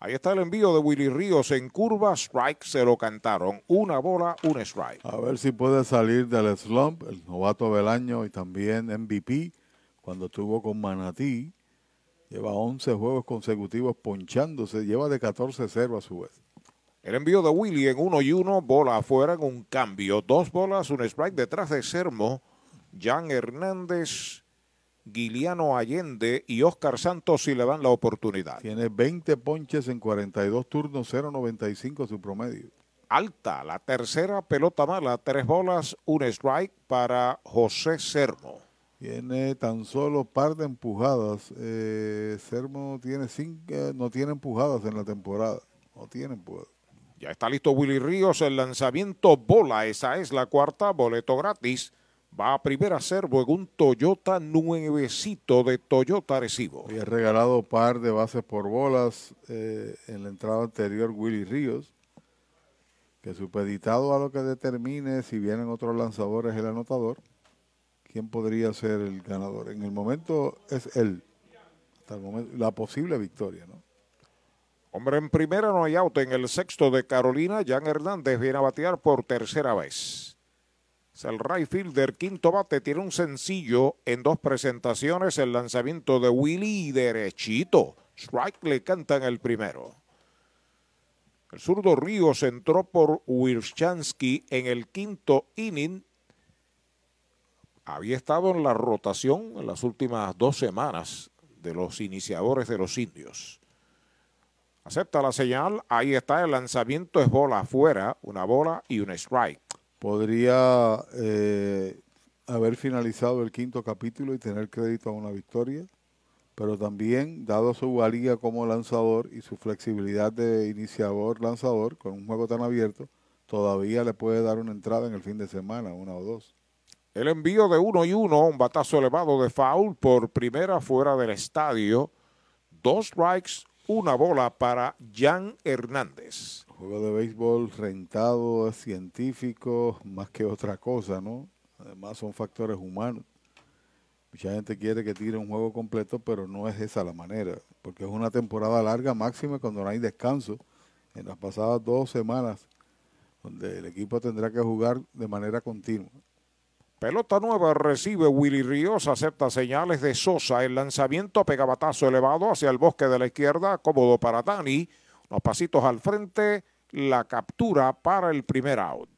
[SPEAKER 4] Ahí está el envío de Willy Ríos en curva, strike, se lo cantaron. Una bola, un strike.
[SPEAKER 3] A ver si puede salir del slump, el novato del año y también MVP, cuando estuvo con Manatí. Lleva 11 juegos consecutivos ponchándose, lleva de 14-0 a su vez.
[SPEAKER 4] El envío de Willy en uno y uno, bola afuera en un cambio. Dos bolas, un strike detrás de Sermo. Jan Hernández Guiliano Allende y Oscar Santos si le dan la oportunidad.
[SPEAKER 3] Tiene 20 ponches en 42 turnos, 0.95 su promedio.
[SPEAKER 4] Alta, la tercera pelota mala, tres bolas, un strike para José Sermo.
[SPEAKER 3] Tiene tan solo par de empujadas. Eh, Sermo tiene cinco, eh, no tiene empujadas en la temporada. No tiene empujadas.
[SPEAKER 4] Ya está listo Willy Ríos, el lanzamiento bola. Esa es la cuarta, boleto gratis va a primera servo en un Toyota nuevecito de Toyota Arecibo.
[SPEAKER 3] Había regalado par de bases por bolas eh, en la entrada anterior Willy Ríos, que supeditado a lo que determine si vienen otros lanzadores el anotador, quién podría ser el ganador. En el momento es él, hasta el momento, la posible victoria, ¿no?
[SPEAKER 4] Hombre, en primera no hay auto. En el sexto de Carolina, Jan Hernández viene a batear por tercera vez. Es el right fielder, quinto bate, tiene un sencillo en dos presentaciones. El lanzamiento de Willy derechito. Strike le canta en el primero. El zurdo Ríos entró por Wirschansky en el quinto inning. Había estado en la rotación en las últimas dos semanas de los iniciadores de los indios. Acepta la señal. Ahí está el lanzamiento. Es bola afuera. Una bola y un strike.
[SPEAKER 3] Podría eh, haber finalizado el quinto capítulo y tener crédito a una victoria. Pero también, dado su valía como lanzador y su flexibilidad de iniciador-lanzador con un juego tan abierto, todavía le puede dar una entrada en el fin de semana, una o dos.
[SPEAKER 4] El envío de uno y uno, un batazo elevado de foul por primera fuera del estadio. Dos strikes, una bola para Jan Hernández.
[SPEAKER 3] Juego de béisbol rentado, científico, más que otra cosa, ¿no? Además son factores humanos. Mucha gente quiere que tire un juego completo, pero no es esa la manera, porque es una temporada larga, máxima cuando no hay descanso. En las pasadas dos semanas, donde el equipo tendrá que jugar de manera continua.
[SPEAKER 4] Pelota nueva recibe Willy Ríos, acepta señales de Sosa. El lanzamiento pega batazo elevado hacia el bosque de la izquierda, cómodo para Dani. Los pasitos al frente, la captura para el primer out.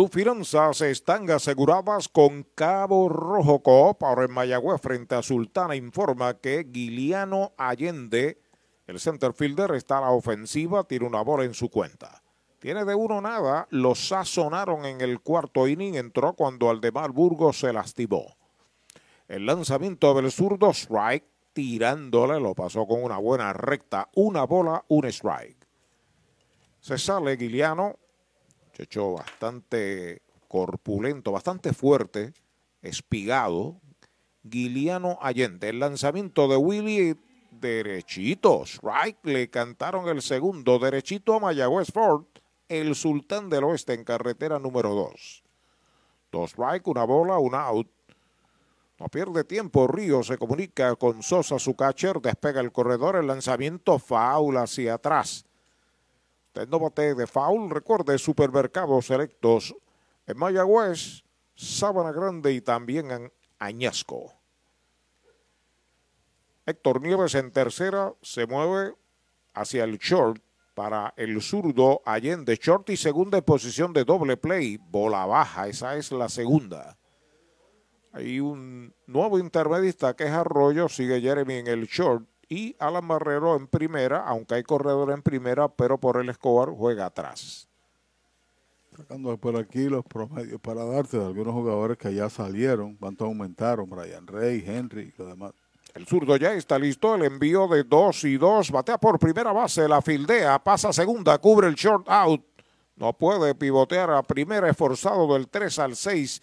[SPEAKER 4] Tus finanzas están aseguradas con Cabo Rojo Coop. Ahora en Mayagüez, frente a Sultana, informa que Guiliano Allende, el center fielder, está a la ofensiva, tiene una bola en su cuenta. Tiene de uno nada, lo sazonaron en el cuarto inning, entró cuando Aldemar Burgos se lastimó. El lanzamiento del zurdo, strike, tirándole, lo pasó con una buena recta, una bola, un strike. Se sale Guiliano, hecho bastante corpulento, bastante fuerte, espigado. Guiliano Allende. El lanzamiento de Willy derechito. Strike le cantaron el segundo. Derechito a Mayagüez Ford. El Sultán del Oeste en carretera número 2. Dos strike, una bola, un out. No pierde tiempo. Río se comunica con Sosa, su catcher. Despega el corredor. El lanzamiento foul hacia atrás. No bate de foul, recuerde, supermercados selectos en Mayagüez, Sábana Grande y también en Añasco. Héctor Nieves en tercera se mueve hacia el short para el zurdo Allende short y segunda posición de doble play, bola baja, esa es la segunda. Hay un nuevo intermedista que es Arroyo, sigue Jeremy en el short y Alan Barrero en primera, aunque hay corredor en primera, pero por el Escobar juega atrás.
[SPEAKER 3] Sacando por aquí los promedios para darte de algunos jugadores que ya salieron, cuánto aumentaron, Brian Rey, Henry y lo demás.
[SPEAKER 4] El zurdo ya está listo, el envío de dos y dos, batea por primera base, la fildea, pasa segunda, cubre el short out, no puede pivotear a primera, esforzado del 3 al 6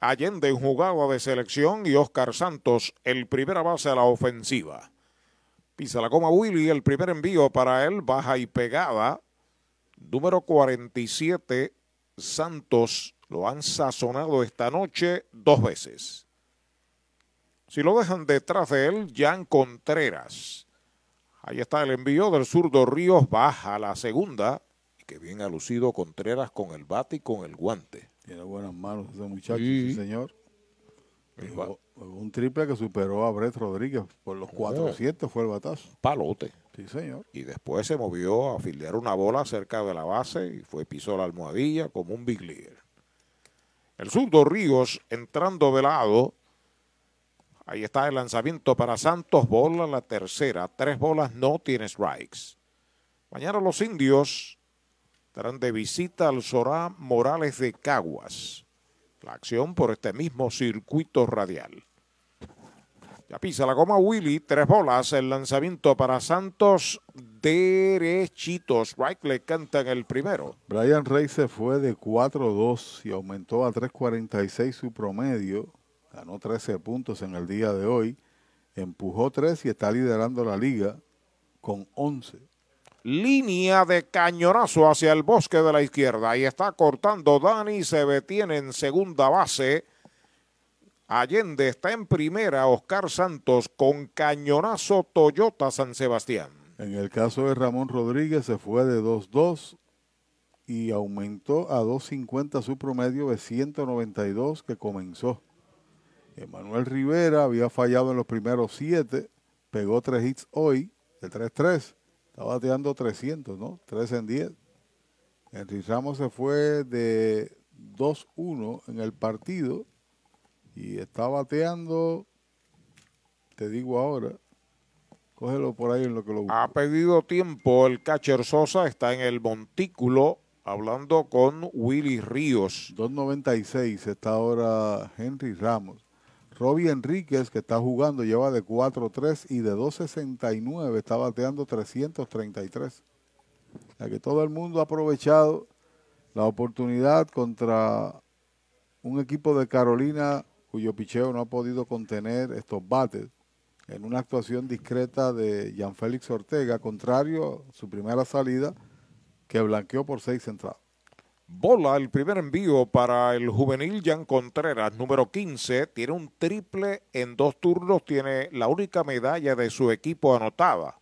[SPEAKER 4] Allende en jugada de selección y Oscar Santos, el primera base a la ofensiva. Pisa la coma Willy, el primer envío para él, baja y pegada. Número 47, Santos lo han sazonado esta noche dos veces. Si lo dejan detrás de él, Jan Contreras. Ahí está el envío del zurdo Ríos, baja la segunda. Que bien ha lucido Contreras con el bate y con el guante.
[SPEAKER 3] Tiene buenas manos ese muchacho, sí, señor. Un triple que superó a Brett Rodríguez por los 400 fue el batazo.
[SPEAKER 4] Palote.
[SPEAKER 3] Sí, señor.
[SPEAKER 4] Y después se movió a filiar una bola cerca de la base y fue pisó la almohadilla como un big leaguer. El zurdo Ríos entrando de lado. Ahí está el lanzamiento para Santos. Bola la tercera. Tres bolas, no tiene strikes. Mañana los indios estarán de visita al Sorá Morales de Caguas. La acción por este mismo circuito radial. Ya pisa la goma Willy, tres bolas, el lanzamiento para Santos, derechitos. Right le canta en el primero.
[SPEAKER 3] Brian Rey se fue de 4-2 y aumentó a 3.46 su promedio. Ganó 13 puntos en el día de hoy. Empujó 3 y está liderando la liga con 11.
[SPEAKER 4] Línea de cañonazo hacia el bosque de la izquierda. Ahí está cortando Dani, se detiene en segunda base. Allende está en primera, Oscar Santos con cañonazo Toyota San Sebastián.
[SPEAKER 3] En el caso de Ramón Rodríguez se fue de 2-2 y aumentó a 2.50 su promedio de 192 que comenzó. Emanuel Rivera había fallado en los primeros siete, pegó tres hits hoy de 3-3, está bateando 300, ¿no? 3 en 10. Henry Ramos se fue de 2-1 en el partido y está bateando, te digo ahora, cógelo por ahí en lo que lo busco.
[SPEAKER 4] Ha pedido tiempo el catcher Sosa, está en el montículo hablando con Willy Ríos.
[SPEAKER 3] 2.96 está ahora Henry Ramos. Robbie Enríquez, que está jugando, lleva de 4-3 y de 2.69 está bateando 333. O sea que todo el mundo ha aprovechado la oportunidad contra un equipo de Carolina cuyo picheo no ha podido contener estos bates en una actuación discreta de Jean Félix Ortega, contrario a su primera salida, que blanqueó por seis entradas.
[SPEAKER 4] Bola, el primer envío para el juvenil Jan Contreras, número 15, tiene un triple en dos turnos, tiene la única medalla de su equipo anotada.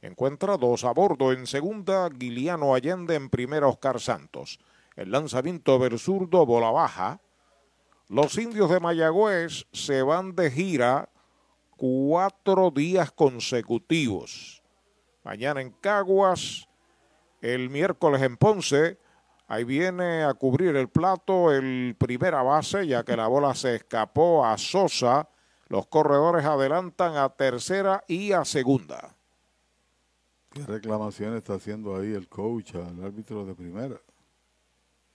[SPEAKER 4] Encuentra dos a bordo en segunda, Guiliano Allende en primera, Oscar Santos. El lanzamiento del zurdo, bola baja. Los indios de Mayagüez se van de gira cuatro días consecutivos. Mañana en Caguas, el miércoles en Ponce. Ahí viene a cubrir el plato el primera base, ya que la bola se escapó a Sosa. Los corredores adelantan a tercera y a segunda.
[SPEAKER 3] ¿Qué reclamación está haciendo ahí el coach al árbitro de primera?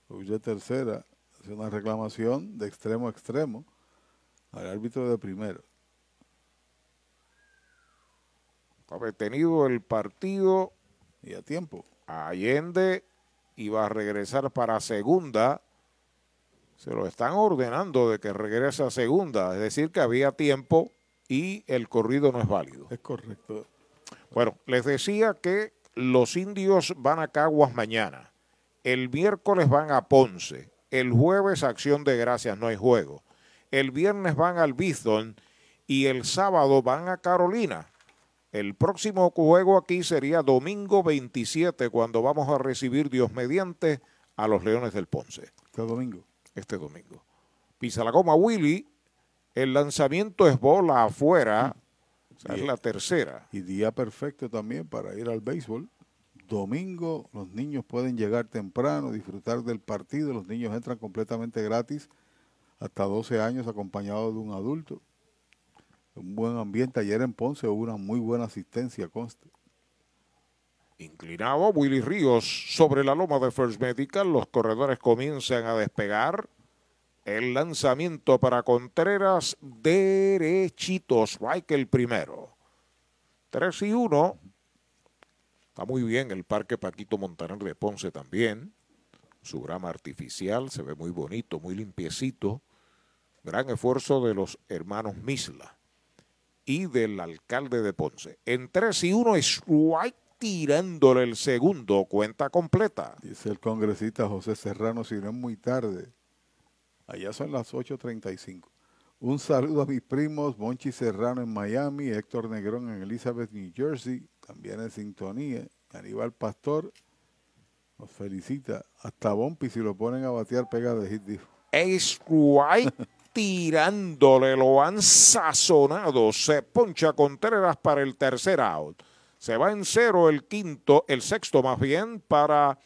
[SPEAKER 3] Coach de tercera hace una reclamación de extremo a extremo al árbitro de primera.
[SPEAKER 4] Ha detenido el partido.
[SPEAKER 3] Y a tiempo.
[SPEAKER 4] Allende iba a regresar para segunda. Se lo están ordenando de que regrese a segunda. Es decir, que había tiempo y el corrido no es válido.
[SPEAKER 3] Es correcto.
[SPEAKER 4] Bueno, les decía que los indios van a Caguas mañana. El miércoles van a Ponce. El jueves, acción de gracias, no hay juego. El viernes van al Bithon y el sábado van a Carolina. El próximo juego aquí sería domingo 27, cuando vamos a recibir Dios mediante a los Leones del Ponce.
[SPEAKER 3] Este domingo.
[SPEAKER 4] Este domingo. Pisa la goma Willy. El lanzamiento es bola afuera. es la tercera.
[SPEAKER 3] Y día perfecto también para ir al béisbol. Domingo los niños pueden llegar temprano, disfrutar del partido. Los niños entran completamente gratis hasta 12 años acompañados de un adulto un buen ambiente. Ayer en Ponce hubo una muy buena asistencia, conste.
[SPEAKER 4] Inclinado Willy Ríos sobre la loma de First Medical. Los corredores comienzan a despegar. El lanzamiento para Contreras, derechitos. Strike el primero. 3 y 1. Está muy bien el Parque Paquito Montaner de Ponce también. Su grama artificial se ve muy bonito, muy limpiecito. Gran esfuerzo de los hermanos Misla y del alcalde de Ponce. En 3 y 1 es White tirándole el segundo, cuenta completa.
[SPEAKER 3] Dice el congresista José Serrano, si no es muy tarde, allá son las 8.35. Un saludo a mis primos, Monchi Serrano en Miami, Héctor Negrón en Elizabeth, New Jersey, también en sintonía. Aníbal Pastor nos felicita. Hasta Bompi, si lo ponen a batear, pega de hit, dijo.
[SPEAKER 4] Tirándole, lo han sazonado. Se poncha Contreras para el tercer out. Se va en cero el quinto, el sexto más bien, para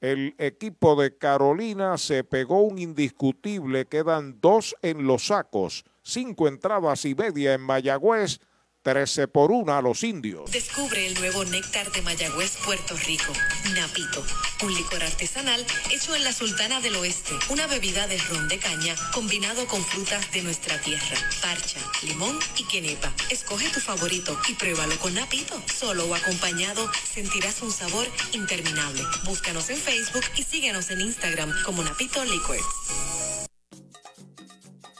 [SPEAKER 4] el equipo de Carolina. Se pegó un indiscutible, quedan dos en los sacos, cinco entradas y media en Mayagüez. 13 por 1 a los indios.
[SPEAKER 11] Descubre el nuevo néctar de Mayagüez, Puerto Rico, Napito, un licor artesanal hecho en la Sultana del Oeste, una bebida de ron de caña combinado con frutas de nuestra tierra, parcha, limón y quenepa. Escoge tu favorito y pruébalo con Napito. Solo o acompañado sentirás un sabor interminable. Búscanos en Facebook y síguenos en Instagram como Napito Liquors.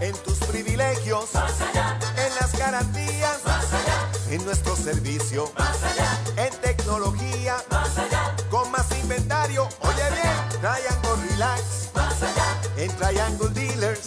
[SPEAKER 10] En tus privilegios. En las garantías. En nuestro servicio. En tecnología, más allá. Con más inventario, oye bien, Triangle Relax, más allá. En Triangle Dealers.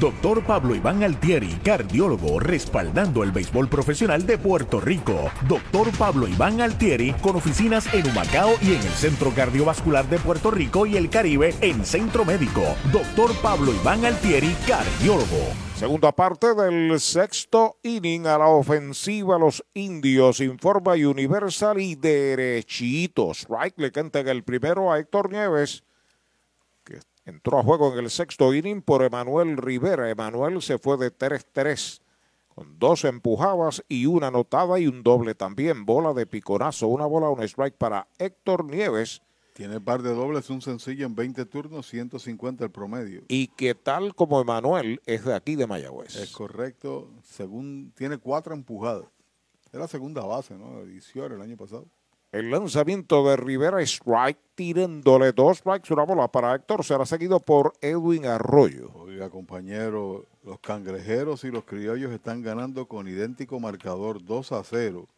[SPEAKER 2] Doctor Pablo Iván Altieri, cardiólogo, respaldando el béisbol profesional de Puerto Rico. Doctor Pablo Iván Altieri, con oficinas en Humacao y en el Centro Cardiovascular de Puerto Rico y el Caribe en Centro Médico. Doctor Pablo Iván Altieri, cardiólogo.
[SPEAKER 4] Segunda parte del sexto inning a la ofensiva los indios. Informa Universal y derechitos. Right le canta el primero a Héctor Nieves. Entró a juego en el sexto inning por Emanuel Rivera. Emanuel se fue de 3-3 con dos empujadas y una anotada y un doble también. Bola de piconazo, una bola, un strike para Héctor Nieves.
[SPEAKER 3] Tiene par de dobles, un sencillo en 20 turnos, 150 el promedio.
[SPEAKER 4] Y que tal como Emanuel es de aquí de Mayagüez.
[SPEAKER 3] Es correcto, según tiene cuatro empujadas. Es la segunda base, ¿no? Edición el año pasado.
[SPEAKER 4] El lanzamiento de Rivera strike, tirándole dos strikes, una bola para Héctor. Será seguido por Edwin Arroyo.
[SPEAKER 3] Oiga, compañero, los cangrejeros y los criollos están ganando con idéntico marcador 2 a 0.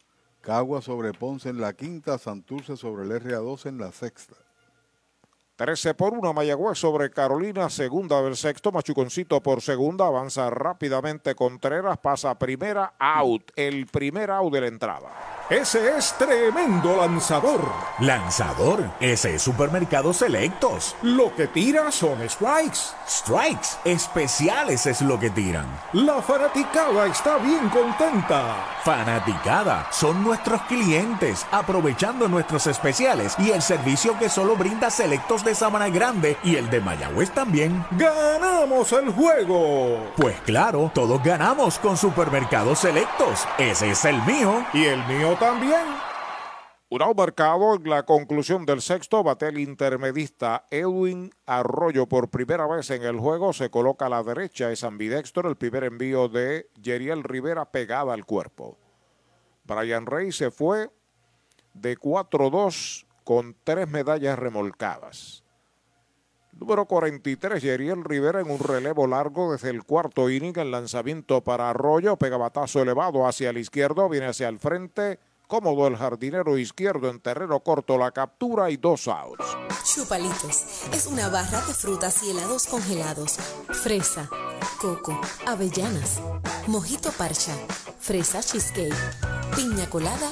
[SPEAKER 3] Cagua sobre Ponce en la quinta, Santurce sobre el RA2 en la sexta.
[SPEAKER 4] 13 por 1 Mayagüez sobre Carolina, segunda del sexto, Machuconcito por segunda, avanza rápidamente Contreras, pasa primera, out, el primer out de la entrada.
[SPEAKER 23] Ese es tremendo lanzador.
[SPEAKER 2] Lanzador, ese es Supermercados Selectos.
[SPEAKER 23] Lo que tira son strikes.
[SPEAKER 2] Strikes, especiales es lo que tiran.
[SPEAKER 23] La fanaticada está bien contenta.
[SPEAKER 2] Fanaticada, son nuestros clientes, aprovechando nuestros especiales y el servicio que solo brinda Selectos de Sabana Grande y el de Mayagüez también.
[SPEAKER 23] ¡Ganamos el juego!
[SPEAKER 2] Pues claro, todos ganamos con Supermercados Selectos. Ese es el mío.
[SPEAKER 23] Y el mío también.
[SPEAKER 4] Un out marcado en la conclusión del sexto, bate el intermedista Edwin Arroyo por primera vez en el juego, se coloca a la derecha, es ambidextro, el primer envío de Yeriel Rivera pegada al cuerpo. Brian Rey se fue de 4-2 con tres medallas remolcadas. Número 43, Yeriel Rivera en un relevo largo desde el cuarto inning. El lanzamiento para Arroyo, pega batazo elevado hacia el izquierdo, viene hacia el frente. Cómodo el jardinero izquierdo en terreno corto, la captura y dos outs.
[SPEAKER 11] Chupalitos es una barra de frutas y helados congelados. Fresa, coco, avellanas, mojito parcha, fresa cheesecake, piña colada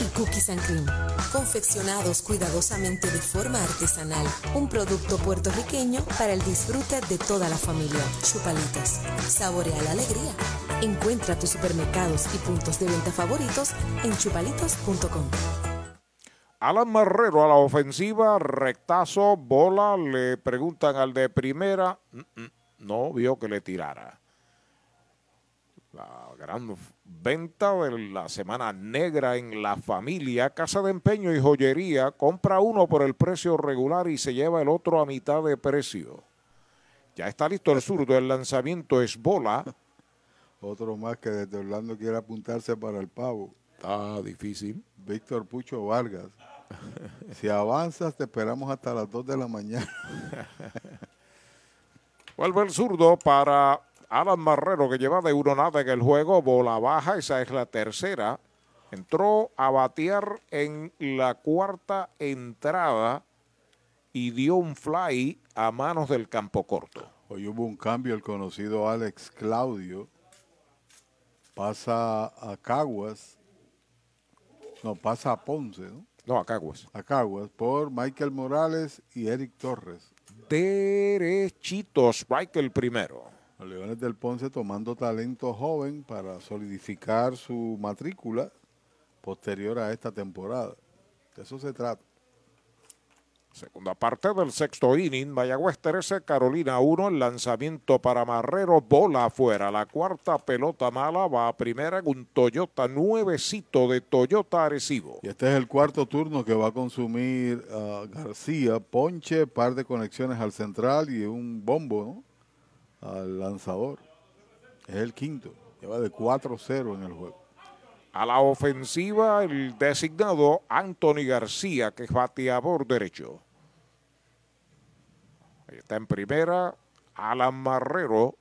[SPEAKER 11] y cookies and cream. Confeccionados cuidadosamente de forma artesanal. Un producto puertorriqueño para el disfrute de toda la familia. Chupalitos. Saborea la alegría. Encuentra tus supermercados y puntos de venta favoritos en chupalitos.com.
[SPEAKER 4] Alan Marrero a la ofensiva, rectazo, bola, le preguntan al de primera, mm, mm, no vio que le tirara. La venta de la semana negra en la familia, casa de empeño y joyería, compra uno por el precio regular y se lleva el otro a mitad de precio. Ya está listo el zurdo, el lanzamiento es bola.
[SPEAKER 3] Otro más que desde Orlando quiere apuntarse para el pavo.
[SPEAKER 4] Está difícil.
[SPEAKER 3] Víctor Pucho Vargas. si avanzas, te esperamos hasta las 2 de la mañana.
[SPEAKER 4] Vuelve el zurdo para Alan Marrero, que lleva de uno nada en el juego. Bola baja, esa es la tercera. Entró a batear en la cuarta entrada y dio un fly a manos del campo corto.
[SPEAKER 3] Hoy hubo un cambio, el conocido Alex Claudio pasa a Caguas, no, pasa a Ponce, ¿no?
[SPEAKER 4] No, a Caguas.
[SPEAKER 3] A Caguas por Michael Morales y Eric Torres.
[SPEAKER 4] Derechitos, Michael primero.
[SPEAKER 3] Los Leones del Ponce tomando talento joven para solidificar su matrícula posterior a esta temporada. De eso se trata.
[SPEAKER 4] Segunda parte del sexto inning, Mayagüez 13, Carolina 1, el lanzamiento para Marrero, bola afuera. La cuarta pelota mala va a primera en un Toyota nuevecito de Toyota Arecibo.
[SPEAKER 3] Y este es el cuarto turno que va a consumir uh, García. Ponche, par de conexiones al central y un bombo ¿no? Al lanzador. Es el quinto. Lleva de 4-0 en el juego.
[SPEAKER 4] A la ofensiva, el designado Anthony García, que es bateador derecho. Ahí está en primera, Alan Marrero.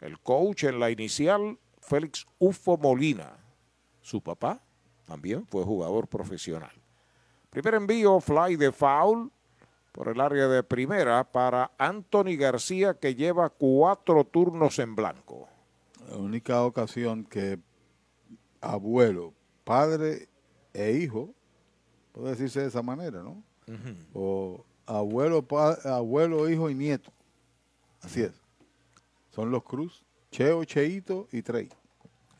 [SPEAKER 4] El coach en la inicial, Félix Ufo Molina. Su papá también fue jugador profesional. Primer envío, fly de foul por el área de primera para Anthony García, que lleva cuatro turnos en blanco.
[SPEAKER 3] La única ocasión que abuelo, padre e hijo, puede decirse de esa manera, ¿no? Uh -huh. O abuelo, abuelo, hijo y nieto. Así es. Son los Cruz, Cheo, Cheito y Trey.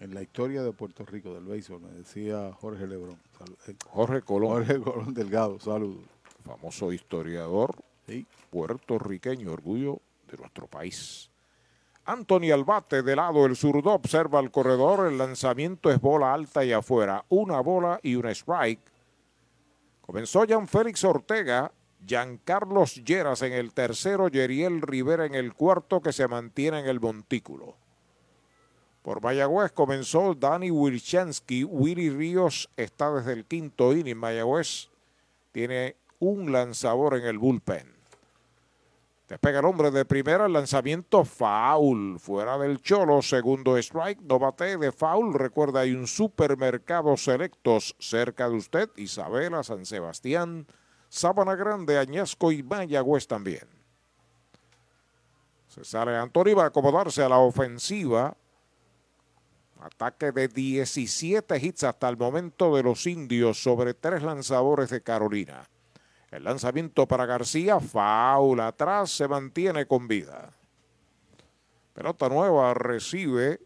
[SPEAKER 3] En la historia de Puerto Rico del béisbol, me decía Jorge Lebrón.
[SPEAKER 4] Jorge Colón.
[SPEAKER 3] Jorge Colón Delgado, saludos.
[SPEAKER 4] Famoso historiador
[SPEAKER 3] sí.
[SPEAKER 4] puertorriqueño, orgullo de nuestro país. Anthony Albate de lado, el zurdo observa el corredor, el lanzamiento es bola alta y afuera, una bola y un strike. Comenzó Jan Félix Ortega, Giancarlos Lleras en el tercero, Yeriel Rivera en el cuarto que se mantiene en el montículo. Por Mayagüez comenzó Dani Wilchansky, Willy Ríos está desde el quinto inning, Mayagüez tiene un lanzador en el bullpen. Despega el hombre de primera, lanzamiento foul, fuera del cholo, segundo strike, no bate de foul. Recuerda, hay un supermercado selectos cerca de usted, Isabela, San Sebastián, Sábana Grande, Añasco y Mayagüez también. Se sale Antonio, va a acomodarse a la ofensiva. Ataque de 17 hits hasta el momento de los indios sobre tres lanzadores de Carolina. El lanzamiento para García, faula atrás, se mantiene con vida. Pelota nueva recibe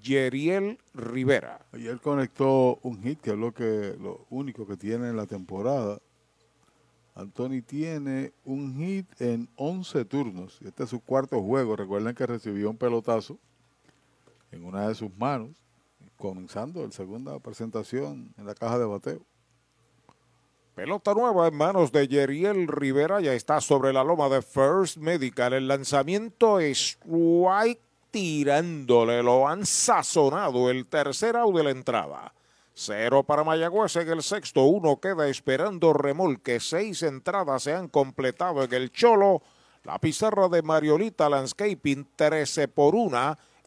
[SPEAKER 4] Yeriel Rivera.
[SPEAKER 3] Ayer conectó un hit, que es lo, que, lo único que tiene en la temporada. Anthony tiene un hit en 11 turnos. Este es su cuarto juego. Recuerden que recibió un pelotazo en una de sus manos, comenzando la segunda presentación en la caja de bateo.
[SPEAKER 4] Pelota nueva en manos de Yeriel Rivera. Ya está sobre la loma de First Medical. El lanzamiento es White tirándole. Lo han sazonado el tercer out de la entrada. Cero para Mayagüez en el sexto. Uno queda esperando remolque. Seis entradas se han completado en el Cholo. La pizarra de Mariolita Landscaping 13 por 1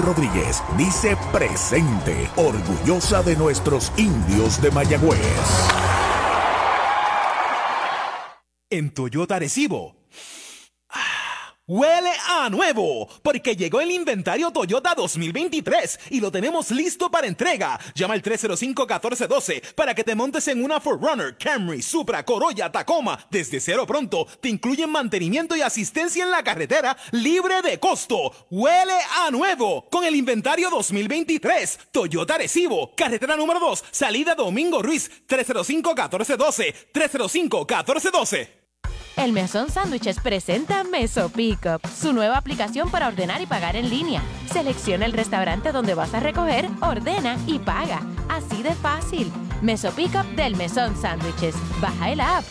[SPEAKER 2] Rodríguez dice presente, orgullosa de nuestros indios de Mayagüez.
[SPEAKER 1] En Toyota Recibo. Huele a nuevo, porque llegó el inventario Toyota 2023 y lo tenemos listo para entrega. Llama al 305-1412 para que te montes en una Forerunner, Camry, Supra, Corolla, Tacoma. Desde cero pronto te incluyen mantenimiento y asistencia en la carretera libre de costo. Huele a nuevo con el inventario 2023. Toyota Recibo, carretera número 2, salida Domingo Ruiz, 305-1412, 305-1412.
[SPEAKER 24] El Mesón Sándwiches presenta Meso Pickup, su nueva aplicación para ordenar y pagar en línea. Selecciona el restaurante donde vas a recoger, ordena y paga. Así de fácil. Meso Pickup del Mesón Sándwiches. Baja el app.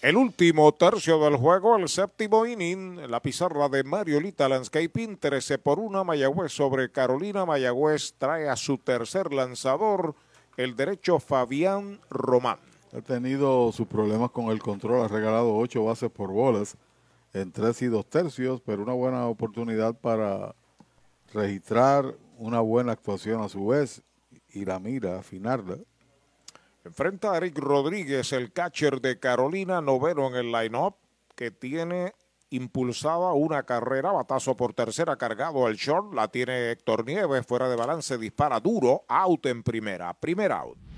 [SPEAKER 4] El último tercio del juego, el séptimo inning, la pizarra de Mariolita Landscaping, 13 por 1, Mayagüez sobre Carolina. Mayagüez trae a su tercer lanzador, el derecho Fabián Román.
[SPEAKER 3] Ha tenido sus problemas con el control, ha regalado ocho bases por bolas en tres y dos tercios, pero una buena oportunidad para registrar una buena actuación a su vez y la mira, afinarla.
[SPEAKER 4] Enfrenta a Eric Rodríguez, el catcher de Carolina, noveno en el line-up, que tiene impulsada una carrera, batazo por tercera, cargado al short, la tiene Héctor Nieves, fuera de balance, dispara duro, out en primera, primer out.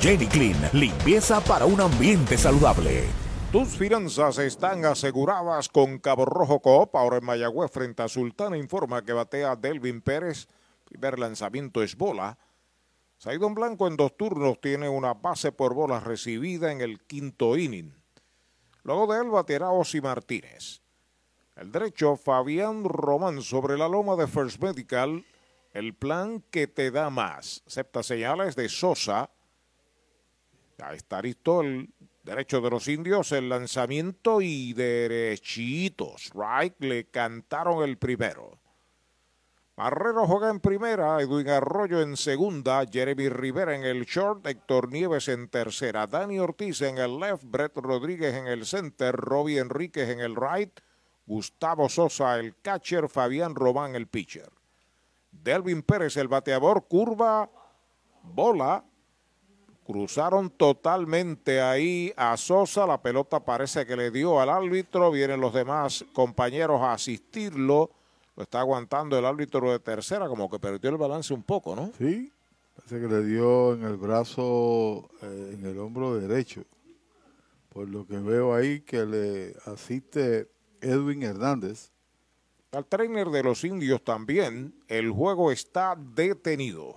[SPEAKER 2] Jenny Clean, limpieza para un ambiente saludable.
[SPEAKER 4] Tus finanzas están aseguradas con Cabo Rojo Coop. Ahora en Mayagüez frente a Sultana informa que batea Delvin Pérez. Primer lanzamiento es bola. Saidon Blanco en dos turnos tiene una base por bola recibida en el quinto inning. Luego de él baterá Osi Martínez. El derecho Fabián Román sobre la loma de First Medical. El plan que te da más. Acepta señales de Sosa. Ya está listo el derecho de los indios, el lanzamiento y derechitos. Right, le cantaron el primero. Marrero juega en primera, Edwin Arroyo en segunda, Jeremy Rivera en el short, Héctor Nieves en tercera, Dani Ortiz en el left, Brett Rodríguez en el center, Robbie Enríquez en el right, Gustavo Sosa el catcher, Fabián Román el pitcher. Delvin Pérez el bateador, curva, bola, cruzaron totalmente ahí a Sosa, la pelota parece que le dio al árbitro, vienen los demás compañeros a asistirlo, lo está aguantando el árbitro de tercera, como que perdió el balance un poco, ¿no?
[SPEAKER 3] Sí, parece que le dio en el brazo, eh, en el hombro derecho, por lo que veo ahí que le asiste Edwin Hernández.
[SPEAKER 4] Al trainer de los indios también, el juego está detenido.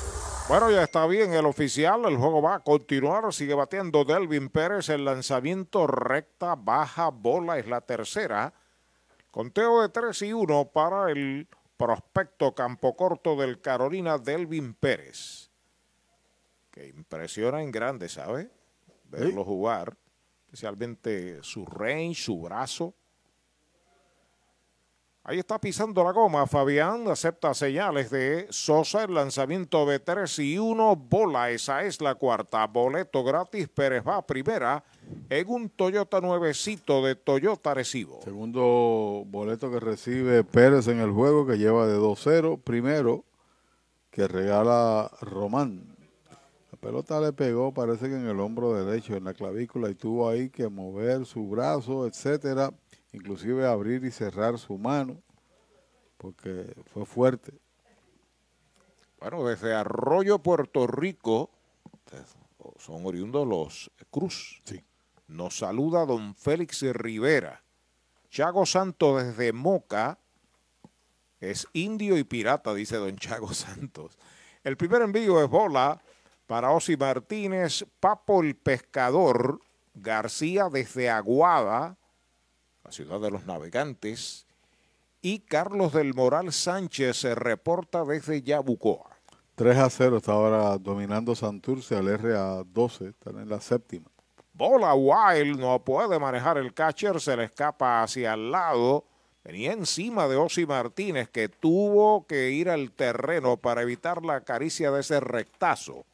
[SPEAKER 4] Bueno, ya está bien el oficial, el juego va a continuar, sigue batiendo Delvin Pérez, el lanzamiento recta, baja, bola, es la tercera. Conteo de 3 y 1 para el prospecto campo corto del Carolina Delvin Pérez. Que impresiona en grande, ¿sabe? Verlo jugar, especialmente su range, su brazo. Ahí está pisando la goma. Fabián acepta señales de Sosa. El lanzamiento de 3 y 1. Bola. Esa es la cuarta. Boleto gratis. Pérez va primera en un Toyota nuevecito de Toyota Recibo.
[SPEAKER 3] Segundo boleto que recibe Pérez en el juego que lleva de 2-0. Primero que regala Román. La pelota le pegó, parece que en el hombro derecho, en la clavícula, y tuvo ahí que mover su brazo, etcétera inclusive abrir y cerrar su mano, porque fue fuerte.
[SPEAKER 4] Bueno, desde Arroyo, Puerto Rico, son oriundos los Cruz.
[SPEAKER 3] Sí.
[SPEAKER 4] Nos saluda don Félix Rivera. Chago Santos desde Moca es indio y pirata, dice don Chago Santos. El primer envío es bola para Osi Martínez, Papo el Pescador, García desde Aguada, la ciudad de los navegantes, y Carlos del Moral Sánchez se reporta desde Yabucoa.
[SPEAKER 3] 3 a 0 está ahora dominando Santurce al RA 12, están en la séptima.
[SPEAKER 4] Bola Wild no puede manejar el catcher, se le escapa hacia el lado. Venía encima de Osi Martínez que tuvo que ir al terreno para evitar la caricia de ese rectazo.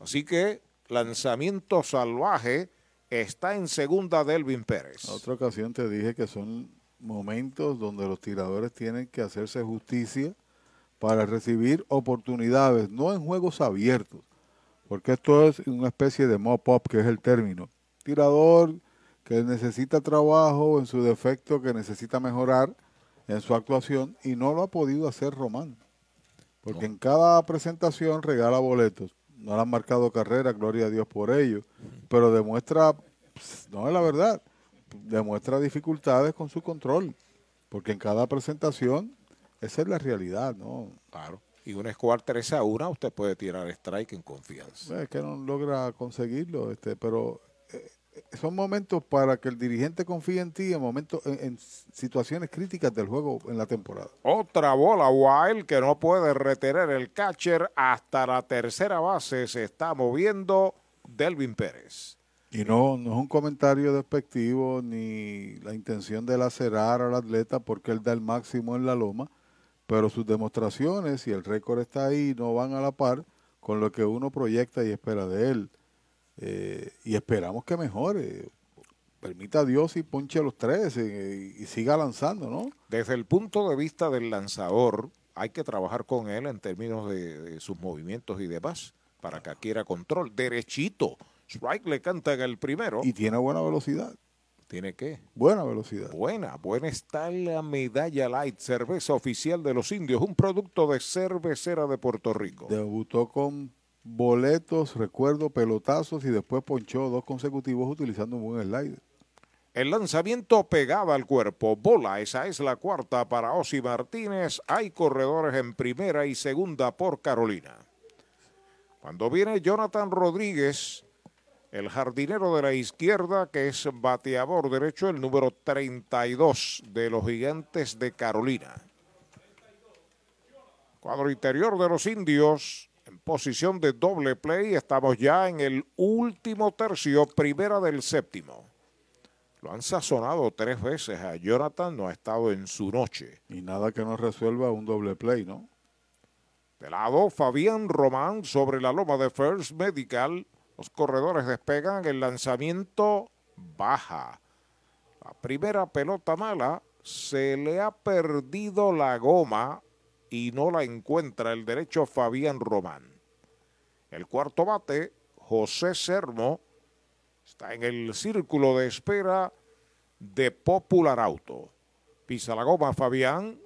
[SPEAKER 4] Así que lanzamiento salvaje está en segunda Delvin Pérez.
[SPEAKER 3] En otra ocasión te dije que son momentos donde los tiradores tienen que hacerse justicia para recibir oportunidades, no en juegos abiertos, porque esto es una especie de mop-up, que es el término. Tirador que necesita trabajo, en su defecto que necesita mejorar en su actuación y no lo ha podido hacer Román. Porque en cada presentación regala boletos. No le han marcado carrera, gloria a Dios por ello, pero demuestra, pues, no es la verdad, demuestra dificultades con su control, porque en cada presentación esa es la realidad, ¿no?
[SPEAKER 4] Claro. Y un score 3 a 1, usted puede tirar strike en confianza.
[SPEAKER 3] Es que no logra conseguirlo, este, pero son momentos para que el dirigente confíe en ti en momentos, en, en, situaciones críticas del juego en la temporada.
[SPEAKER 4] Otra bola wild que no puede retener el catcher hasta la tercera base se está moviendo Delvin Pérez.
[SPEAKER 3] Y no, no es un comentario despectivo ni la intención de lacerar al atleta porque él da el máximo en la loma, pero sus demostraciones y el récord está ahí no van a la par con lo que uno proyecta y espera de él. Eh, y esperamos que mejore. Permita a Dios y ponche los tres eh, y siga lanzando, ¿no?
[SPEAKER 4] Desde el punto de vista del lanzador, hay que trabajar con él en términos de, de sus movimientos y demás para que adquiera control. Derechito. Strike le canta en el primero.
[SPEAKER 3] Y tiene buena velocidad.
[SPEAKER 4] ¿Tiene qué?
[SPEAKER 3] Buena velocidad.
[SPEAKER 4] Buena, buena está la medalla light, cerveza oficial de los indios, un producto de cervecera de Puerto Rico.
[SPEAKER 3] Debutó con boletos, recuerdo, pelotazos y después ponchó dos consecutivos utilizando un buen slider.
[SPEAKER 4] El lanzamiento pegada al cuerpo, bola, esa es la cuarta para Osi Martínez. Hay corredores en primera y segunda por Carolina. Cuando viene Jonathan Rodríguez, el jardinero de la izquierda, que es bateador derecho, el número 32 de los gigantes de Carolina. Cuadro interior de los indios, posición de doble play, estamos ya en el último tercio, primera del séptimo. Lo han sazonado tres veces a Jonathan, no ha estado en su noche.
[SPEAKER 3] Y nada que no resuelva un doble play, ¿no?
[SPEAKER 4] De lado, Fabián Román sobre la loma de First Medical. Los corredores despegan, el lanzamiento baja. La primera pelota mala, se le ha perdido la goma y no la encuentra el derecho Fabián Román. El cuarto bate, José Sermo, está en el círculo de espera de Popular Auto. Pisa la goma Fabián,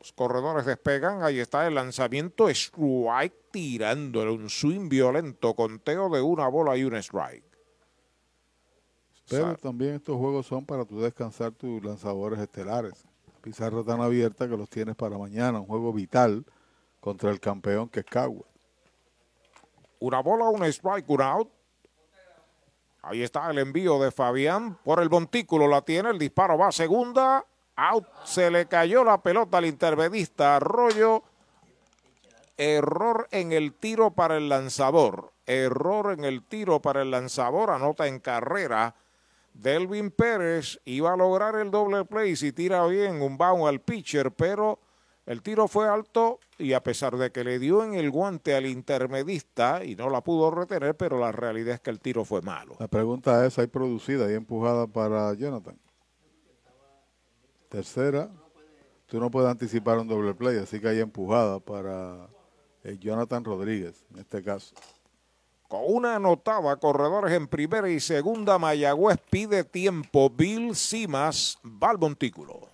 [SPEAKER 4] los corredores despegan, ahí está el lanzamiento, strike tirándole un swing violento, conteo de una bola y un strike.
[SPEAKER 3] Pero también estos juegos son para tu descansar tus lanzadores estelares. Pizarra tan abierta que los tienes para mañana, un juego vital contra el campeón que es Cagua.
[SPEAKER 4] Una bola, un strike, un out. Ahí está el envío de Fabián por el montículo, la tiene, el disparo va a segunda, out, se le cayó la pelota al intervenista Arroyo. Error en el tiro para el lanzador. Error en el tiro para el lanzador. Anota en carrera. Delvin Pérez iba a lograr el doble play si tira bien un bound al pitcher, pero el tiro fue alto y a pesar de que le dio en el guante al intermedista y no la pudo retener, pero la realidad es que el tiro fue malo.
[SPEAKER 3] La pregunta es, ¿hay producida y empujada para Jonathan? Tercera, tú no puedes anticipar un doble play, así que hay empujada para eh, Jonathan Rodríguez en este caso.
[SPEAKER 4] Con una anotada, corredores en primera y segunda, Mayagüez pide tiempo. Bill Simas va al montículo.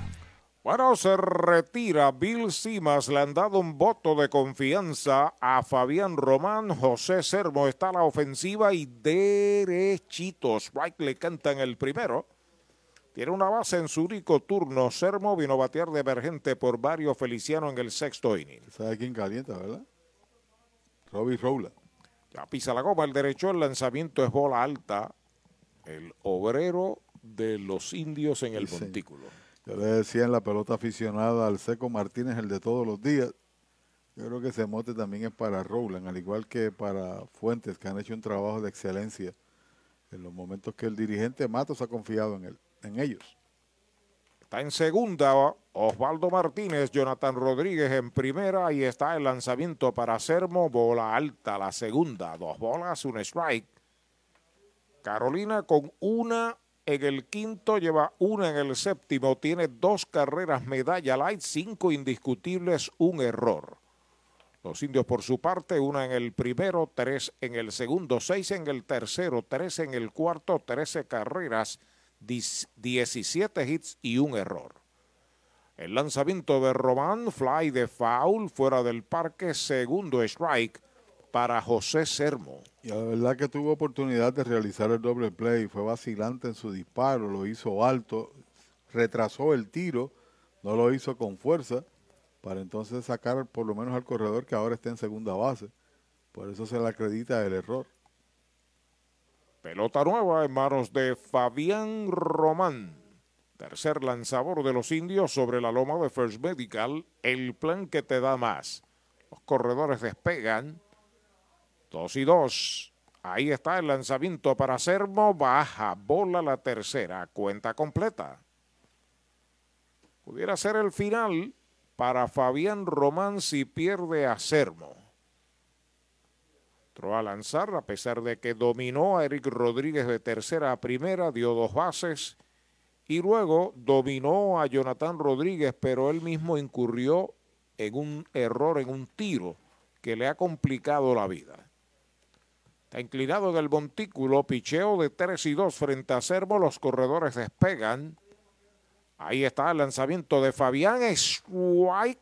[SPEAKER 4] Bueno, se retira Bill Simas, le han dado un voto de confianza a Fabián Román, José Sermo está a la ofensiva y derechitos. White le cantan el primero. Tiene una base en su rico turno. Sermo vino a batear de emergente por varios Feliciano en el sexto inning.
[SPEAKER 3] ¿Sabe quién calienta, verdad? Robbie Rowland.
[SPEAKER 4] Ya pisa la goma el derecho, el lanzamiento es bola alta. El obrero de los indios en el
[SPEAKER 3] Sí. Yo le decía en la pelota aficionada al Seco Martínez, el de todos los días. Yo creo que ese mote también es para Rowland, al igual que para Fuentes, que han hecho un trabajo de excelencia en los momentos que el dirigente Matos ha confiado en, él, en ellos.
[SPEAKER 4] Está en segunda Osvaldo Martínez, Jonathan Rodríguez en primera. Ahí está el lanzamiento para Sermo, bola alta, la segunda. Dos bolas, un strike. Carolina con una en el quinto, lleva una en el séptimo, tiene dos carreras medalla light, cinco indiscutibles, un error. Los indios por su parte, una en el primero, tres en el segundo, seis en el tercero, tres en el cuarto, trece carreras, dis- 17 hits y un error. El lanzamiento de Román, fly de foul, fuera del parque, segundo strike para José Sermo.
[SPEAKER 3] Y la verdad que tuvo oportunidad de realizar el doble play, fue vacilante en su disparo, lo hizo alto, retrasó el tiro, no lo hizo con fuerza, para entonces sacar por lo menos al corredor que ahora está en segunda base. Por eso se le acredita el error.
[SPEAKER 4] Pelota nueva en manos de Fabián Román. Tercer lanzador de los indios sobre la loma de First Medical. El plan que te da más. Los corredores despegan. Dos y dos. Ahí está el lanzamiento para Sermo. Baja, bola la tercera. Cuenta completa. Pudiera ser el final para Fabián Román si pierde a Sermo. Entró a lanzar a pesar de que dominó a Eric Rodríguez de tercera a primera, dio dos bases y luego dominó a Jonathan Rodríguez, pero él mismo incurrió en un error, en un tiro que le ha complicado la vida. Está inclinado en el montículo, picheo de 3 y 2 frente a Servo, los corredores despegan. Ahí está el lanzamiento de Fabián White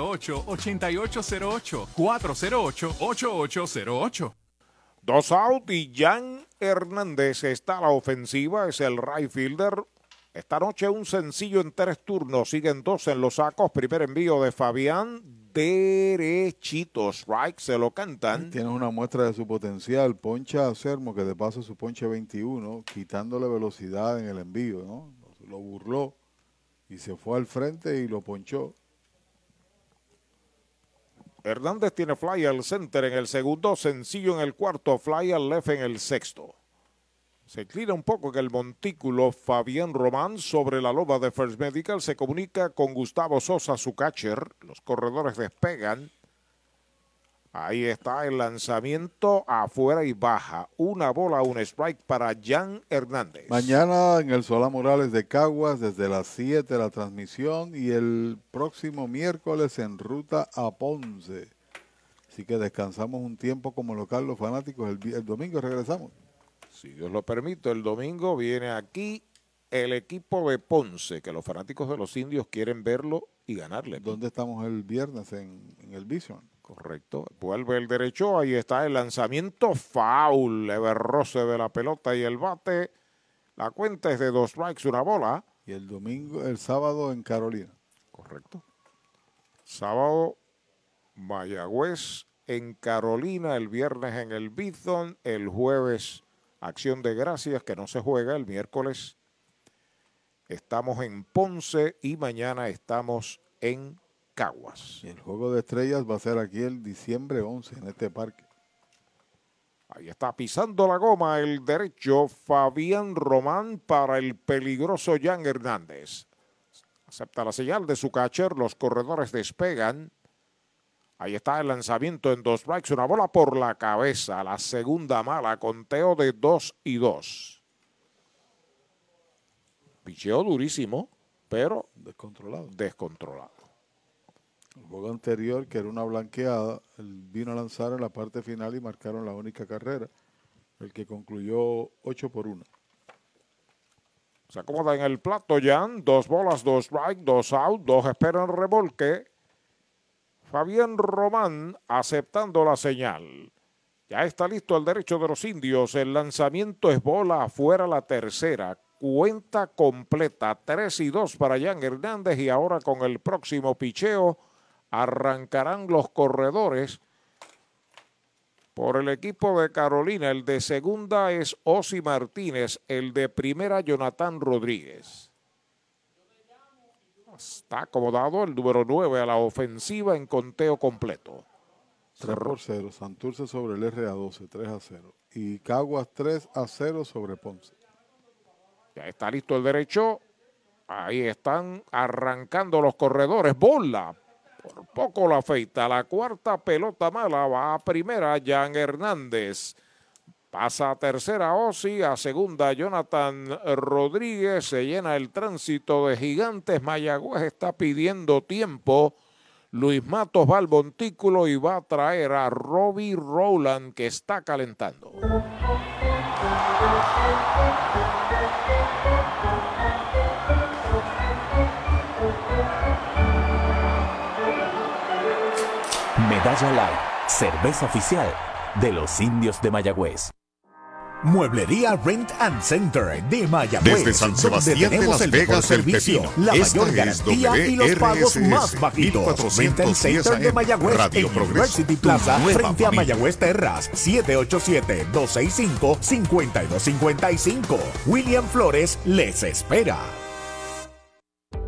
[SPEAKER 8] 408-8808. 408-8808.
[SPEAKER 4] Dos out y Jan Hernández está a la ofensiva, es el right fielder. Esta noche un sencillo en tres turnos, siguen dos en los sacos. Primer envío de Fabián, derechitos, right, se lo cantan.
[SPEAKER 3] Tienes una muestra de su potencial. Poncha a Sermo, que de paso su ponche 21, quitándole velocidad en el envío, ¿no? Lo burló y se fue al frente y lo ponchó.
[SPEAKER 4] Hernández tiene fly al center en el segundo, sencillo en el cuarto, fly al left en el sexto. Se inclina un poco en el montículo Fabián Román sobre la loba de First Medical. Se comunica con Gustavo Sosa, su catcher. Los corredores despegan. Ahí está el lanzamiento afuera y baja. Una bola, un strike para Jan Hernández.
[SPEAKER 3] Mañana en el Solá Morales de Caguas desde las 7 la transmisión y el próximo miércoles en ruta a Ponce. Así que descansamos un tiempo como local los fanáticos. El, el domingo regresamos.
[SPEAKER 4] Si Dios lo permite, el domingo viene aquí el equipo de Ponce, que los fanáticos de los indios quieren verlo y ganarle.
[SPEAKER 3] ¿Dónde estamos el viernes en, en el Vision?
[SPEAKER 4] Correcto. Vuelve el derecho. Ahí está el lanzamiento foul. Leve roce de la pelota y el bate. La cuenta es de dos strikes, una bola.
[SPEAKER 3] Y el domingo, el sábado en Carolina.
[SPEAKER 4] Correcto. Sábado, Mayagüez en Carolina. El viernes en el Bithon. El jueves, Acción de Gracias, que no se juega. El miércoles estamos en Ponce y mañana estamos en
[SPEAKER 3] y el juego de estrellas va a ser aquí el diciembre 11 en este parque.
[SPEAKER 4] Ahí está pisando la goma el derecho Fabián Román para el peligroso Jan Hernández. Acepta la señal de su catcher, los corredores despegan. Ahí está el lanzamiento en dos strikes, una bola por la cabeza, la segunda mala, conteo de 2 y 2. Picheo durísimo, pero
[SPEAKER 3] descontrolado.
[SPEAKER 4] Descontrolado.
[SPEAKER 3] El juego anterior, que era una blanqueada, él vino a lanzar en la parte final y marcaron la única carrera, el que concluyó 8 por 1.
[SPEAKER 4] Se acomoda en el plato Jan, dos bolas, dos strike, dos out, dos esperan revolque. Fabián Román aceptando la señal. Ya está listo el derecho de los indios. El lanzamiento es bola afuera la tercera. Cuenta completa. 3 y 2 para Jan Hernández y ahora con el próximo picheo arrancarán los corredores por el equipo de Carolina. El de segunda es Osi Martínez, el de primera Jonathan Rodríguez. Está acomodado el número 9 a la ofensiva en conteo completo.
[SPEAKER 3] 3 por 0, Santurce sobre el RA12, 3 a 0. Y Caguas 3 a 0 sobre Ponce.
[SPEAKER 4] Ya está listo el derecho. Ahí están arrancando los corredores. Bola por poco la afeita. La cuarta pelota mala va a primera, Jan Hernández. Pasa a tercera Osi, a segunda Jonathan Rodríguez. Se llena el tránsito de gigantes. Mayagüez está pidiendo tiempo. Luis Matos va al montículo y va a traer a Robbie Rowland que está calentando.
[SPEAKER 25] Medalla Light, cerveza oficial
[SPEAKER 2] de los indios de Mayagüez. Mueblería Rent and Center de Mayagüez.
[SPEAKER 13] Desde San Sebastián de Las Vegas del Pepino.
[SPEAKER 2] La
[SPEAKER 13] Esta
[SPEAKER 2] mayor
[SPEAKER 13] es
[SPEAKER 2] garantía y los pagos más bajitos. Rent and
[SPEAKER 13] 1410
[SPEAKER 2] Center de Mayagüez
[SPEAKER 13] Radio
[SPEAKER 2] en
[SPEAKER 13] Progreso,
[SPEAKER 2] University Plaza frente a. Mayagüez Terras 787-265-5255. William Flores les espera.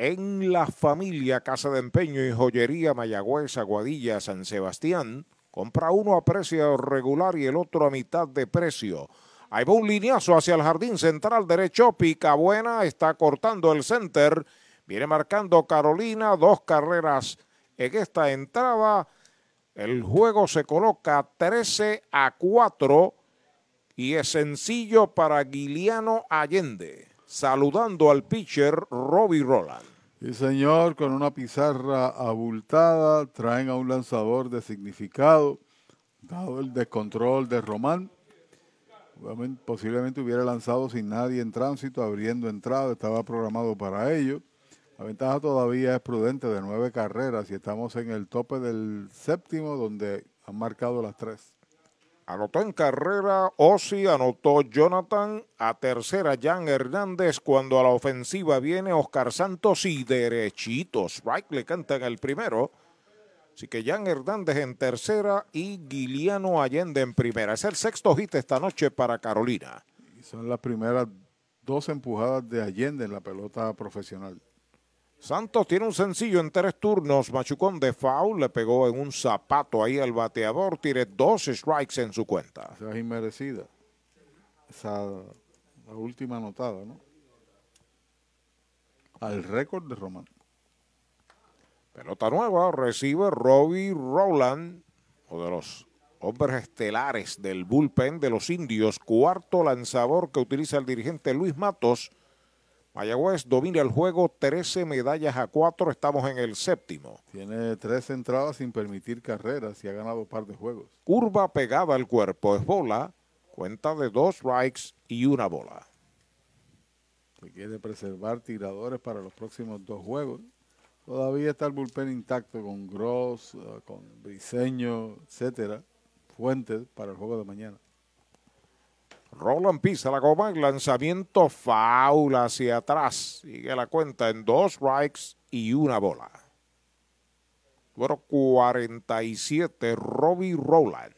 [SPEAKER 4] en La Familia, Casa de Empeño y Joyería Mayagüez, Aguadilla, San Sebastián. Compra uno a precio regular y el otro a mitad de precio. Ahí va un lineazo hacia el jardín central derecho. Pica buena, está cortando el center. Viene marcando Carolina, dos carreras en esta entrada. El juego se coloca 13 a 4 y es sencillo para Guiliano Allende. Saludando al pitcher Robbie Roland.
[SPEAKER 3] Sí, señor, con una pizarra abultada, traen a un lanzador de significado, dado el descontrol de Román. Posiblemente hubiera lanzado sin nadie en tránsito, abriendo entrada, estaba programado para ello. La ventaja todavía es prudente de nueve carreras y estamos en el tope del séptimo, donde han marcado las tres.
[SPEAKER 4] Anotó en carrera Osi, anotó Jonathan, a tercera Jan Hernández, cuando a la ofensiva viene Oscar Santos y derechitos. Strike le canta en el primero. Así que Jan Hernández en tercera y Guiliano Allende en primera. Es el sexto hit esta noche para Carolina.
[SPEAKER 3] Y son las primeras dos empujadas de Allende en la pelota profesional.
[SPEAKER 4] Santos tiene un sencillo en tres turnos. Machucón de foul le pegó en un zapato ahí al bateador. Tiene dos strikes en su cuenta.
[SPEAKER 3] Esa es inmerecida. Esa la última anotada, ¿no? Al récord de Román.
[SPEAKER 4] Pelota nueva, recibe Robbie Rowland, o de los hombres estelares del bullpen de los indios. Cuarto lanzador que utiliza el dirigente Luis Matos. Mayagüez domina el juego, 13 medallas a 4, estamos en el séptimo.
[SPEAKER 3] Tiene tres entradas sin permitir carreras y ha ganado un par de juegos.
[SPEAKER 4] Curva pegada al cuerpo, es bola, cuenta de dos strikes y una bola.
[SPEAKER 3] Se quiere preservar tiradores para los próximos dos juegos. Todavía está el bullpen intacto con Gross, uh, con Briseño, etcétera. Fuentes para el juego de mañana.
[SPEAKER 4] Roland pisa la goma, lanzamiento foul hacia atrás. Sigue la cuenta en dos strikes y una bola. número 47, Robbie Rowland.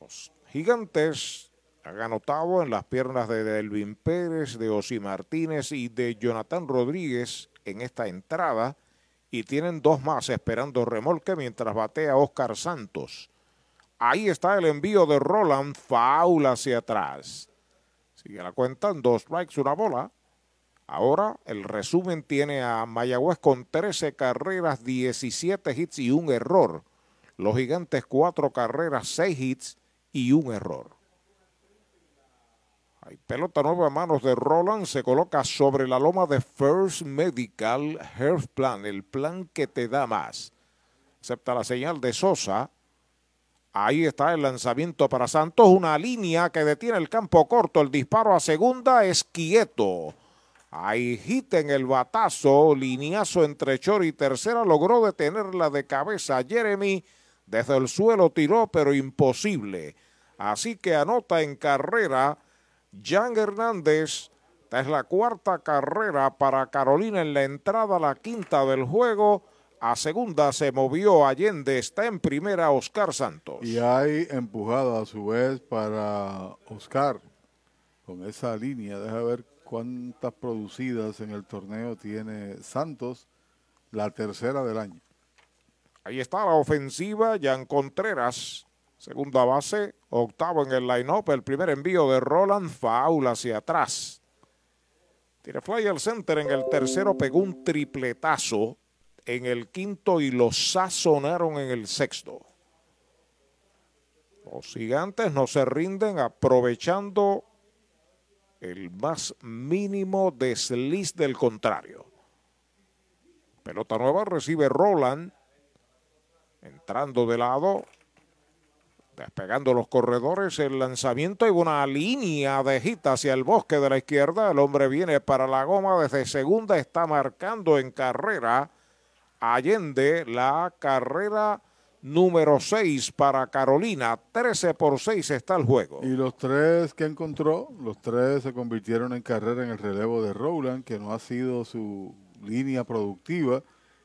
[SPEAKER 4] Los gigantes han anotado en las piernas de Delvin Pérez, de Osi Martínez y de Jonathan Rodríguez en esta entrada y tienen dos más esperando remolque mientras batea Oscar Santos. Ahí está el envío de Roland, faula hacia atrás. Sigue la cuenta, dos strikes, una bola. Ahora el resumen tiene a Mayagüez con 13 carreras, 17 hits y un error. Los gigantes cuatro carreras, 6 hits y un error. Hay pelota nueva en manos de Roland. Se coloca sobre la loma de First Medical Health Plan, el plan que te da más. Acepta la señal de Sosa. Ahí está el lanzamiento para Santos. Una línea que detiene el campo corto. El disparo a segunda es quieto. Ahí en el batazo. Lineazo entre Chor y tercera. Logró detenerla de cabeza. Jeremy desde el suelo tiró, pero imposible. Así que anota en carrera. Jan Hernández. Esta es la cuarta carrera para Carolina en la entrada, la quinta del juego. A segunda se movió Allende, está en primera Oscar Santos.
[SPEAKER 3] Y hay empujada a su vez para Oscar con esa línea. Deja ver cuántas producidas en el torneo tiene Santos, la tercera del año.
[SPEAKER 4] Ahí está la ofensiva, Jan Contreras Segunda base, octavo en el line-up. El primer envío de Roland, faula hacia atrás. Tire fly al center en el tercero, pegó un tripletazo en el quinto y lo sazonaron en el sexto. Los gigantes no se rinden aprovechando el más mínimo desliz del contrario. Pelota nueva recibe Roland. Entrando de lado, Despegando los corredores, el lanzamiento y una línea de hit hacia el bosque de la izquierda. El hombre viene para la goma desde segunda, está marcando en carrera Allende la carrera número 6 para Carolina. 13 por 6 está el juego.
[SPEAKER 3] Y los tres que encontró, los tres se convirtieron en carrera en el relevo de Rowland, que no ha sido su línea productiva.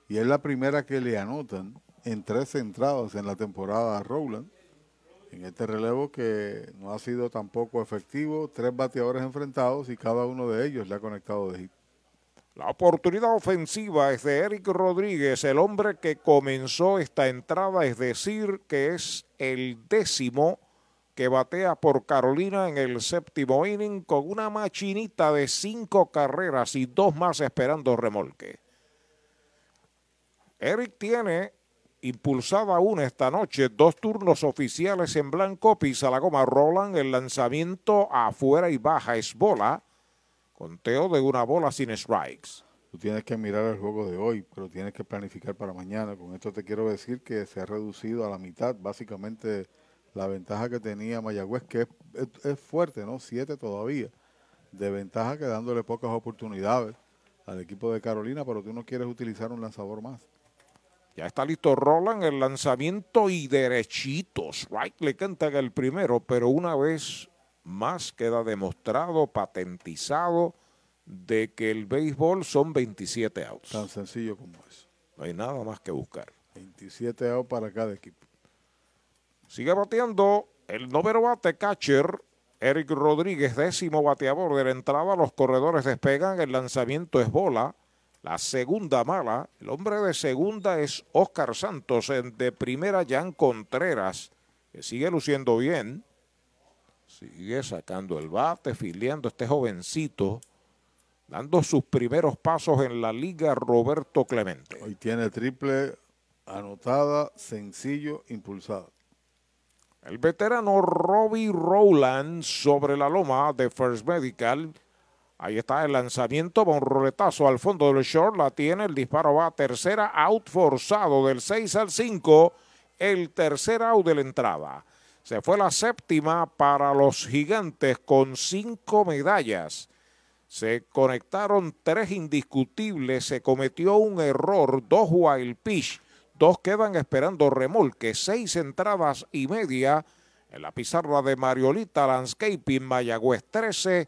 [SPEAKER 3] Y es la primera que le anotan en tres entradas en la temporada a Rowland en este relevo que no ha sido tampoco efectivo. Tres bateadores enfrentados y cada uno de ellos le ha conectado de hit.
[SPEAKER 4] La oportunidad ofensiva es de Eric Rodríguez, el hombre que comenzó esta entrada, es decir, que es el décimo que batea por Carolina en el séptimo inning con una machinita de cinco carreras y dos más esperando remolque. Eric tiene impulsada una esta noche, dos turnos oficiales en blanco, pisa la goma Roland, el lanzamiento afuera y baja es bola, conteo de una bola sin strikes.
[SPEAKER 3] Tú tienes que mirar el juego de hoy, pero tienes que planificar para mañana. Con esto te quiero decir que se ha reducido a la mitad, básicamente la ventaja que tenía Mayagüez, que es, es fuerte, ¿no? Siete todavía, de ventaja que dándole pocas oportunidades al equipo de Carolina, pero tú no quieres utilizar un lanzador más.
[SPEAKER 4] Ya está listo Roland, el lanzamiento y derechitos. Right le canta el primero, pero una vez más queda demostrado, patentizado, de que el béisbol son 27 outs.
[SPEAKER 3] Tan sencillo como eso.
[SPEAKER 4] No hay nada más que buscar.
[SPEAKER 3] 27 outs para cada equipo.
[SPEAKER 4] Sigue bateando el número bate catcher, Eric Rodríguez, décimo bateador de la entrada. Los corredores despegan, el lanzamiento es bola. La segunda mala, el hombre de segunda es Oscar Santos, de primera Jan Contreras, que sigue luciendo bien, sigue sacando el bate, filiando este jovencito, dando sus primeros pasos en la liga Roberto Clemente.
[SPEAKER 3] Hoy tiene triple anotada, sencillo, impulsado.
[SPEAKER 4] El veterano Robbie Rowland sobre la loma de First Medical Ahí está el lanzamiento, va un roletazo al fondo del short, la tiene, el disparo va a tercera, out forzado del 6 al 5, el tercer out de la entrada. Se fue la séptima para los gigantes con cinco medallas. Se conectaron tres indiscutibles, se cometió un error, dos wild pitch, dos quedan esperando remolque, seis entradas y media en la pizarra de Mariolita Landscaping Mayagüez 13,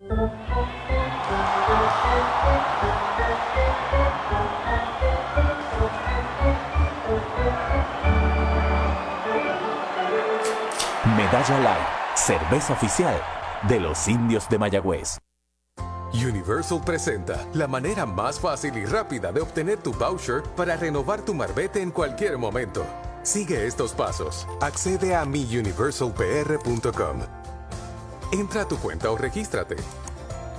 [SPEAKER 17] Medalla Light, cerveza oficial de los indios de Mayagüez.
[SPEAKER 26] Universal presenta la manera más fácil y rápida de obtener tu voucher para renovar tu marbete en cualquier momento. Sigue estos pasos. Accede a miuniversalpr.com. Entra a tu cuenta o regístrate.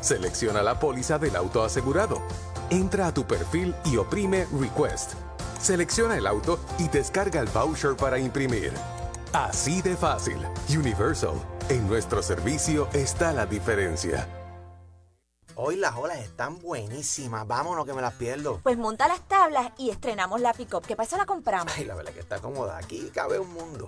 [SPEAKER 26] Selecciona la póliza del auto asegurado. Entra a tu perfil y oprime Request. Selecciona el auto y descarga el voucher para imprimir. Así de fácil. Universal. En nuestro servicio está la diferencia.
[SPEAKER 15] Hoy las olas están buenísimas. Vámonos que me las pierdo.
[SPEAKER 16] Pues monta las tablas y estrenamos la pick-up. ¿Qué pasa? La compramos.
[SPEAKER 15] Ay, la verdad que está cómoda. Aquí cabe un mundo.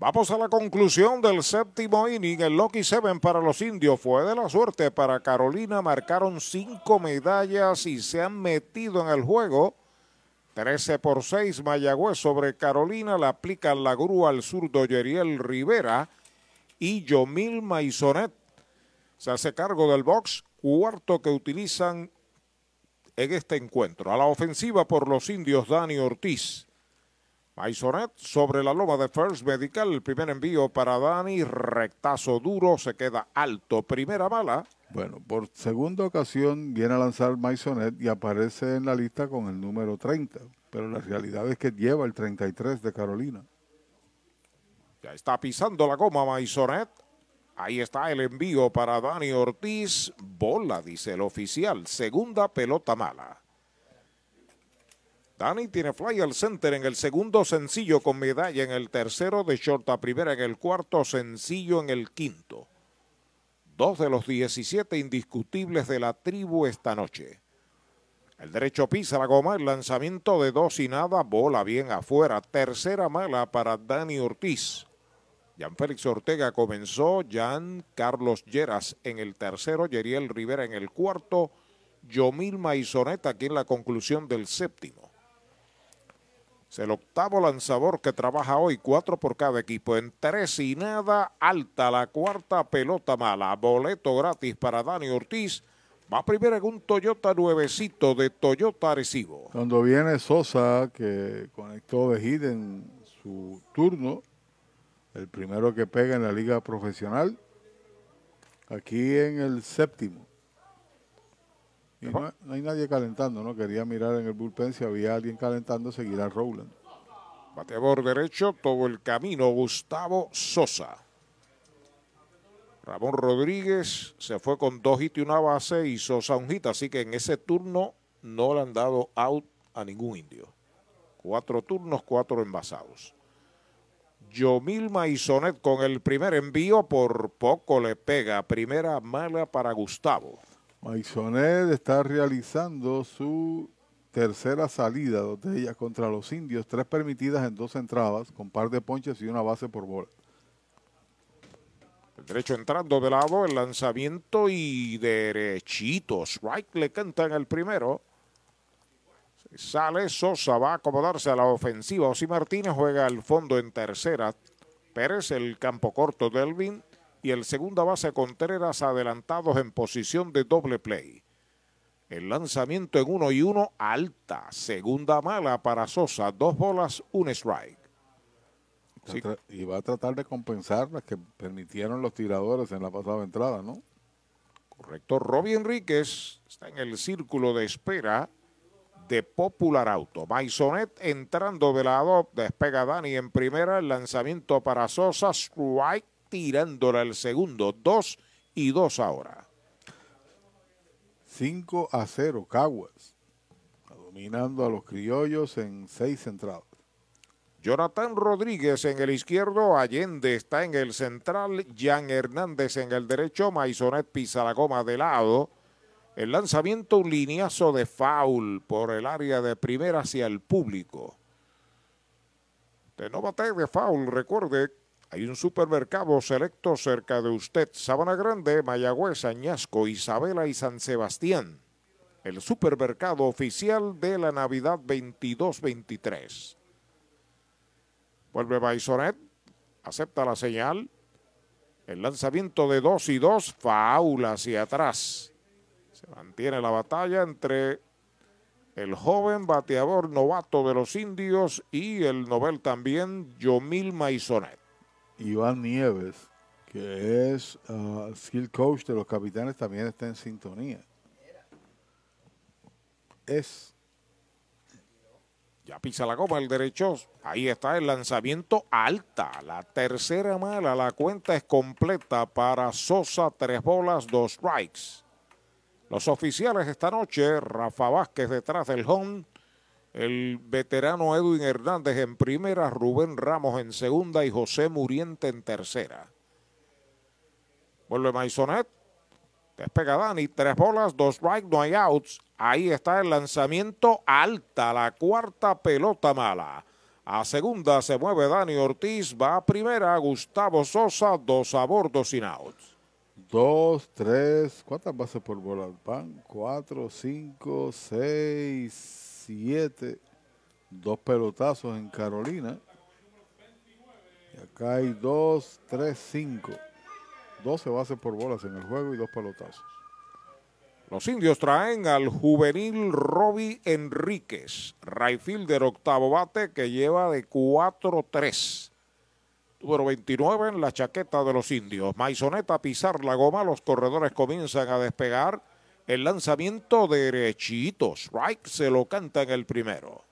[SPEAKER 4] Vamos a la conclusión del séptimo inning. El Lucky Seven para los indios fue de la suerte para Carolina. Marcaron cinco medallas y se han metido en el juego. 13 por 6 Mayagüez sobre Carolina. Le aplican la grúa al zurdo Yeriel Rivera. Y Yomil Maisonet se hace cargo del box. Cuarto que utilizan en este encuentro. A la ofensiva por los indios Dani Ortiz. Maisonet sobre la loma de First Medical. El primer envío para Dani. Rectazo duro. Se queda alto. Primera bala.
[SPEAKER 3] Bueno, por segunda ocasión viene a lanzar Maisonet y aparece en la lista con el número 30. Pero la realidad es que lleva el 33 de Carolina.
[SPEAKER 4] Ya está pisando la goma Maisonet. Ahí está el envío para Dani Ortiz. Bola, dice el oficial. Segunda pelota mala. Dani tiene fly al center en el segundo sencillo con medalla en el tercero de short a primera en el cuarto sencillo en el quinto. Dos de los 17 indiscutibles de la tribu esta noche. El derecho pisa la goma, el lanzamiento de dos y nada, bola bien afuera. Tercera mala para Dani Ortiz. Jan Félix Ortega comenzó, Jan Carlos Lleras en el tercero, Yeriel Rivera en el cuarto, Yomil Maizoneta aquí en la conclusión del séptimo. Es el octavo lanzador que trabaja hoy, cuatro por cada equipo. En tres y nada, alta la cuarta pelota mala. Boleto gratis para Dani Ortiz. Va primero en un Toyota nuevecito de Toyota Arecibo.
[SPEAKER 3] Cuando viene Sosa, que conectó hit en su turno, el primero que pega en la liga profesional, aquí en el séptimo. No, hay nadie calentando, ¿no? Quería mirar en el bullpen si había alguien calentando, seguirá Rowland.
[SPEAKER 4] Bateador derecho, todo el camino, Gustavo Sosa. Ramón Rodríguez se fue con dos hits y una base y Sosa un hit, así que en ese turno no le han dado out a ningún indio. Cuatro turnos, cuatro envasados. Yomil Maisonet con el primer envío, por poco le pega. Primera mala para Gustavo.
[SPEAKER 3] Maisonet está realizando su tercera salida, de ellas contra los indios, tres permitidas en dos entradas, con par de ponches y una base por bola.
[SPEAKER 4] El derecho entrando de lado, el lanzamiento y derechito. Strike le cantan el primero. Sale Sosa, va a acomodarse a la ofensiva. Osi Martínez juega al fondo en tercera. Pérez, el campo corto Delvin y el segunda base Contreras adelantados en posición de doble play. El lanzamiento en uno y uno alta. Segunda mala para Sosa. Dos bolas, un strike.
[SPEAKER 3] Y va a tratar de compensar las que permitieron los tiradores en la pasada entrada, ¿no?
[SPEAKER 4] Correcto. Robbie Enríquez está en el círculo de espera de Popular Auto. Maisonet entrando de lado. Despega Dani en primera. El lanzamiento para Sosa. Strike tirándola el segundo. Dos y dos ahora.
[SPEAKER 3] 5 a 0, Caguas. Dominando a los criollos en seis entradas.
[SPEAKER 4] Jonathan Rodríguez en el izquierdo, Allende está en el central, Jan Hernández en el derecho, Maisonet pisa la goma de lado. El lanzamiento, un lineazo de foul por el área de primera hacia el público. De no bate de foul, recuerde, hay un supermercado selecto cerca de usted. Sabana Grande, Mayagüez, Añasco, Isabela y San Sebastián. El supermercado oficial de la Navidad 22-23. Vuelve Baisonet. Acepta la señal. El lanzamiento de 2 y 2. Faula hacia atrás. Se mantiene la batalla entre el joven bateador novato de los indios y el novel también, Yomil Maisonet.
[SPEAKER 3] Iván Nieves, que es uh, skill coach de los capitanes, también está en sintonía. Es.
[SPEAKER 4] Ya pisa la goma el derecho. Ahí está el lanzamiento alta. La tercera mala. La cuenta es completa para Sosa. Tres bolas, dos strikes. Los oficiales esta noche. Rafa Vázquez detrás del home. El veterano Edwin Hernández en primera, Rubén Ramos en segunda y José Muriente en tercera. Vuelve Maisonet. Despega Dani. Tres bolas, dos strikes, no hay outs. Ahí está el lanzamiento alta, la cuarta pelota mala. A segunda se mueve Dani Ortiz, va a primera Gustavo Sosa, dos a bordo sin outs.
[SPEAKER 3] Dos, tres, ¿cuántas bases por bola? Van cuatro, cinco, seis, dos pelotazos en Carolina. Y acá hay dos, tres, cinco. 12 bases por bolas en el juego y dos pelotazos.
[SPEAKER 4] Los indios traen al juvenil Robbie Enríquez, Rayfielder octavo bate que lleva de 4-3. Número 29 en la chaqueta de los indios. Maisoneta pisar la goma, los corredores comienzan a despegar. El lanzamiento derechito. Strike se lo canta en el primero.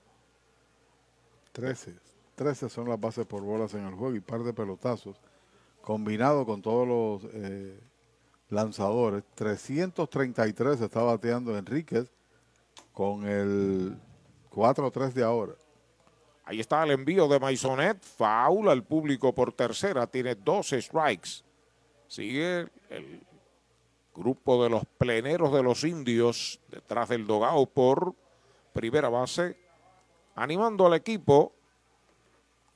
[SPEAKER 3] 13. 13 son las bases por bolas en el juego y par de pelotazos. Combinado con todos los eh, lanzadores. 333 está bateando Enríquez con el 4-3 de ahora.
[SPEAKER 4] Ahí está el envío de Maisonet. Faula al público por tercera. Tiene 12 strikes. Sigue el grupo de los pleneros de los indios detrás del dogao por primera base, animando al equipo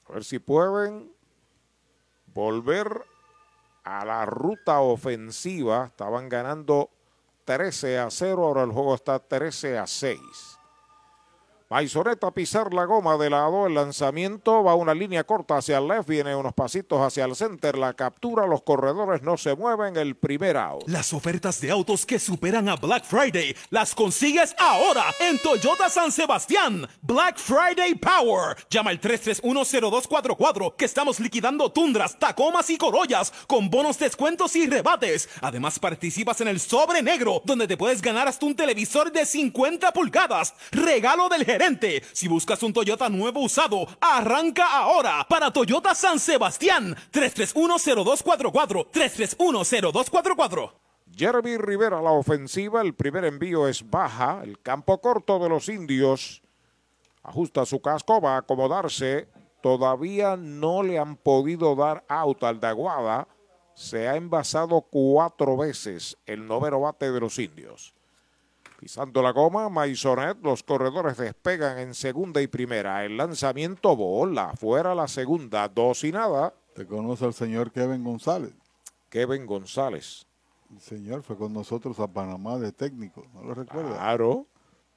[SPEAKER 4] a ver si pueden volver a la ruta ofensiva. Estaban ganando 13 a 0, ahora el juego está 13 a 6. Maizoneta a pisar la goma de lado, el lanzamiento va una línea corta hacia el left, viene unos pasitos hacia el center, la captura, los corredores no se mueven, el primer out.
[SPEAKER 1] Las ofertas de autos que superan a Black Friday las consigues ahora en Toyota San Sebastián. Black Friday Power. Llama al 3310244 que estamos liquidando tundras, tacomas y corollas con bonos, descuentos y rebates. Además participas en el sobre negro donde te puedes ganar hasta un televisor de 50 pulgadas. Regalo del gerente si buscas un Toyota nuevo usado, arranca ahora para Toyota San Sebastián. 3310244. 3310244.
[SPEAKER 4] Jeremy Rivera la ofensiva, el primer envío es baja, el campo corto de los indios ajusta su casco, va a acomodarse, todavía no le han podido dar out al de Aguada, se ha envasado cuatro veces el noveno bate de los indios. Pisando la goma, Maisonet, los corredores despegan en segunda y primera. El lanzamiento bola, fuera la segunda, dos y nada.
[SPEAKER 3] ¿Te conoce al señor Kevin González?
[SPEAKER 4] Kevin González.
[SPEAKER 3] El señor fue con nosotros a Panamá de técnico, ¿no lo recuerda?
[SPEAKER 4] Claro.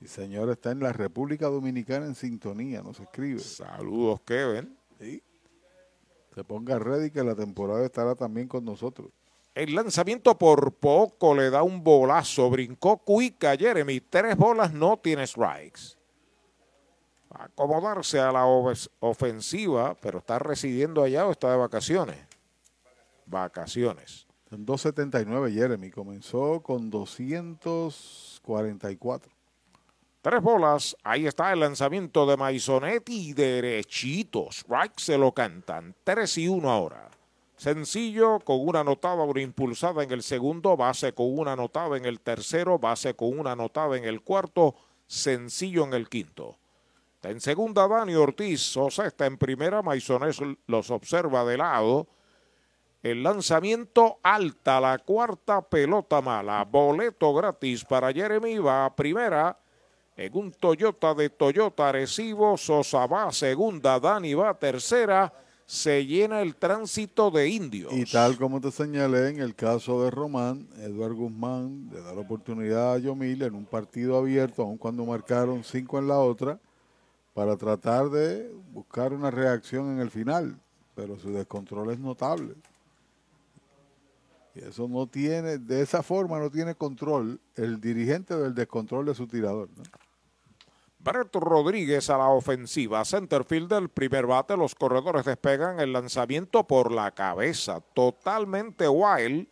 [SPEAKER 3] El señor está en la República Dominicana en sintonía, nos escribe.
[SPEAKER 4] Saludos, Kevin.
[SPEAKER 3] Sí. Se ponga ready que la temporada estará también con nosotros.
[SPEAKER 4] El lanzamiento por poco le da un bolazo. Brincó Cuica Jeremy. Tres bolas, no tiene strikes. A acomodarse a la ofensiva, pero está residiendo allá o está de vacaciones. Vacaciones.
[SPEAKER 3] En 279 Jeremy. Comenzó con 244.
[SPEAKER 4] Tres bolas. Ahí está el lanzamiento de Maisonetti. Derechito. Strike se lo cantan. 3 y 1 ahora. Sencillo con una anotada, una impulsada en el segundo, base con una anotada en el tercero, base con una anotada en el cuarto, sencillo en el quinto. Está en segunda Dani Ortiz, Sosa está en primera, Maisones los observa de lado. El lanzamiento alta, la cuarta pelota mala, boleto gratis para Jeremy, va a primera en un Toyota de Toyota Recibo, Sosa va a segunda, Dani va a tercera se llena el tránsito de indios.
[SPEAKER 3] Y tal como te señalé en el caso de Román, Eduardo Guzmán le da la oportunidad a Yomil en un partido abierto, aun cuando marcaron cinco en la otra, para tratar de buscar una reacción en el final. Pero su descontrol es notable. Y eso no tiene, de esa forma no tiene control el dirigente del descontrol de su tirador.
[SPEAKER 4] Brett Rodríguez a la ofensiva. Centerfield del primer bate. Los corredores despegan el lanzamiento por la cabeza. Totalmente wild.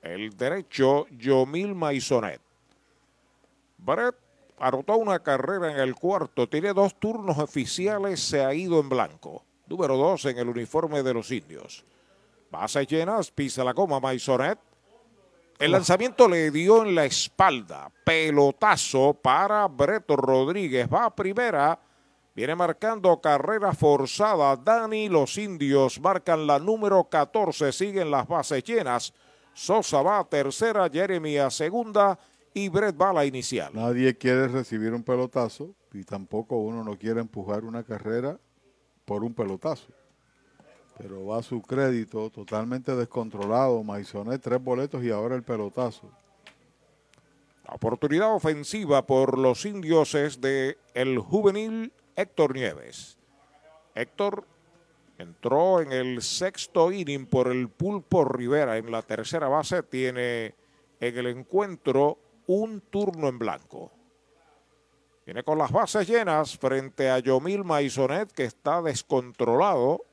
[SPEAKER 4] El derecho, Yomil Maisonet. Brett anotó una carrera en el cuarto. Tiene dos turnos oficiales. Se ha ido en blanco. Número dos en el uniforme de los indios. Bases llenas. Pisa la coma Maisonet. El lanzamiento le dio en la espalda. Pelotazo para Breto Rodríguez. Va a primera. Viene marcando carrera forzada. Dani, los indios marcan la número 14. Siguen las bases llenas. Sosa va a tercera. Jeremy a segunda. Y Brett va a la inicial.
[SPEAKER 3] Nadie quiere recibir un pelotazo. Y tampoco uno no quiere empujar una carrera por un pelotazo pero va a su crédito totalmente descontrolado. Maisonet, tres boletos y ahora el pelotazo.
[SPEAKER 4] Oportunidad ofensiva por los indios es de el juvenil Héctor Nieves. Héctor entró en el sexto inning por el Pulpo Rivera en la tercera base. Tiene en el encuentro un turno en blanco. Viene con las bases llenas frente a Yomil Maisonet que está descontrolado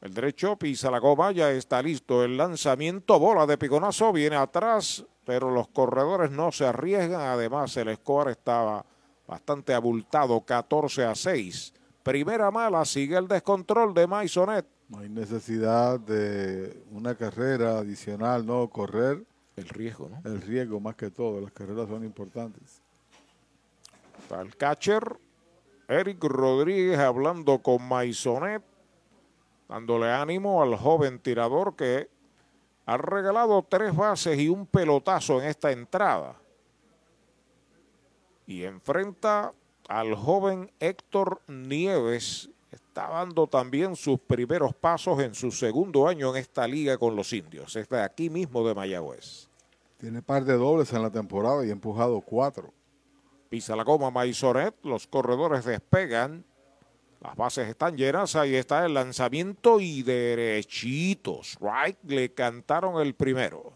[SPEAKER 4] el derecho pisa la goma, ya está listo el lanzamiento, bola de piconazo, viene atrás, pero los corredores no se arriesgan. Además, el score estaba bastante abultado, 14 a 6. Primera mala, sigue el descontrol de Maisonet.
[SPEAKER 3] No hay necesidad de una carrera adicional, no correr.
[SPEAKER 4] El riesgo, ¿no?
[SPEAKER 3] El riesgo más que todo, las carreras son importantes.
[SPEAKER 4] Está el catcher Eric Rodríguez hablando con Maisonet dándole ánimo al joven tirador que ha regalado tres bases y un pelotazo en esta entrada. Y enfrenta al joven Héctor Nieves, está dando también sus primeros pasos en su segundo año en esta liga con los indios. Está aquí mismo de Mayagüez.
[SPEAKER 3] Tiene par de dobles en la temporada y ha empujado cuatro.
[SPEAKER 4] Pisa la goma Maisonet, los corredores despegan. Las bases están llenas, ahí está el lanzamiento y derechitos. Right, le cantaron el primero.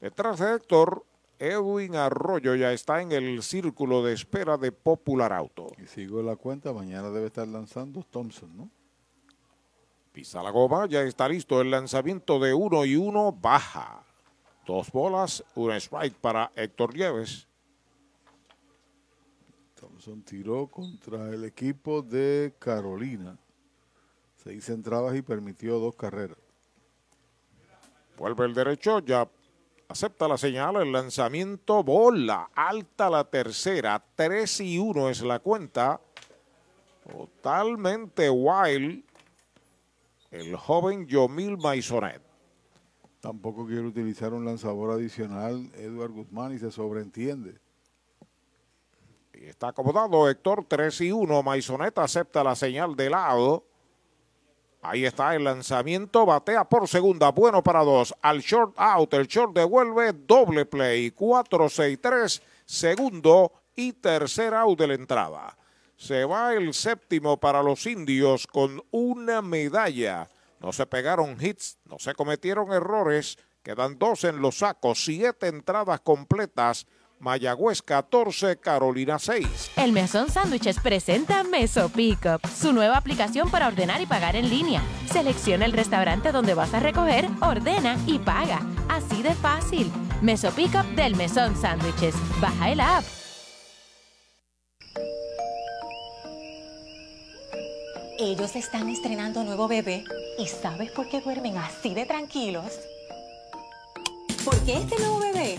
[SPEAKER 4] Detrás de Héctor, Edwin Arroyo ya está en el círculo de espera de Popular Auto.
[SPEAKER 3] Y sigo la cuenta, mañana debe estar lanzando Thompson, ¿no?
[SPEAKER 4] Pisa la goma, ya está listo el lanzamiento de uno y uno, baja. Dos bolas, un strike para Héctor Nieves.
[SPEAKER 3] Thompson tiró contra el equipo de Carolina. Seis entradas y permitió dos carreras.
[SPEAKER 4] Vuelve el derecho, ya acepta la señal, el lanzamiento, bola, alta la tercera, 3 y 1 es la cuenta. Totalmente wild. el joven Yomil Maisonet.
[SPEAKER 3] Tampoco quiere utilizar un lanzador adicional, Eduard Guzmán, y se sobreentiende.
[SPEAKER 4] Está acomodado Héctor 3 y 1. Maisonet acepta la señal de lado. Ahí está el lanzamiento, batea por segunda, bueno para dos. Al short out, el short devuelve, doble play, 4-6-3, segundo y tercer out de la entrada. Se va el séptimo para los indios con una medalla. No se pegaron hits, no se cometieron errores. Quedan dos en los sacos, siete entradas completas. Mayagüez 14, Carolina 6.
[SPEAKER 24] El Mesón Sándwiches presenta Meso Pickup, su nueva aplicación para ordenar y pagar en línea. Selecciona el restaurante donde vas a recoger, ordena y paga. Así de fácil. Meso Pickup del Mesón Sándwiches. Baja el app.
[SPEAKER 27] Ellos están estrenando nuevo bebé y ¿sabes por qué duermen así de tranquilos? Porque este nuevo bebé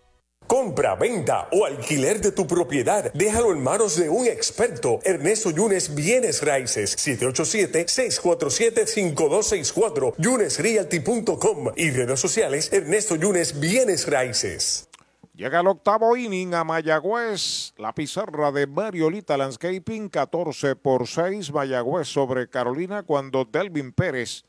[SPEAKER 20] Compra, venta o alquiler de tu propiedad. Déjalo en manos de un experto. Ernesto Yunes Bienes Raíces. 787-647-5264. YunesRealty.com y redes sociales Ernesto Yunes Bienes Raíces.
[SPEAKER 4] Llega el octavo inning a Mayagüez. La pizarra de Mariolita Landscaping, 14 por 6. Mayagüez sobre Carolina cuando Delvin Pérez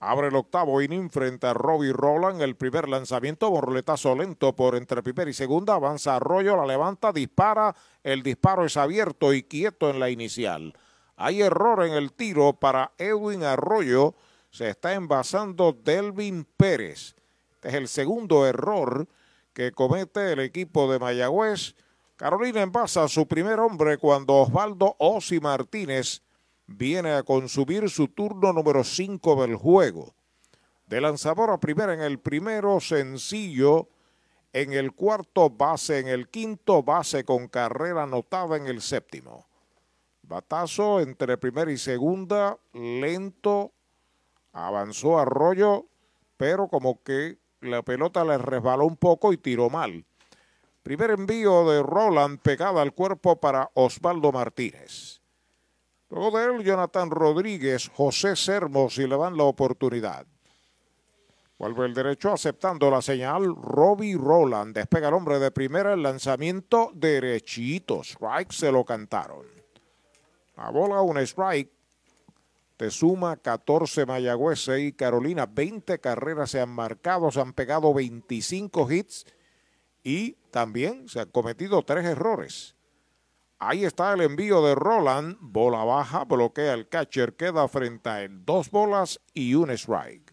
[SPEAKER 4] Abre el octavo inning frente a Robbie Roland. El primer lanzamiento, borroletazo lento por entre primera y segunda. Avanza Arroyo, la levanta, dispara. El disparo es abierto y quieto en la inicial. Hay error en el tiro para Edwin Arroyo. Se está envasando Delvin Pérez. Este es el segundo error que comete el equipo de Mayagüez. Carolina envasa su primer hombre cuando Osvaldo Osi Martínez viene a consumir su turno número 5 del juego. De lanzador a primera en el primero, sencillo. En el cuarto, base en el quinto, base con carrera anotada en el séptimo. Batazo entre primera y segunda, lento. Avanzó Arroyo, pero como que la pelota le resbaló un poco y tiró mal. Primer envío de Roland pegada al cuerpo para Osvaldo Martínez. Luego de él, Jonathan Rodríguez, José Sermos y le dan la oportunidad. Vuelve el derecho aceptando la señal. Robbie Roland despega el hombre de primera. El lanzamiento derechito. Strike se lo cantaron. La bola, un strike. Te suma 14 Mayagüez y Carolina. 20 carreras se han marcado. Se han pegado 25 hits. Y también se han cometido tres errores. Ahí está el envío de Roland. Bola baja, bloquea el catcher, queda frente a él. Dos bolas y un strike.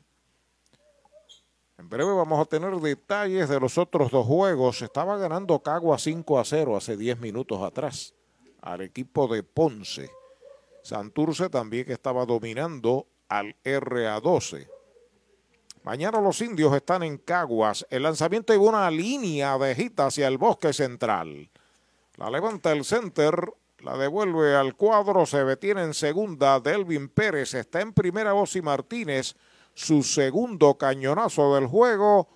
[SPEAKER 4] En breve vamos a tener detalles de los otros dos juegos. Estaba ganando Cagua 5 a 0 hace 10 minutos atrás al equipo de Ponce. Santurce también estaba dominando al RA12. Mañana los indios están en Caguas. El lanzamiento y una línea de gita hacia el bosque central. La levanta el center, la devuelve al cuadro, se detiene en segunda. Delvin Pérez está en primera. Osi Martínez, su segundo cañonazo del juego.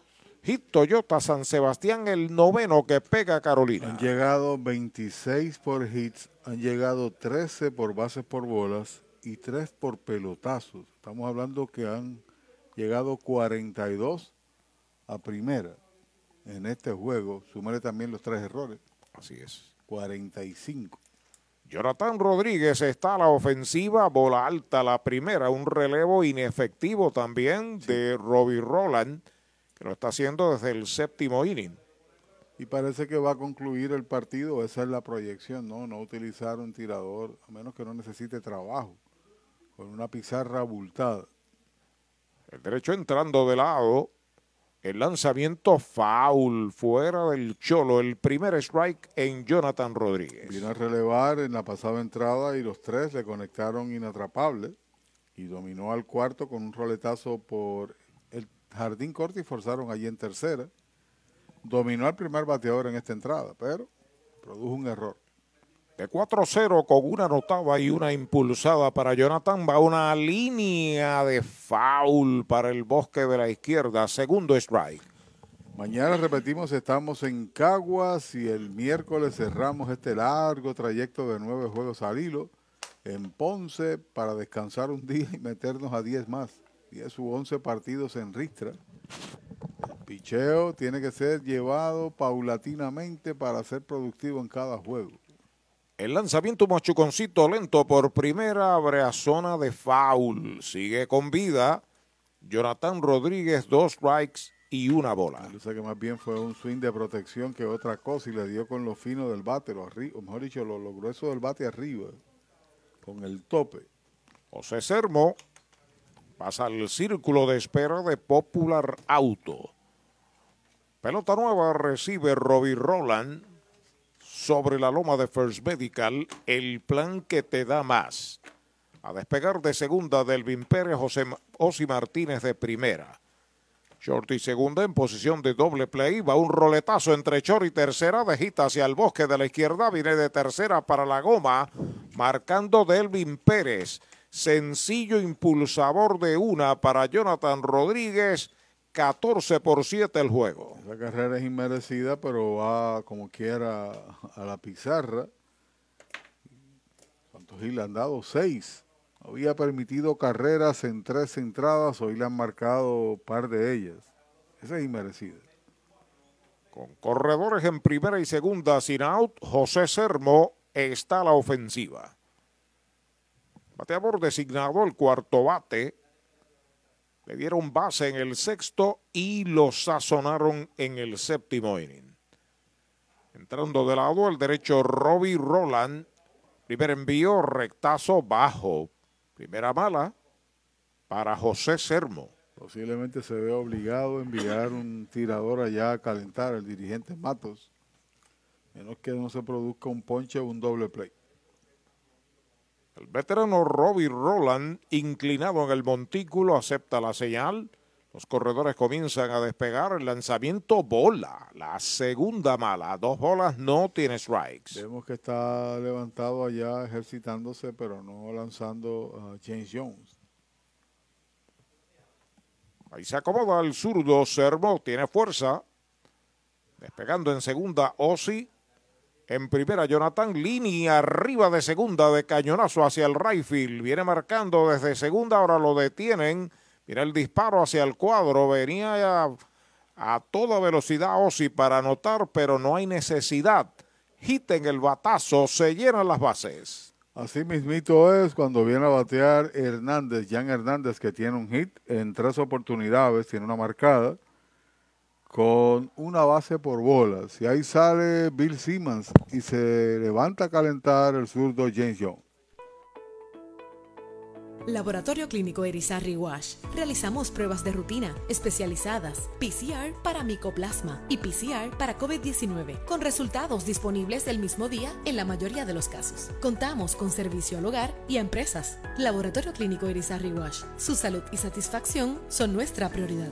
[SPEAKER 4] Hit Toyota San Sebastián, el noveno que pega Carolina.
[SPEAKER 3] Han llegado 26 por hits, han llegado 13 por bases por bolas y 3 por pelotazos. Estamos hablando que han llegado 42 a primera en este juego, súmale también los tres errores.
[SPEAKER 4] Así es.
[SPEAKER 3] 45.
[SPEAKER 4] Jonathan Rodríguez está a la ofensiva, bola alta la primera, un relevo inefectivo también de Robbie Roland, que lo está haciendo desde el séptimo inning.
[SPEAKER 3] Y parece que va a concluir el partido, esa es la proyección, ¿no? No utilizar un tirador, a menos que no necesite trabajo, con una pizarra abultada.
[SPEAKER 4] El derecho entrando de lado, el lanzamiento foul fuera del Cholo, el primer strike en Jonathan Rodríguez.
[SPEAKER 3] Vino a relevar en la pasada entrada y los tres le conectaron inatrapable y dominó al cuarto con un roletazo por el jardín corto y forzaron allí en tercera. Dominó al primer bateador en esta entrada, pero produjo un error.
[SPEAKER 4] De 4-0 con una anotada y una impulsada para Jonathan va una línea de foul para el bosque de la izquierda, segundo strike.
[SPEAKER 3] Mañana repetimos, estamos en Caguas y el miércoles cerramos este largo trayecto de nueve juegos al hilo en Ponce para descansar un día y meternos a 10 más. 10 u 11 partidos en Ristra. El picheo tiene que ser llevado paulatinamente para ser productivo en cada juego.
[SPEAKER 4] El lanzamiento machuconcito lento por primera abre a zona de foul. Sigue con vida. Jonathan Rodríguez, dos strikes y una bola.
[SPEAKER 3] Yo sé que más bien fue un swing de protección que otra cosa y le dio con lo fino del bate, lo o mejor dicho, lo, lo grueso del bate arriba, con el tope.
[SPEAKER 4] José Sermo pasa al círculo de espera de Popular Auto. Pelota nueva recibe Robbie Roland sobre la loma de First Medical, el plan que te da más. A despegar de segunda Delvin Pérez, José Osi Martínez de primera. Short y segunda en posición de doble play. Va un roletazo entre short y tercera. Dejita hacia el bosque de la izquierda. Viene de tercera para la goma. Marcando Delvin Pérez. Sencillo impulsador de una para Jonathan Rodríguez. 14 por 7 el juego.
[SPEAKER 3] Esa carrera es inmerecida, pero va como quiera a la pizarra. Santos Gil le han dado 6. Había permitido carreras en tres entradas, hoy le han marcado par de ellas. Esa es inmerecida.
[SPEAKER 4] Con corredores en primera y segunda sin out, José Sermo está a la ofensiva. Bateador designado, el cuarto bate. Le dieron base en el sexto y lo sazonaron en el séptimo inning. Entrando de lado el derecho Robbie Roland. Primer envío, rectazo bajo. Primera mala para José Sermo.
[SPEAKER 3] Posiblemente se ve obligado a enviar un tirador allá a calentar el dirigente Matos. Menos que no se produzca un ponche o un doble play.
[SPEAKER 4] El veterano Robbie Roland, inclinado en el montículo, acepta la señal. Los corredores comienzan a despegar. El lanzamiento bola. La segunda mala. Dos bolas no tiene strikes.
[SPEAKER 3] Vemos que está levantado allá ejercitándose, pero no lanzando a James Jones.
[SPEAKER 4] Ahí se acomoda el zurdo. Servo tiene fuerza. Despegando en segunda, Ozzy. En primera, Jonathan Lini arriba de segunda de cañonazo hacia el field. Viene marcando desde segunda, ahora lo detienen. Mira el disparo hacia el cuadro. Venía a, a toda velocidad Ozzy para anotar, pero no hay necesidad. Hit en el batazo, se llenan las bases.
[SPEAKER 3] Así mismito es cuando viene a batear Hernández, Jan Hernández, que tiene un hit en tres oportunidades, tiene una marcada con una base por bola. Si ahí sale Bill Simmons y se levanta a calentar el zurdo James Young.
[SPEAKER 11] Laboratorio Clínico Erizarri Wash. Realizamos pruebas de rutina especializadas, PCR para micoplasma y PCR para COVID-19, con resultados disponibles el mismo día en la mayoría de los casos. Contamos con servicio al hogar y a empresas. Laboratorio Clínico Erizarri Wash. Su salud y satisfacción son nuestra prioridad.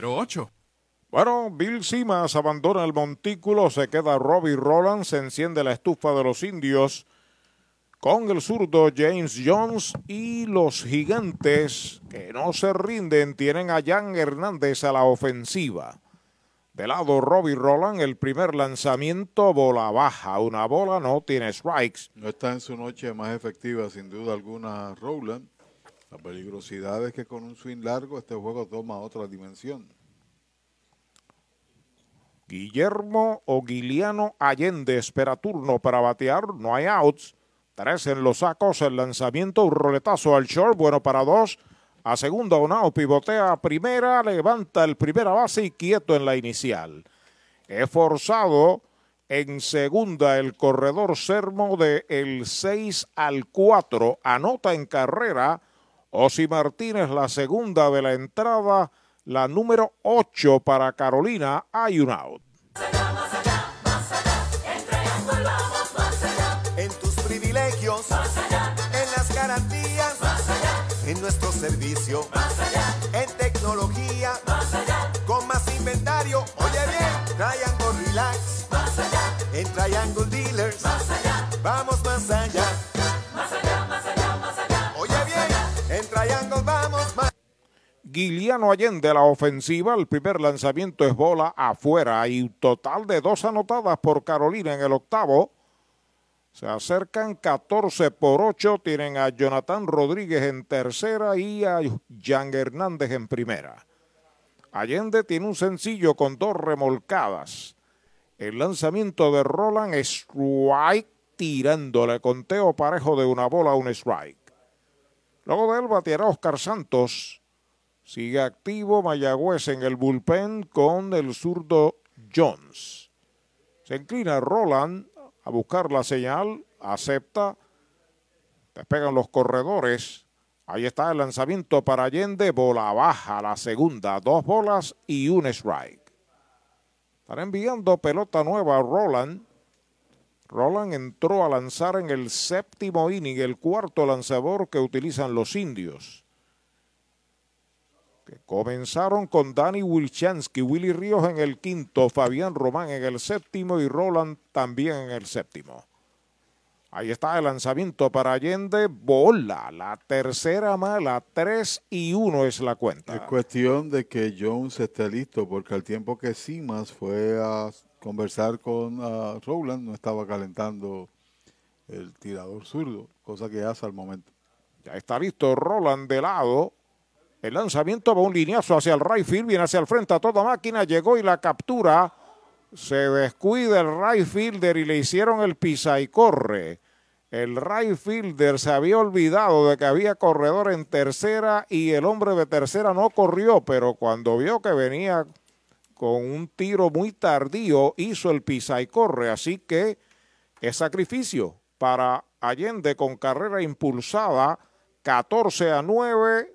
[SPEAKER 8] 408-8808
[SPEAKER 4] bueno, Bill Simas abandona el montículo, se queda Robbie Roland, se enciende la estufa de los indios con el zurdo James Jones y los gigantes que no se rinden tienen a Jan Hernández a la ofensiva. De lado Robbie Roland, el primer lanzamiento, bola baja, una bola, no tiene strikes.
[SPEAKER 3] No está en su noche más efectiva, sin duda alguna, Roland. La peligrosidad es que con un swing largo este juego toma otra dimensión.
[SPEAKER 4] Guillermo o Guiliano Allende espera turno para batear, no hay outs. Tres en los sacos, el lanzamiento, un roletazo al short, bueno para dos. A segunda, un out, pivotea a primera, levanta el primera base y quieto en la inicial. He forzado en segunda el corredor Sermo de el 6 al 4, anota en carrera Osi Martínez, la segunda de la entrada, la número 8 para Carolina, hay un out.
[SPEAKER 10] En tus privilegios, más allá. en las garantías, más allá. en nuestro servicio, más allá. en tecnología,
[SPEAKER 4] Guiliano Allende la ofensiva. El primer lanzamiento es bola afuera y total de dos anotadas por Carolina en el octavo. Se acercan 14 por 8. Tienen a Jonathan Rodríguez en tercera y a Jan Hernández en primera. Allende tiene un sencillo con dos remolcadas. El lanzamiento de Roland strike tirándole conteo parejo de una bola a un strike. Luego de él bateará Oscar Santos Sigue activo Mayagüez en el bullpen con el zurdo Jones. Se inclina Roland a buscar la señal, acepta, despegan los corredores. Ahí está el lanzamiento para Allende, bola baja, la segunda, dos bolas y un strike. Están enviando pelota nueva a Roland. Roland entró a lanzar en el séptimo inning, el cuarto lanzador que utilizan los indios que comenzaron con Danny Wilchansky, Willy Ríos en el quinto, Fabián Román en el séptimo y Roland también en el séptimo. Ahí está el lanzamiento para Allende, bola, la tercera mala, tres y uno es la cuenta.
[SPEAKER 3] Es cuestión de que Jones esté listo, porque al tiempo que Simas fue a conversar con uh, Roland, no estaba calentando el tirador zurdo, cosa que hace al momento.
[SPEAKER 4] Ya está listo Roland de lado, el lanzamiento va un lineazo hacia el right field, viene hacia el frente a toda máquina, llegó y la captura. Se descuida el right fielder y le hicieron el pisa y corre. El right fielder se había olvidado de que había corredor en tercera y el hombre de tercera no corrió, pero cuando vio que venía con un tiro muy tardío, hizo el pisa y corre. Así que es sacrificio para Allende con carrera impulsada, 14 a 9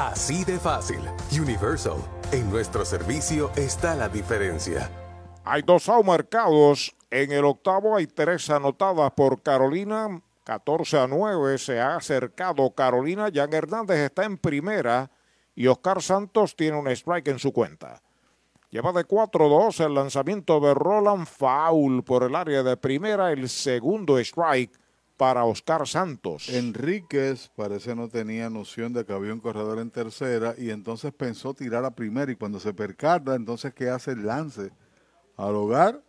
[SPEAKER 26] Así de fácil. Universal. En nuestro servicio está la diferencia.
[SPEAKER 4] Hay dos marcados. En el octavo hay tres anotadas por Carolina. 14 a 9 se ha acercado Carolina. Jan Hernández está en primera y Oscar Santos tiene un strike en su cuenta. Lleva de 4-2 el lanzamiento de Roland Foul por el área de primera, el segundo strike para Oscar Santos.
[SPEAKER 3] Enríquez parece no tenía noción de que había un corredor en tercera y entonces pensó tirar a primera y cuando se percata, entonces que hace el lance al hogar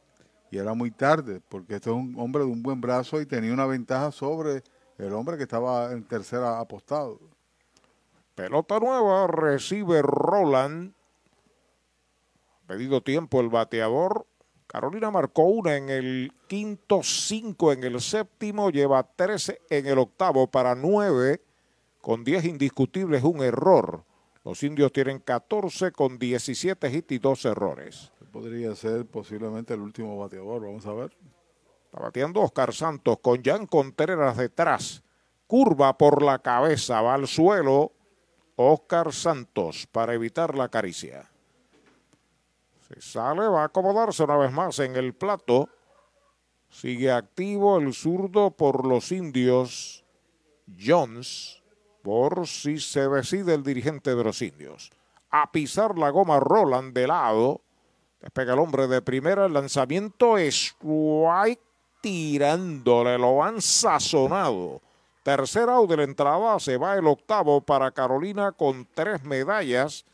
[SPEAKER 3] y era muy tarde, porque este es un hombre de un buen brazo y tenía una ventaja sobre el hombre que estaba en tercera apostado.
[SPEAKER 4] Pelota nueva, recibe Roland. Pedido tiempo el bateador. Carolina marcó una en el quinto, cinco en el séptimo, lleva 13 en el octavo para nueve, con 10 indiscutibles, un error. Los indios tienen 14 con 17 hits y dos errores.
[SPEAKER 3] Podría ser posiblemente el último bateador, vamos a ver.
[SPEAKER 4] Está bateando Oscar Santos con Jan Contreras detrás. Curva por la cabeza, va al suelo Oscar Santos para evitar la caricia. Sale, va a acomodarse una vez más en el plato. Sigue activo el zurdo por los indios Jones, por si se decide el dirigente de los indios. A pisar la goma Roland de lado. Despega el hombre de primera. El lanzamiento es tirándole. Lo han sazonado. Tercera out de la entrada. Se va el octavo para Carolina con tres medallas.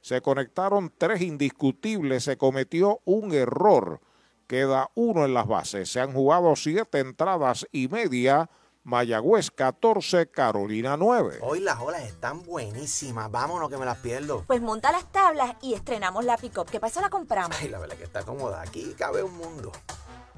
[SPEAKER 4] Se conectaron tres indiscutibles. Se cometió un error. Queda uno en las bases. Se han jugado siete entradas y media. Mayagüez 14, Carolina 9.
[SPEAKER 15] Hoy las olas están buenísimas. Vámonos que me las pierdo.
[SPEAKER 16] Pues monta las tablas y estrenamos la pick-up. ¿Qué pasa? La compramos.
[SPEAKER 15] Ay, la verdad que está cómoda. Aquí cabe un mundo.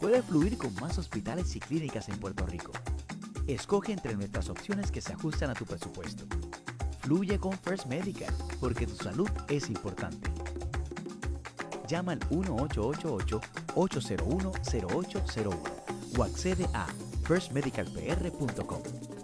[SPEAKER 5] Puedes fluir con más hospitales y clínicas en Puerto Rico. Escoge entre nuestras opciones que se ajustan a tu presupuesto. Fluye con First Medical, porque tu salud es importante. Llama al 1888-801-0801 o accede a firstmedicalpr.com.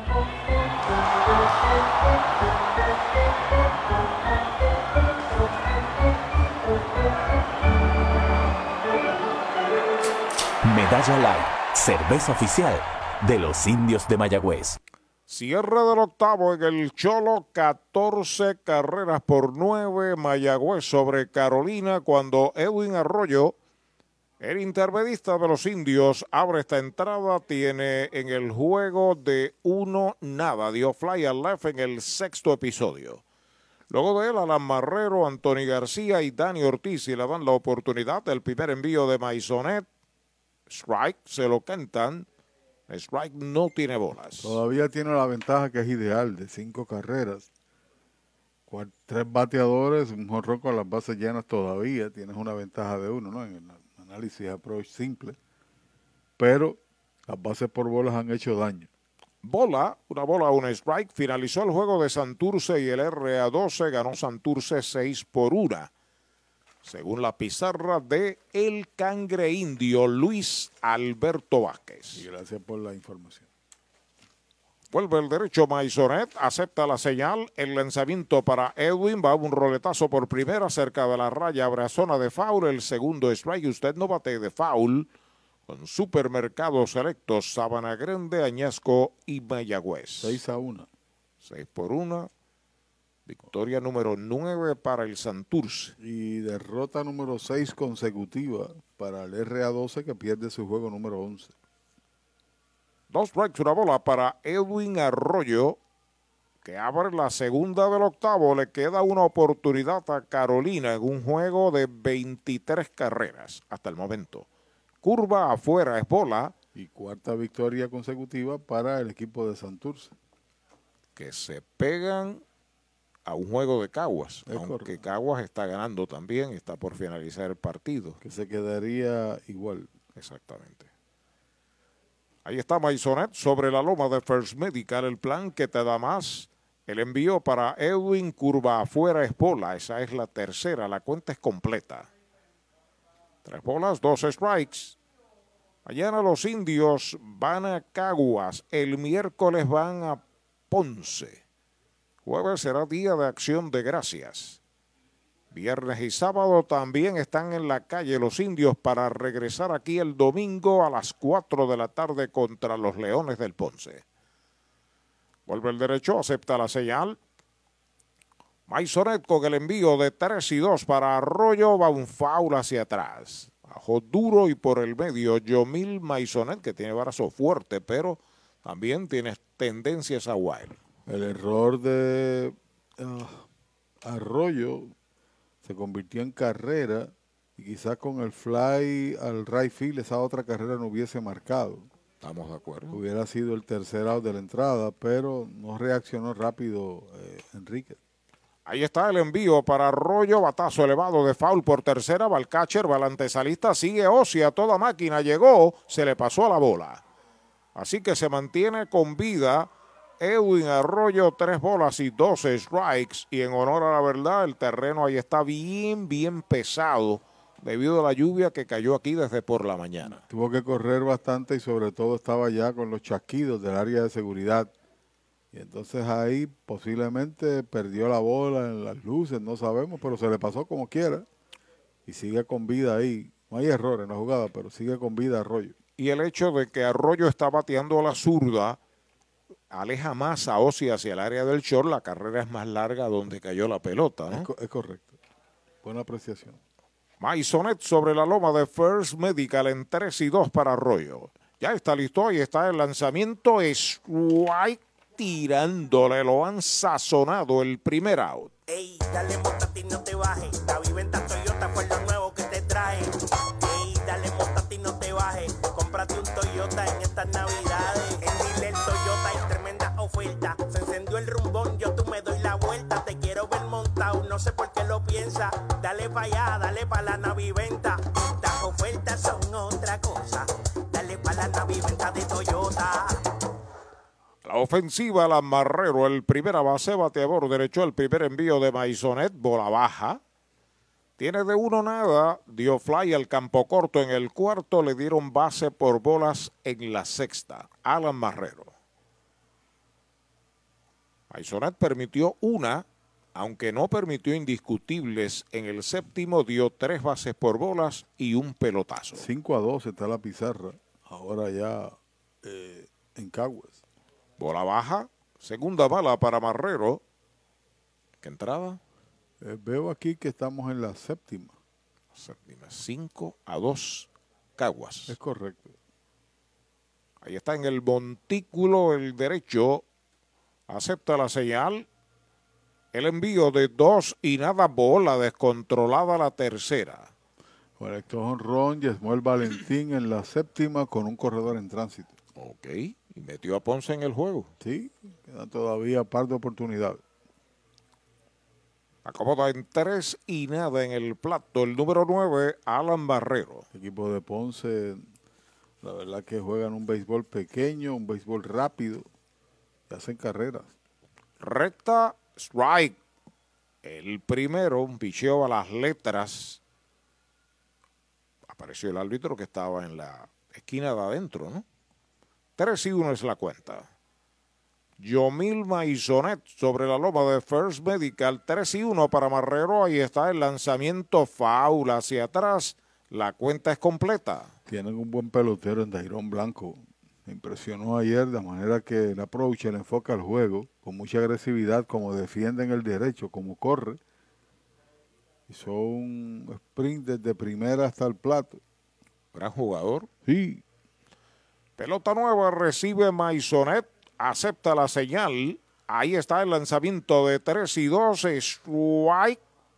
[SPEAKER 17] Medalla Light, cerveza oficial de los indios de Mayagüez.
[SPEAKER 4] Cierre del octavo en el Cholo, 14 carreras por 9 Mayagüez sobre Carolina cuando Edwin Arroyo, el intermedista de los indios, abre esta entrada, tiene en el juego de uno nada, dio fly al left en el sexto episodio. Luego de él, Alan Marrero, Anthony García y Dani Ortiz y le dan la oportunidad del primer envío de Maisonet. Strike, se lo cantan. Strike no tiene bolas.
[SPEAKER 3] Todavía tiene la ventaja que es ideal de cinco carreras. Cual- tres bateadores, un jorro con las bases llenas todavía. Tienes una ventaja de uno, ¿no? En el análisis approach simple. Pero las bases por bolas han hecho daño.
[SPEAKER 4] Bola, una bola, un strike. Finalizó el juego de Santurce y el RA12 ganó Santurce 6 por 1. Según la pizarra de El Cangre Indio, Luis Alberto Vázquez.
[SPEAKER 3] Y gracias por la información.
[SPEAKER 4] Vuelve el derecho Maisonet, acepta la señal, el lanzamiento para Edwin, va un roletazo por primera cerca de la raya, abre a zona de foul, el segundo strike, usted no bate de foul, con supermercados selectos, Sabana Grande, Añasco y Mayagüez.
[SPEAKER 3] 6 a 1.
[SPEAKER 4] 6 por 1, victoria número 9 para el Santurce.
[SPEAKER 3] Y derrota número 6 consecutiva para el RA12 que pierde su juego número 11.
[SPEAKER 4] Dos strikes, una bola para Edwin Arroyo, que abre la segunda del octavo. Le queda una oportunidad a Carolina en un juego de 23 carreras hasta el momento. Curva afuera es bola.
[SPEAKER 3] Y cuarta victoria consecutiva para el equipo de Santurce.
[SPEAKER 4] Que se pegan a un juego de Caguas, aunque Caguas está ganando también, está por finalizar el partido.
[SPEAKER 3] Que se quedaría igual.
[SPEAKER 4] Exactamente. Ahí está Maisonet sobre la loma de First Medical, el plan que te da más. El envío para Edwin Curva afuera es bola, esa es la tercera, la cuenta es completa. Tres bolas, dos strikes. Mañana los indios van a Caguas, el miércoles van a Ponce. Jueves será día de acción de gracias. Viernes y sábado también están en la calle los indios para regresar aquí el domingo a las 4 de la tarde contra los Leones del Ponce. Vuelve el derecho, acepta la señal. Maisonet con el envío de 3 y 2 para Arroyo, va un foul hacia atrás. Bajo duro y por el medio, Yomil Maisonet, que tiene brazo fuerte, pero también tiene tendencias a wild.
[SPEAKER 3] El error de ah, Arroyo se convirtió en carrera y quizás con el fly al right field esa otra carrera no hubiese marcado.
[SPEAKER 4] Estamos de acuerdo.
[SPEAKER 3] Hubiera sido el tercer out de la entrada, pero no reaccionó rápido eh, Enrique.
[SPEAKER 4] Ahí está el envío para Arroyo, batazo elevado de foul por tercera, va el catcher, va el antesalista, sigue Osia, toda máquina llegó, se le pasó a la bola. Así que se mantiene con vida Edwin Arroyo, tres bolas y dos strikes. Y en honor a la verdad, el terreno ahí está bien, bien pesado debido a la lluvia que cayó aquí desde por la mañana.
[SPEAKER 3] Tuvo que correr bastante y sobre todo estaba ya con los chasquidos del área de seguridad. Y entonces ahí posiblemente perdió la bola en las luces, no sabemos, pero se le pasó como quiera. Y sigue con vida ahí. No hay errores en la jugada, pero sigue con vida Arroyo.
[SPEAKER 4] Y el hecho de que Arroyo está bateando a la zurda aleja más a Osi hacia el área del short, la carrera es más larga donde cayó la pelota.
[SPEAKER 3] Es, correcto. Buena apreciación.
[SPEAKER 4] Maisonet sobre la loma de First Medical en 3 y 2 para Arroyo. Ya está listo, y está el lanzamiento. White tirándole, lo han sazonado el primer out.
[SPEAKER 6] Ey, dale ti no te bajes. La viventa Toyota fue lo nuevo que te trae. Ey, dale ti no te bajes. Cómprate un Toyota en estas navidades. Se encendió el rumbón, yo tú me doy la vuelta. Te quiero ver montado, no sé por qué lo piensa. Dale para allá, dale para la naviventa. Las ofertas son otra cosa. La
[SPEAKER 4] ofensiva, la Marrero, el primera base, bateador derecho, el primer envío de Maisonet, bola baja. Tiene de uno nada, dio fly al campo corto en el cuarto, le dieron base por bolas en la sexta. Alan Marrero. Maisonet permitió una, aunque no permitió indiscutibles. En el séptimo dio tres bases por bolas y un pelotazo.
[SPEAKER 3] 5 a 2 está la pizarra. Ahora ya eh, en Caguas.
[SPEAKER 4] Bola baja. Segunda bala para Marrero. ¿Qué entrada?
[SPEAKER 3] Eh, veo aquí que estamos en la séptima.
[SPEAKER 4] Séptima. 5 a 2 Caguas.
[SPEAKER 3] Es correcto.
[SPEAKER 4] Ahí está en el montículo el derecho acepta la señal. El envío de dos y nada bola descontrolada la tercera.
[SPEAKER 3] Conectó Ron Yesmuel Valentín en la séptima con un corredor en tránsito.
[SPEAKER 4] Ok, y metió a Ponce en el juego.
[SPEAKER 3] Sí, queda todavía par de oportunidades.
[SPEAKER 4] Acomoda en tres y nada en el plato. El número nueve, Alan Barrero.
[SPEAKER 3] El equipo de Ponce, la verdad que juegan un béisbol pequeño, un béisbol rápido hacen carreras.
[SPEAKER 4] Recta, strike. El primero, un picheo a las letras. Apareció el árbitro que estaba en la esquina de adentro, ¿no? 3 y 1 es la cuenta. Yomil Maisonet sobre la loma de First Medical. 3 y 1 para Marrero. Ahí está el lanzamiento faula hacia atrás. La cuenta es completa.
[SPEAKER 3] Tienen un buen pelotero en Dairón Blanco impresionó ayer de manera que el approach le enfoca al juego con mucha agresividad, como defiende en el derecho, como corre. Hizo un sprint desde primera hasta el plato.
[SPEAKER 4] Gran jugador.
[SPEAKER 3] Sí.
[SPEAKER 4] Pelota nueva recibe Maisonet, acepta la señal. Ahí está el lanzamiento de 3 y 2. Strike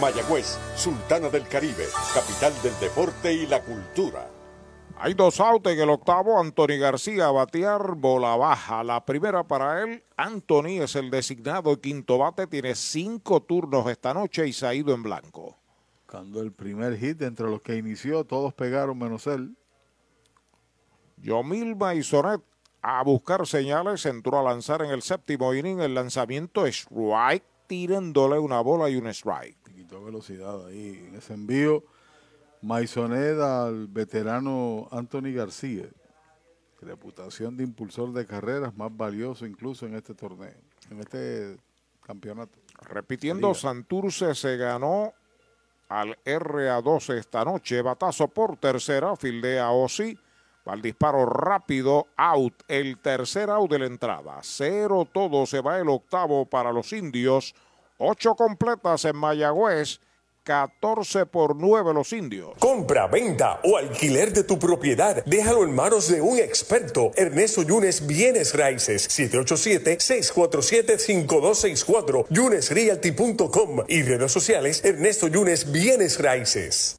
[SPEAKER 19] Mayagüez, Sultana del Caribe, capital del deporte y la cultura.
[SPEAKER 4] Hay dos outs en el octavo. Anthony García a batear, bola baja. La primera para él. Anthony es el designado quinto bate. Tiene cinco turnos esta noche y se ha ido en blanco.
[SPEAKER 3] Cuando el primer hit entre los que inició, todos pegaron menos él.
[SPEAKER 4] Yomil Maisonet a buscar señales. Entró a lanzar en el séptimo inning. El lanzamiento es strike, tirándole una bola y un strike.
[SPEAKER 3] Quitó velocidad ahí en ese envío. Maisoneda al veterano Anthony García. Reputación de impulsor de carreras más valioso incluso en este torneo, en este campeonato.
[SPEAKER 4] Repitiendo, Santurce se ganó al RA12 esta noche. Batazo por tercera, fildea Osi. Al disparo rápido, out. El tercer out de la entrada. Cero todo, se va el octavo para los indios. Ocho completas en Mayagüez. 14 por 9 los indios.
[SPEAKER 20] Compra, venta o alquiler de tu propiedad. Déjalo en manos de un experto. Ernesto Yunes Bienes Raíces. 787-647-5264. YunesRealty.com y redes sociales Ernesto Yunes Bienes Raíces.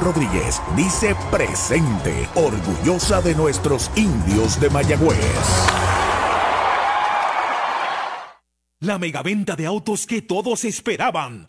[SPEAKER 2] Rodríguez dice presente, orgullosa de nuestros indios de Mayagüez.
[SPEAKER 1] La megaventa de autos que todos esperaban.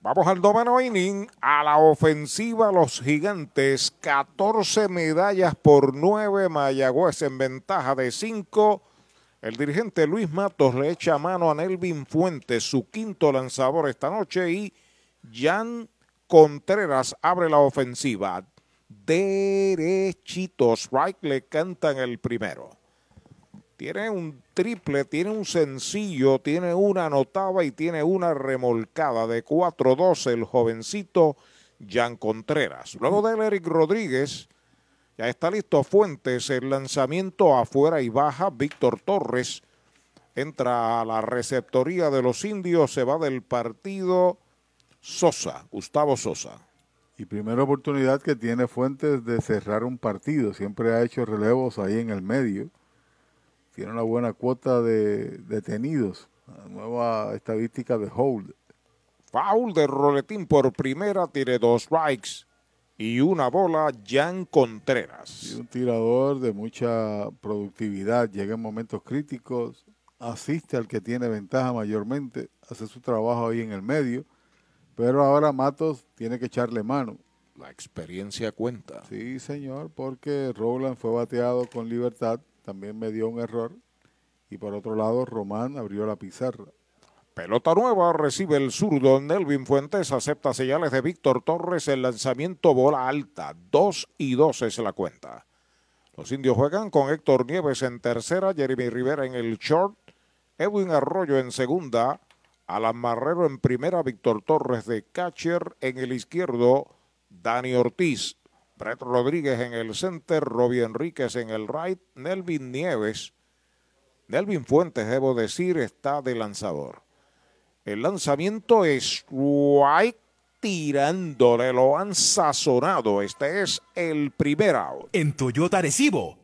[SPEAKER 4] Vamos al noveno inning. A la ofensiva, los gigantes. 14 medallas por 9. Mayagüez en ventaja de 5. El dirigente Luis Matos le echa mano a Nelvin Fuentes, su quinto lanzador esta noche. Y Jan Contreras abre la ofensiva. Derechitos. Strike le cantan el primero. Tiene un triple, tiene un sencillo, tiene una anotada y tiene una remolcada de 4-2 el jovencito Jan Contreras. Luego de Eric Rodríguez, ya está listo Fuentes, el lanzamiento afuera y baja. Víctor Torres entra a la receptoría de los indios, se va del partido Sosa, Gustavo Sosa.
[SPEAKER 3] Y primera oportunidad que tiene Fuentes de cerrar un partido. Siempre ha hecho relevos ahí en el medio. Tiene una buena cuota de detenidos. La nueva estadística de hold.
[SPEAKER 4] Foul de Roletín por primera, tiene dos strikes y una bola, Jan Contreras.
[SPEAKER 3] Y un tirador de mucha productividad, llega en momentos críticos, asiste al que tiene ventaja mayormente, hace su trabajo ahí en el medio, pero ahora Matos tiene que echarle mano.
[SPEAKER 4] La experiencia cuenta.
[SPEAKER 3] Sí, señor, porque Rowland fue bateado con libertad, también me dio un error, y por otro lado Román abrió la pizarra.
[SPEAKER 4] Pelota nueva, recibe el zurdo. Nelvin Fuentes acepta señales de Víctor Torres. El lanzamiento bola alta. 2 y 2 es la cuenta. Los indios juegan con Héctor Nieves en tercera, Jeremy Rivera en el short, Edwin Arroyo en segunda, Alan Marrero en primera, Víctor Torres de catcher en el izquierdo, Dani Ortiz, Brett Rodríguez en el center, Robbie Enríquez en el right, Nelvin Nieves. Nelvin Fuentes, debo decir, está de lanzador. El lanzamiento es White tirándole, lo han sazonado. Este es el primer out.
[SPEAKER 1] En Toyota Recibo.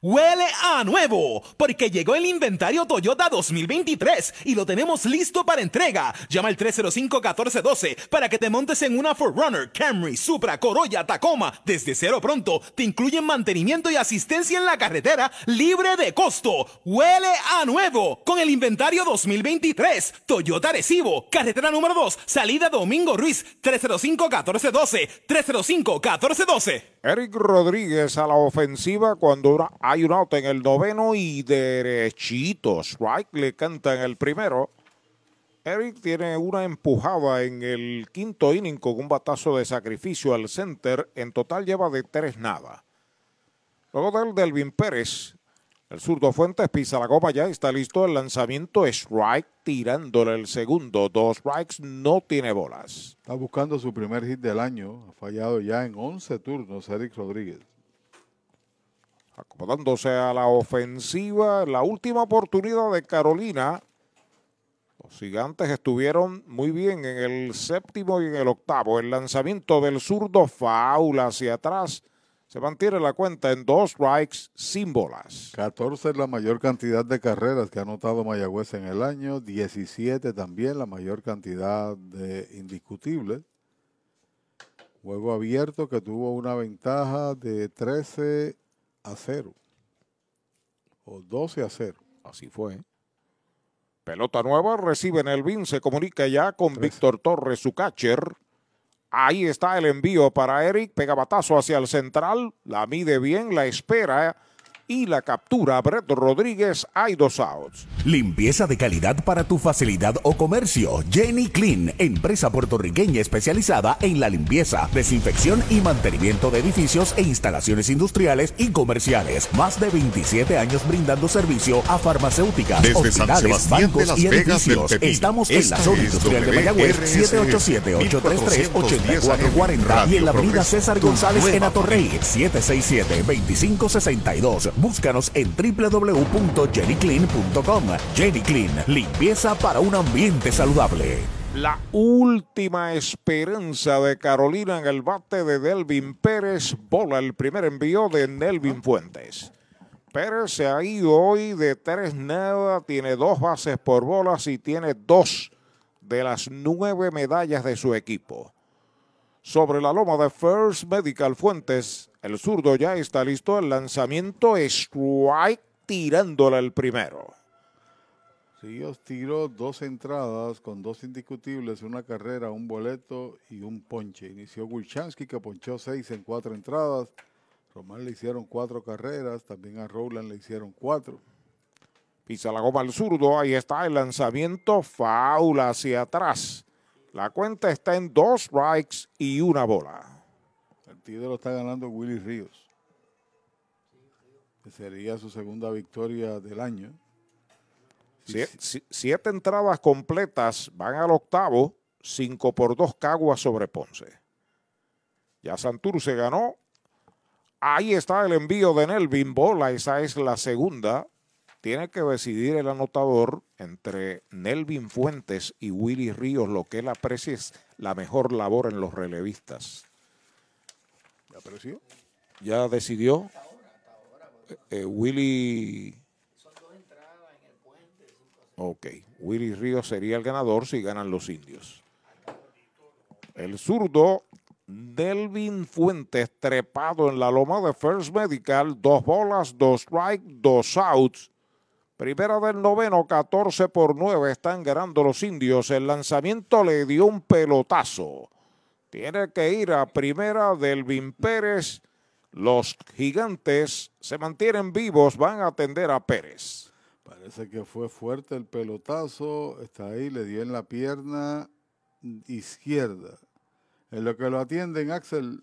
[SPEAKER 1] Huele a nuevo, porque llegó el inventario Toyota 2023 y lo tenemos listo para entrega. Llama al 305-1412 para que te montes en una Forerunner, Camry, Supra, Corolla, Tacoma. Desde cero pronto te incluyen mantenimiento y asistencia en la carretera libre de costo. Huele a nuevo con el inventario 2023. Toyota Recibo, carretera número 2, salida Domingo Ruiz, 305-1412, 305-1412.
[SPEAKER 4] Eric Rodríguez a la ofensiva cuando hay un out en el noveno y derechito. Strike le canta en el primero. Eric tiene una empujada en el quinto inning con un batazo de sacrificio al center. En total lleva de tres nada. Luego del Delvin Pérez, el zurdo Fuentes pisa la goma, ya está listo el lanzamiento. Strike tirándole el segundo. Dos strikes, no tiene bolas.
[SPEAKER 3] Está buscando su primer hit del año. Ha fallado ya en 11 turnos Eric Rodríguez.
[SPEAKER 4] Acomodándose a la ofensiva, la última oportunidad de Carolina. Los gigantes estuvieron muy bien en el séptimo y en el octavo. El lanzamiento del zurdo faula hacia atrás. Se mantiene la cuenta en dos strikes sin bolas.
[SPEAKER 3] 14 es la mayor cantidad de carreras que ha anotado Mayagüez en el año. 17 también la mayor cantidad de indiscutibles. Juego abierto que tuvo una ventaja de 13 a 0. O 12 a 0.
[SPEAKER 4] Así fue. Pelota nueva, recibe en el BIN, se comunica ya con Víctor Torres, su catcher. Ahí está el envío para Eric, pega batazo hacia el central, la mide bien, la espera y la captura Brett Rodríguez. Hay dos outs.
[SPEAKER 2] Limpieza de calidad para tu facilidad o comercio. Jenny Clean, empresa puertorriqueña especializada en la limpieza, desinfección y mantenimiento de edificios e instalaciones industriales y comerciales. Más de 27 años brindando servicio a farmacéuticas,
[SPEAKER 28] Desde San
[SPEAKER 2] hospitales,
[SPEAKER 28] de
[SPEAKER 2] bancos
[SPEAKER 28] Las
[SPEAKER 2] y
[SPEAKER 28] Vegas del
[SPEAKER 2] edificios. Estamos en la zona industrial de Mayagüez,
[SPEAKER 28] WRSS
[SPEAKER 2] 787-834-40 y en la avenida César González en Atorrey, 767-2562. Búscanos en www.jennyclean.com. Jenny Clean, limpieza para un ambiente saludable.
[SPEAKER 4] La última esperanza de Carolina en el bate de Delvin Pérez. Bola el primer envío de Nelvin Fuentes. Pérez se ha ido hoy de tres nada, tiene dos bases por bolas y tiene dos de las nueve medallas de su equipo. Sobre la loma de First Medical Fuentes, el zurdo ya está listo. El lanzamiento strike tirándole el primero.
[SPEAKER 3] Sí, os tiró dos entradas con dos indiscutibles, una carrera, un boleto y un ponche. Inició Wilchansky que ponchó seis en cuatro entradas. Román le hicieron cuatro carreras, también a Rowland le hicieron cuatro.
[SPEAKER 4] Pisa la goma al zurdo, ahí está el lanzamiento, faula hacia atrás. La cuenta está en dos strikes y una bola.
[SPEAKER 3] Partido lo está ganando Willy Ríos. Que sería su segunda victoria del año.
[SPEAKER 4] Sie- si- siete entradas completas van al octavo, cinco por dos Caguas sobre Ponce. Ya Santurce ganó. Ahí está el envío de Nelvin Bola, esa es la segunda. tiene que decidir el anotador entre Nelvin Fuentes y Willy Ríos, lo que él aprecia es la mejor labor en los relevistas.
[SPEAKER 3] ¿Ya apreció?
[SPEAKER 4] Ya decidió. Eh, Willy. Ok, Willy Ríos sería el ganador si ganan los indios. El zurdo Delvin Fuentes trepado en la loma de First Medical, dos bolas, dos strikes, dos outs. Primera del noveno, 14 por 9 están ganando los indios. El lanzamiento le dio un pelotazo. Tiene que ir a primera Delvin Pérez. Los gigantes se mantienen vivos, van a atender a Pérez.
[SPEAKER 3] Parece que fue fuerte el pelotazo. Está ahí, le dio en la pierna izquierda. En lo que lo atienden, Axel.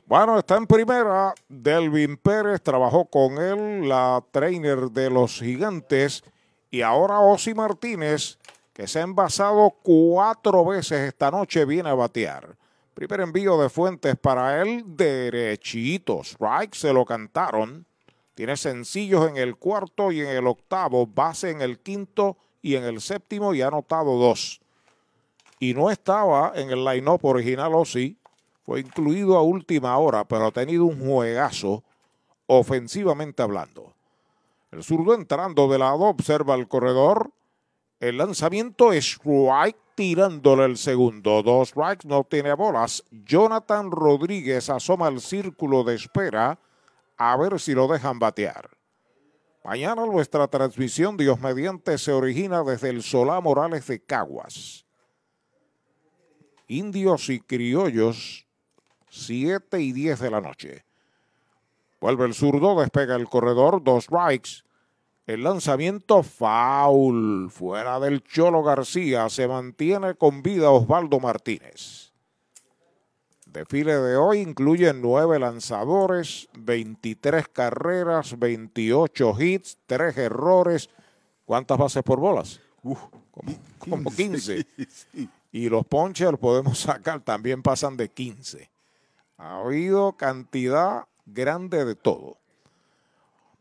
[SPEAKER 4] Bueno, está en primera. Delvin Pérez trabajó con él, la trainer de los gigantes. Y ahora Osi Martínez, que se ha envasado cuatro veces esta noche, viene a batear. Primer envío de Fuentes para él, derechito. Strike se lo cantaron. Tiene sencillos en el cuarto y en el octavo, base en el quinto y en el séptimo y ha anotado dos. Y no estaba en el line-up original Osi incluido a última hora, pero ha tenido un juegazo ofensivamente hablando. El zurdo entrando de lado observa el corredor. El lanzamiento es strike tirándole el segundo. Dos strikes, no tiene bolas. Jonathan Rodríguez asoma el círculo de espera a ver si lo dejan batear. Mañana nuestra transmisión Dios mediante se origina desde el Solá Morales de Caguas. Indios y criollos 7 y 10 de la noche. Vuelve el zurdo, despega el corredor, dos strikes. El lanzamiento foul, fuera del Cholo García, se mantiene con vida Osvaldo Martínez. Desfile de hoy incluye nueve lanzadores, 23 carreras, 28 hits, 3 errores. ¿Cuántas bases por bolas? como, como 15. Y los ponches los podemos sacar, también pasan de 15. Ha habido cantidad grande de todo.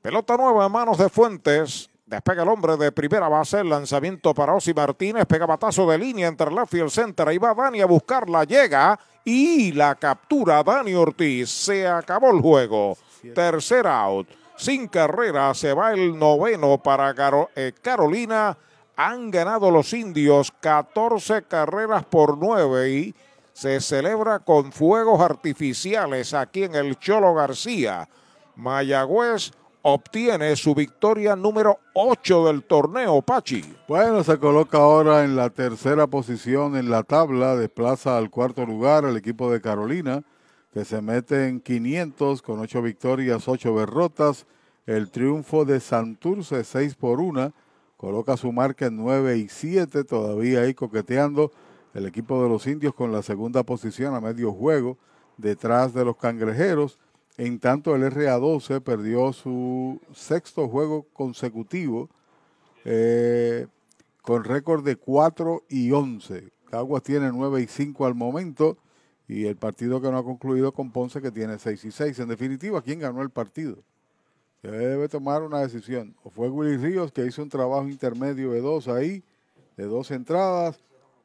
[SPEAKER 4] Pelota nueva en manos de Fuentes. Despega el hombre de primera base. El lanzamiento para Osi Martínez. Pega batazo de línea entre left y el center. Ahí va Dani a buscarla. Llega y la captura Dani Ortiz. Se acabó el juego. Tercer out. Sin carrera se va el noveno para eh, Carolina. Han ganado los indios 14 carreras por 9 y se celebra con fuegos artificiales aquí en el Cholo García. Mayagüez obtiene su victoria número 8 del torneo, Pachi.
[SPEAKER 3] Bueno, se coloca ahora en la tercera posición en la tabla, desplaza al cuarto lugar el equipo de Carolina, que se mete en 500 con 8 victorias, 8 derrotas. El triunfo de Santurce 6 por 1, coloca su marca en 9 y 7, todavía ahí coqueteando el equipo de los indios con la segunda posición a medio juego detrás de los cangrejeros. En tanto, el RA12 perdió su sexto juego consecutivo eh, con récord de 4 y 11. Caguas tiene 9 y 5 al momento y el partido que no ha concluido con Ponce que tiene 6 y 6. En definitiva, ¿quién ganó el partido? Debe tomar una decisión. O fue Willy Ríos que hizo un trabajo intermedio de dos ahí, de dos entradas,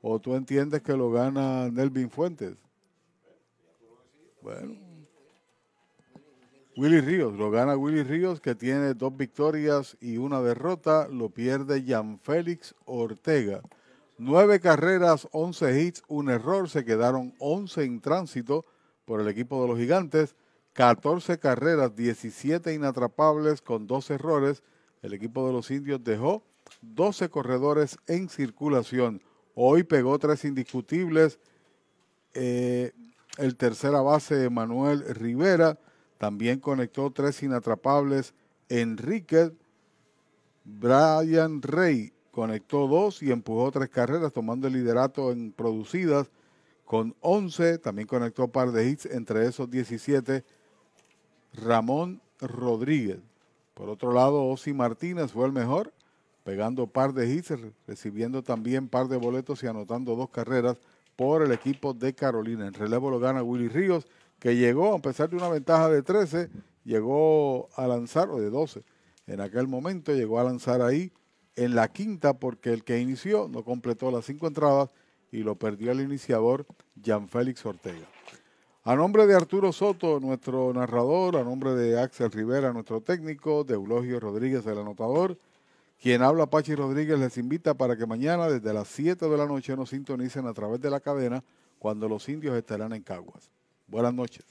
[SPEAKER 3] ¿O tú entiendes que lo gana Nelvin Fuentes? Bueno. Willy Ríos, lo gana Willy Ríos que tiene dos victorias y una derrota, lo pierde Jan Félix Ortega. Nueve carreras, once hits, un error, se quedaron once en tránsito por el equipo de los gigantes. 14 carreras, 17 inatrapables con dos errores. El equipo de los indios dejó 12 corredores en circulación. Hoy pegó tres indiscutibles. Eh, el tercera base, Manuel Rivera, también conectó tres inatrapables. Enrique Brian Rey conectó dos y empujó tres carreras, tomando el liderato en producidas con 11. También conectó par de hits, entre esos 17. Ramón Rodríguez. Por otro lado, Osi Martínez fue el mejor, pegando par de hits, recibiendo también par de boletos y anotando dos carreras por el equipo de Carolina. En relevo lo gana Willy Ríos, que llegó, a pesar de una ventaja de 13, llegó a lanzar, o de 12, en aquel momento llegó a lanzar ahí en la quinta porque el que inició no completó las cinco entradas y lo perdió el iniciador Jan Félix Ortega. A nombre de Arturo Soto, nuestro narrador, a nombre de Axel Rivera, nuestro técnico, de Eulogio Rodríguez, el anotador, quien habla Pachi Rodríguez les invita para que mañana desde las 7 de la noche nos sintonicen a través de la cadena cuando los indios estarán en Caguas. Buenas noches.